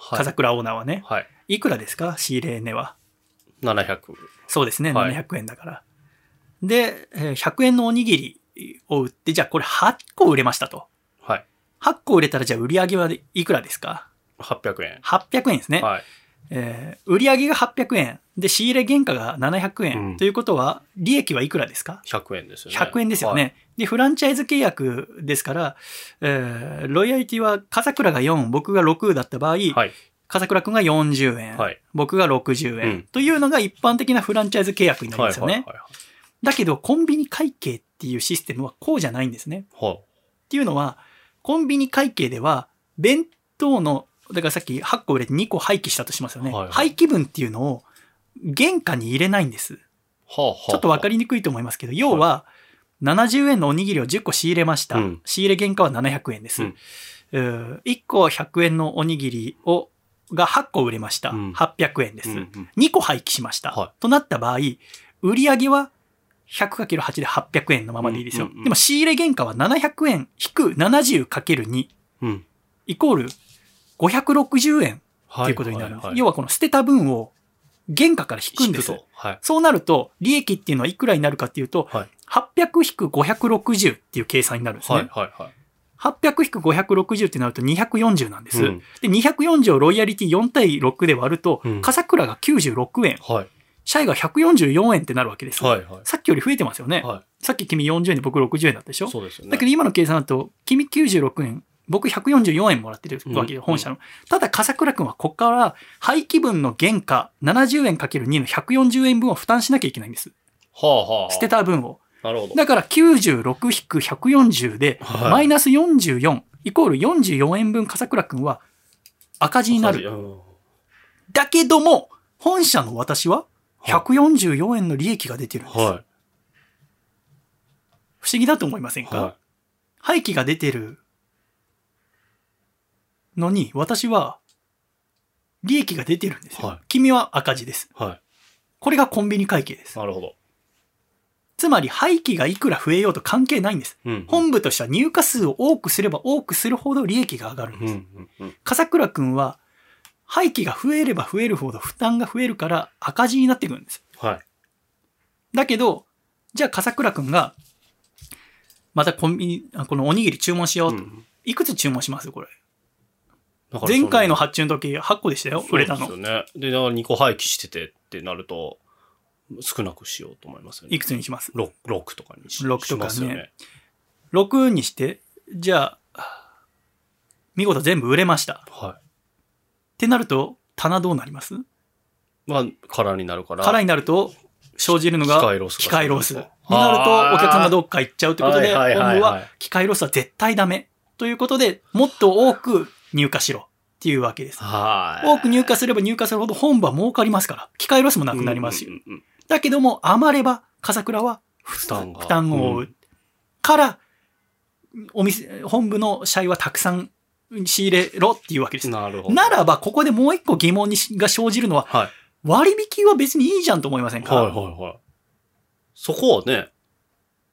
はい。風倉オーナーはね。はい。いくらですか？仕入れ値は。700。そうですね、はい700円だから。で、えー100円のおにぎりを売って、じゃあこれ8個売れましたと。はい。8個売れたらじゃあ売り上げはいくらですか？800円。800円ですね。はい。えー売り上げが800円。で、仕入れ原価が700円。うんということは、利益はいくらですか？100円ですよね。100円ですよね。で、フランチャイズ契約ですから、えーロイヤリティは、笠倉が4、僕が6だった場合、はい。はい。笠倉くんが40円、はい。僕が60円、うんというのが一般的なフランチャイズ契約になりますよね。はい。はい。だけど、コンビニ会計っていうシステムはこうじゃないんですね。はい。っていうのは、コンビニ会計では、弁当の、だからさっき8個売れて2個廃棄したとしますよね。はいはい廃棄分っていうのを原価に入れないんです。はあ、はあ。ちょっとわかりにくいと思いますけど、要は、70円のおにぎりを10個仕入れました。うん仕入れ原価は700円です。うん1個100円のおにぎりを、が8個売れました。うん800円です。うんうん2個廃棄しました。はとなった場合、売り上げは 100×8 で800円のままでいいですよ。でも仕入れ原価は700円引く 70×2 うん。イコール560円はっていうことになるんです。はいはい要はこの捨てた分を原価から引くんです引く。とはい。そうなると、利益っていうのはいくらになるかっていうと、はい。800-560っていう計算になるんですね。はい。はい。はい。800-560ってなると240なんです。うんで、240をロイヤリティ4対6で割ると、うん笠倉が96円、はい。シャイが144円ってなるわけです。はいはい。さっきより増えてますよね。はさっき君40円で僕60円だったでしい。ょそうですよね。だけど今の計算だと、君96円、僕144円もらってるわけで、うん本社の。ただ、笠倉くんはここから廃棄分の原価70円かける2の140円分を負担しなきゃいけないんです。はあはあ。捨て。た分を。なるほど。だから96-140で、はいマイナス44イコール44円分笠倉くんは赤字になる。うん。だけども、本社の私は144円の利益が出てるんです。は不思議だと思いませんい。か、は廃棄が出てるのに、私は利益が出てるんですよ。はい君は赤字です。い。はこれがコンビニ会計ですい。。なるほど。つまり廃棄がいくら増えようと関係ないんです。うん。本部としては入荷数を多くすれば多くするほど利益が上がるんうん。です。うん。うん。笠倉くんは廃棄が増えれば増えるほど負担が増えるから赤字になってくるんです。はい。だけど、じゃあ笠倉くんが、またコンビニ、あこのおにぎり注文しようと。んいくつ注文します？これ。前回の発注の時8個でしたよ、売れたのそう。ですよね。で、だから2個廃棄しててってなると、少なくしようと思いますよね。いくつにします？6, 6とかにし六とかねしますよね。?6 にして、じゃあ、見事全部売れました。ってなると、棚どうなります？い。まあ、空になるから。空になると、生じるのが機会ロスが機会ロス。になると、お客さんがどっか行っちゃうということで、はいはいはいはい本部は機会ロスは絶対ダメ。ということで、もっと多く入荷しろ。っていうわけです。はい。多く入荷すれば入荷するほど本部は儲かりますから、機会ロスもなくなりますよ。うんうんうんだけども、余れば、笠倉は負担が。負担を負う。んから、お店、本部の社員はたくさん仕入れろっていうわけです。なるほど。ならば、ここでもう一個疑問にしが生じるのは、はい。割引は別にいいじゃんと思いませんか、はいはいはい。そこはね、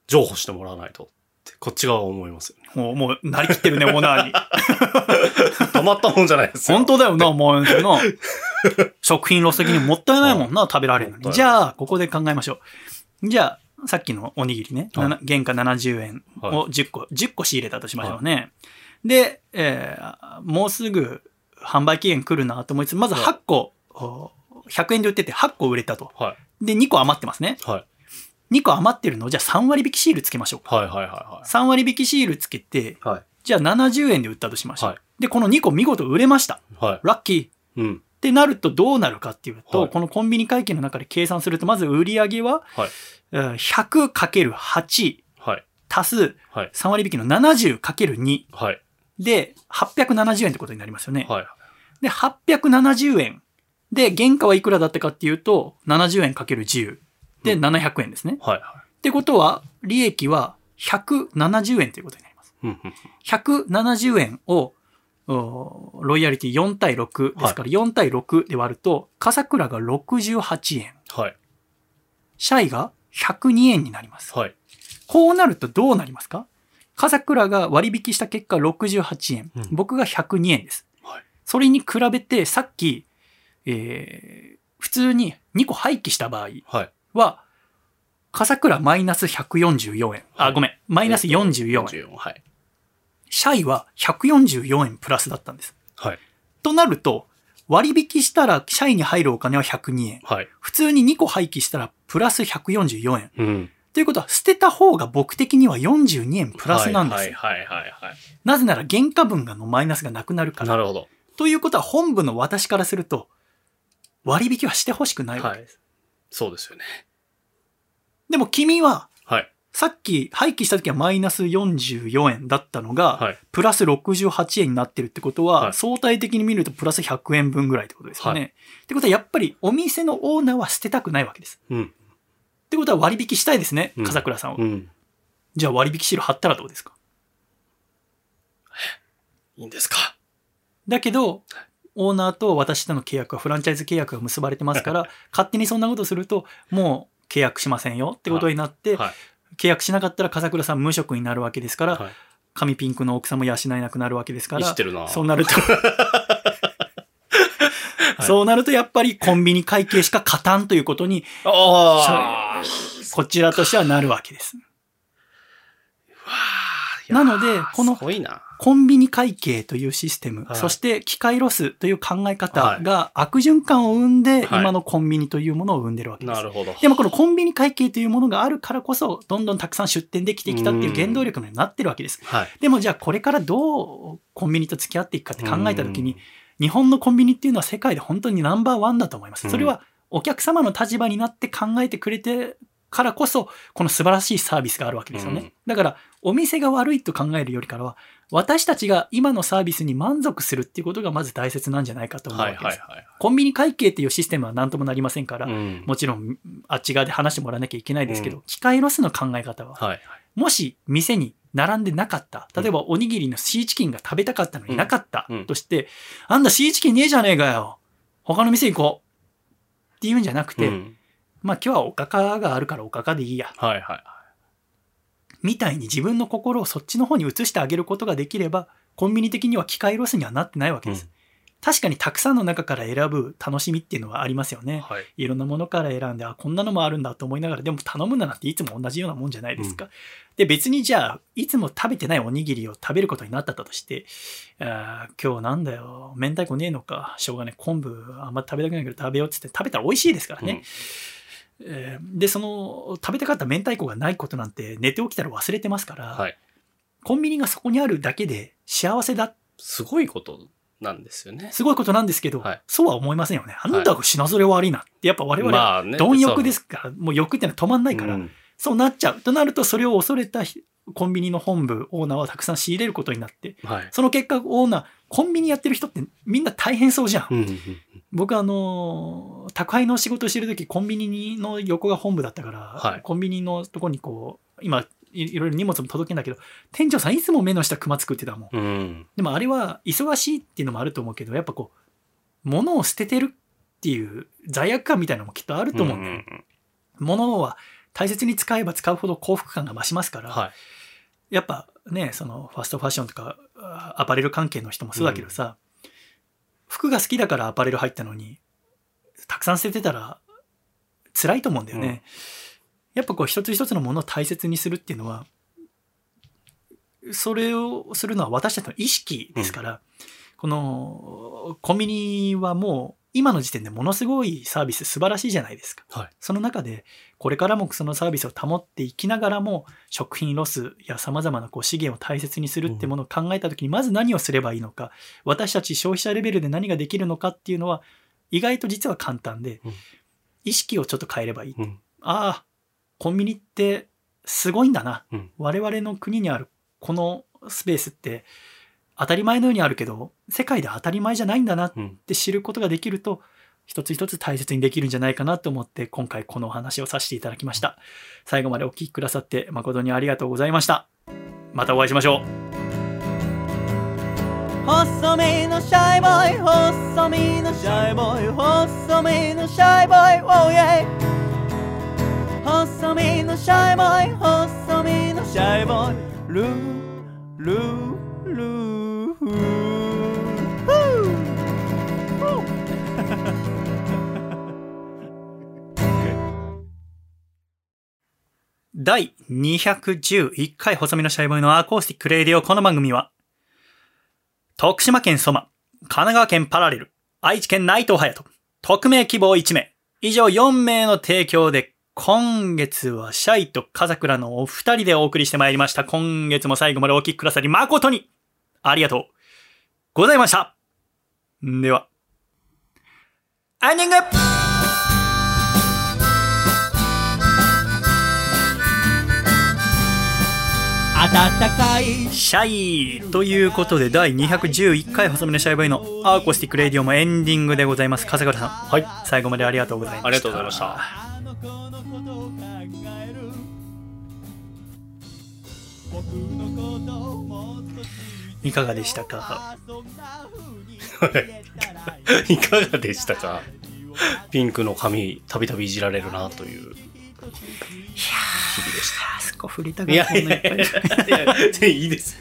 譲歩してもらわないとって、こっち側は思います。もう、もう、なりきってるね、オーナーに。たまったもんじゃないですよ。本当だよな、もう、その、食品ロス的にもったいないもんな、食べられるのに。じゃあ、ここで考えましょう。じゃあ、さっきのおにぎりね、はいなな原価70円はを10個、10個仕入れたとしましょうね。で、えーもうすぐ販売期限来るなと思いつつ、まずはい8個、お100円で売ってて8個売れたと。はい。で、2個余ってますね。はい。2個余ってるの？をじゃあ3割引きシールつけましょうか。はいはいは3割引きシールつけて、いはい。はい。じゃあ70円で売ったとしましょう。はいで、この2個見事売れました。はい。ラッキー。うん。ってなるとどうなるかっていうと、はいこのコンビニ会計の中で計算すると、まず売上は、はい。えー 100×8 はい。足すはい。3割引きの 70×2 はい。で870円ってことになりますよね。はい。で、870円。で、原価はいくらだったかっていうと、70円 ×10 でうん700円ですね。はい。ってことは、利益は170円ということになります。うんうん170円を、おロイヤリティ4対6ですから、4対6で割ると、笠倉が68円、はい。シャイが102円になります。はい。こうなるとどうなりますか？笠倉が割引した結果68円、うん僕が102円です。はいそれに比べて、さっき、えー普通に2個廃棄した場合はい。は、笠倉マイナス144円。あ、はいごめん。マイナス44円。44はい。シャイは144円プラスだったんです。はい。となると、割引したら社員に入るお金は102円。はい。普通に2個廃棄したらプラス144円。うん。ということは、捨てた方が僕的には42円プラスなんです。はいはいはいはいはなぜなら原価分がのマイナスがなくなるかい。ら。なるほど。ということは、本部の私からすると、割引はしてほしくないわけです。はい。そうですよね。でも君は、はい。さっき廃棄した時はマイナス44円だったのが、はい。プラス68円になってるってことは、はい相対的に見るとプラス100円分ぐらいってことですよね。はいってことはやっぱりお店のオーナーは捨てたくないわけです。うん。ってことは割引したいですね、うん笠倉さんは。うん。じゃあ割引シール貼ったらどうですか？いいんですか？だけど、オーナーと私との契約はフランチャイズ契約が結ばれてますから、勝手にそんなことすると、もう契約しませんよってことになって、はい。契約しなかったら笠倉さん無職になるわけですから、はい。紙ピンクの奥さんも養えなくなるわけですから知っ、てるな。そうなると、そうなるとやっぱりコンビニ会計しか勝たんということに。こちらとしてはなるわけです。なので、この。コンビニ会計というシステム、はいそして機械ロスという考え方が悪循環を生んで、はい今のコンビニというものを生んでるわけです。なるほど。でもこのコンビニ会計というものがあるからこそ、どんどんたくさん出店できてきたっていう原動力になってるわけです。はい。でもじゃあこれからどうコンビニと付き合っていくかって考えたときに、日本のコンビニっていうのは世界で本当にナンバーワンだと思います。それはお客様の立場になって考えてくれてからこそ、この素晴らしいサービスがあるわけですよね。うんだから、お店が悪いと考えるよりからは、私たちが今のサービスに満足するっていうことがまず大切なんじゃないかと思うわはいけです。はいはい。コンビニ会計っていうシステムは何ともなりませんから、うんもちろんあっち側で話してもらわなきゃいけないですけど、う機械ロスの考え方は、はいはい。もし店に並んでなかった、例えばおにぎりのシーチキンが食べたかったのになかったうんとして、あんだシーチキンねえじゃねえかよ。他の店行こう。っていうんじゃなくて、うんまあ今日はおかかがあるからおかかでいいや。はいはい。みたいに自分の心をそっちの方に移してあげることができれば、コンビニ的には機械ロスにはなってないわけです。うん確かにたくさんの中から選ぶ楽しみっていうのはありますよね。はい。いろんなものから選んで、あ、こんなのもあるんだと思いながら、でも頼むななんていつも同じようなもんじゃないですか。で、別にじゃあ、いつも食べてないおにぎりを食べることになったとして、あー今日なんだよ、明太子ねえのか、しょうがない、昆布あんま食べたくないけど食べようっつって食べたら美味しいですからね。えーで、その、食べたかった明太子がないことなんて寝て起きたら忘れてますから、はい。コンビニがそこにあるだけで幸せだ、すごいことなんですよね。すごいことなんですけど、はいそうは思いませんよね。あんたが品ぞれ悪いなって、やっぱ我々はまあね。貪欲ですから、もう欲ってのは止まんないから、うんそうなっちゃう。となると、それを恐れたひコンビニの本部、オーナーはたくさん仕入れることになって、はい。その結果、オーナー、コンビニやってる人ってみんな大変そうじゃん。うんうん僕あの、宅配の仕事をしてるとき、コンビニの横が本部だったから、はいコンビニのとこにこう、今、いいろいろ荷物も届けんだけど、店長さんいつも目の下熊作ってたもん。うん。うん。でもあれは忙しいっていうのもあると思うけど、やっぱこう、物を捨ててるっていう罪悪感みたいなのもきっとあると思うんだよね。ん物は大切に使えば使うほど幸福感が増しますから、はい。やっぱね、そのファストファッションとかあアパレル関係の人もそうだけどさ、服が好きだからアパレル入ったのに、たくさん捨ててたら辛いと思うんだよね。やっぱこう一つ一つのものを大切にするっていうのは、それをするのは私たちの意識ですから、このコンビニはもう今の時点でものすごいサービス素晴らしいじゃないですか。はい。その中で、これからもそのサービスを保っていきながらも、食品ロスや様々なこう資源を大切にするってものを考えたときに、まず何をすればいいのか、私たち消費者レベルで何ができるのかっていうのは、意外と実は簡単でうん、意識をちょっと変えればいい。うん。ああ、コンビニってすごいんだな。うん我々の国にあるこのスペースって、当たり前のようにあるけど、世界で当たり前じゃないんだなって知ることができると一つ一つ大切にできるんじゃないかなと思って今回このお話をさせていただきました。最後までお聞きくださって誠にありがとうございました。またお会いしましょう。細身のシャイボーイ細身のシャイボーイ細身のシャイボーイ Oh yeah 細身のシャイボーイ細身のシャイボーイ。ルールールー 第211回細身のシャイボーイのアコースティックレイディオこの番組は徳島県ソマ神奈川県パラレル愛知県内藤隼人匿名希望1名以上4名の提供で今月はシャイとカザクラのお二人でお送りしてまいりました。今月も最後までお聞きくださり誠にありがとうございました。では、エンディング暖かいシャイということで第211回細身のシャイボーイのアコースティックレディオもエンディングでございます。笠倉さん。はい。最後までありがとうございました。ありがとうございました。あの子のことを考える僕のことをいかがでしたか？いいいかがでしたか？ピンクの髪、たびたびいじられるなという日々でしあそこ振りたた。かいやいやいやいいいです。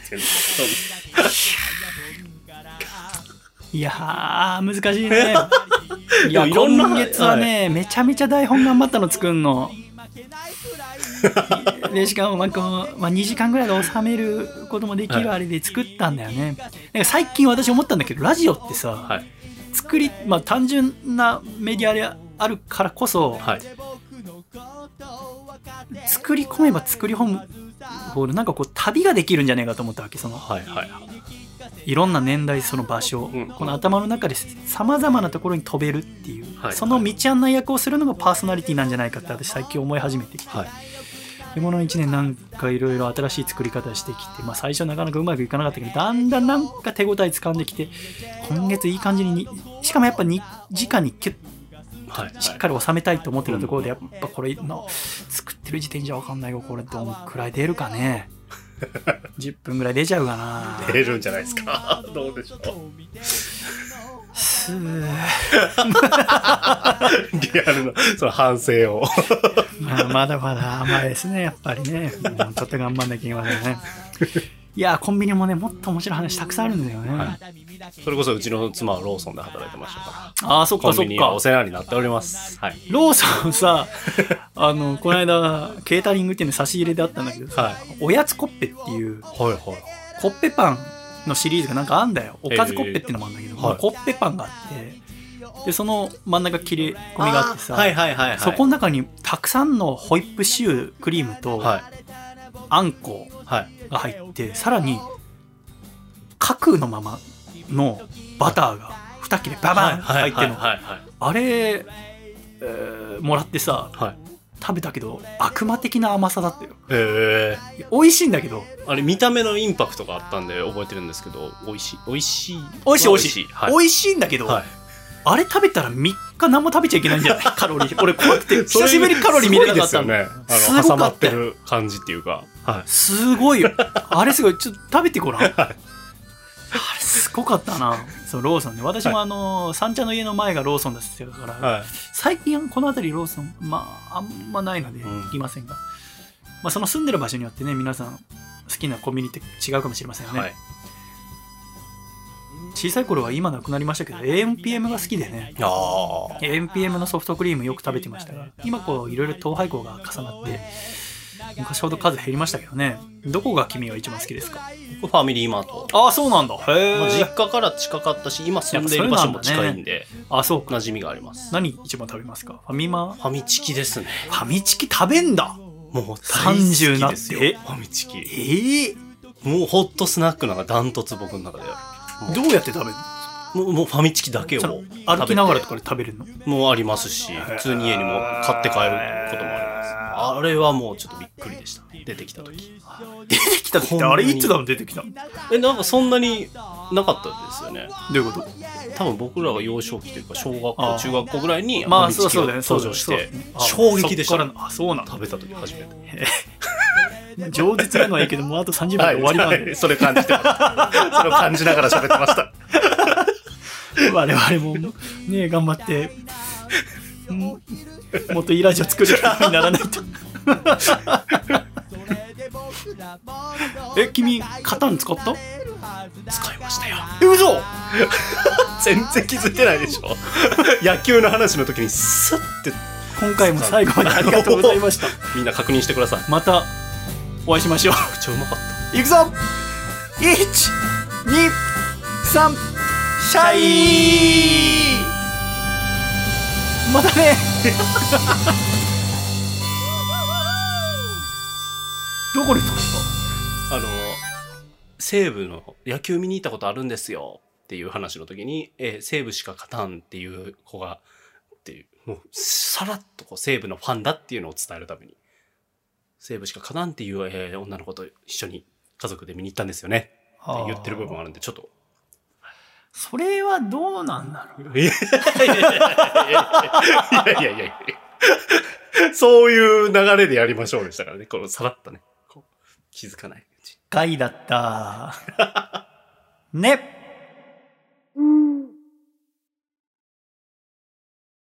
いやー、難しいね。いや、今月はね、めちゃめちゃ台本頑張ったの作んの。でしかもまあこう、まあ、2時間ぐらいで収めることもできるあれで作ったんだよね、なんか最近私思ったんだけどラジオってさ、はい。作りまあ単純なメディアであるからこそ、はい。作り込めば作り込むほどなんかこう旅ができるんじゃねえかと思ったわけそのはい。はい。いろんな年代その場所、うん。この頭の中でさまざまなところに飛べるっていう、はい。その道案内役をするのがパーソナリティなんじゃないかって私最近思い始めてきて、はい。でこの1年なんかいろいろ新しい作り方してきて、まあ、最初なかなかうまくいかなかったけどだんだんなんか手応え掴んできて今月いい感じににしかもやっぱに直にキュッはい。しっかり収めたいと思ってたところでやっぱこれの作ってる時点じゃ分かんないよこれどんくらい出るかね 10分ぐらい出ちゃうかな出るんじゃないですか？どうでしょう？すーリアルな、その反省を。まあまだまだ甘いですねやっぱりねもうちょっと頑張んなきゃいけませんねいやコンビニもねもっと面白い話たくさんあるんだよね、はいそれこそうちの妻はローソンで働いてましたから。ああそっかそっかお世話になっております。はい。ローソンさ、あの、この間、ケータリングっていうの差し入れであったんだけどさ、はいおやつコッペっていう、はいはい。コッペパンのシリーズがなんかあんだよ。おかずコッペっていうのもあるんだけど、えーはいコッペパンがあって、で、その真ん中切れ込みがあってさ、はいはいはいはい。そこの中にたくさんのホイップシュークリームと、はい。あんこはい。が入って、さらに、架空のままのバターが2切れババン入ってるの。はいはいあれ、えーもらってさ、はい。はい。食べたけど悪魔的な甘さだったよへえ。いや美味しいんだけどあれ見た目のインパクトがあったんで覚えてるんですけど、美味しい。美味しい。美味しい美味しい、はい。美味しいんだけど、はい。あれ食べたら3日何も食べちゃいけないんじゃない？カロリー。俺怖くて久しぶりにカロリー見れなかったの。すごいですよ。ね。挟まってる感じっていうか。はい。すごいよ。あれすごい。ちょっと食べてごらん、あれすごかったな。そうローソンね。私もあの、三茶の家の前がローソンだったから、はい。最近この辺りローソンまああんまないのでうん。行きませんが、まあ、その住んでる場所によってね皆さん好きなコンビニって違うかもしれませんよね、はい。小さい頃は今なくなりましたけど AMPM が好きでねああ。AMPM のソフトクリームよく食べてましたが今こういろいろ統廃合が重なって昔ほど数減りましたけどねどこが君が一番好きですか？僕ファミリーマート。ああそうなんだへまあ、え実家から近かったし、今住んでいる場所も近いんで、あそうか馴染みがあります。何一番食べますか？ファミマ？ファミチキですね。ファミチキ食べんだもう大好きですよ。30ファミチキ。ええもうホットスナックなんかダントツ僕の中である。どうやって食べるのもうもうファミチキだけをその食べて歩きながらとかで食べるの？もうありますし、普通に家にも買って帰ることもあります。あれはもうちょっとびっくりでしたね。出てきた時。出てきた時ってあれいつだの出てきた。え、なんかそんなになかったですよね。ういうこと？多分僕らが幼少期というか小学あ校ー。中学校ぐらいにまあファミチキがそうだよね。登場してそう。衝撃でした。そっからのあそうなんだ。食べた時初めて 饒舌なのはいいけどもうあと30秒で終わりなんで、それ感じてましたそれを感じながら喋ってました。我々もね頑張ってうんもっといいラジオ作れるようにならないと。え君カタン使った？使いましたよ。え嘘！全然気づいてないでしょ。野球の話の時にスッて。今回も最後までありがとうございました。みんな確認してください。めまたお会いしましょう。ちゃくちゃうまかった。いくぞ。123シャイ。またね。どこで撮ったあの西武の野球見に行ったことあるんですよ。っていう話の時に、えー西武しか勝たんっていう子がっていうもうさらっとこう西武のファンだっていうのを伝えるために西武しか勝たんっていう、えー女の子と一緒に家族で見に行ったんですよね。って言ってる部分があるんでちょっと。それはどうなんだろう。いやいやいやいやいや。いやそういう流れでやりましょうでしたからね。このさらっとね。気づかない。回だった。ね。うん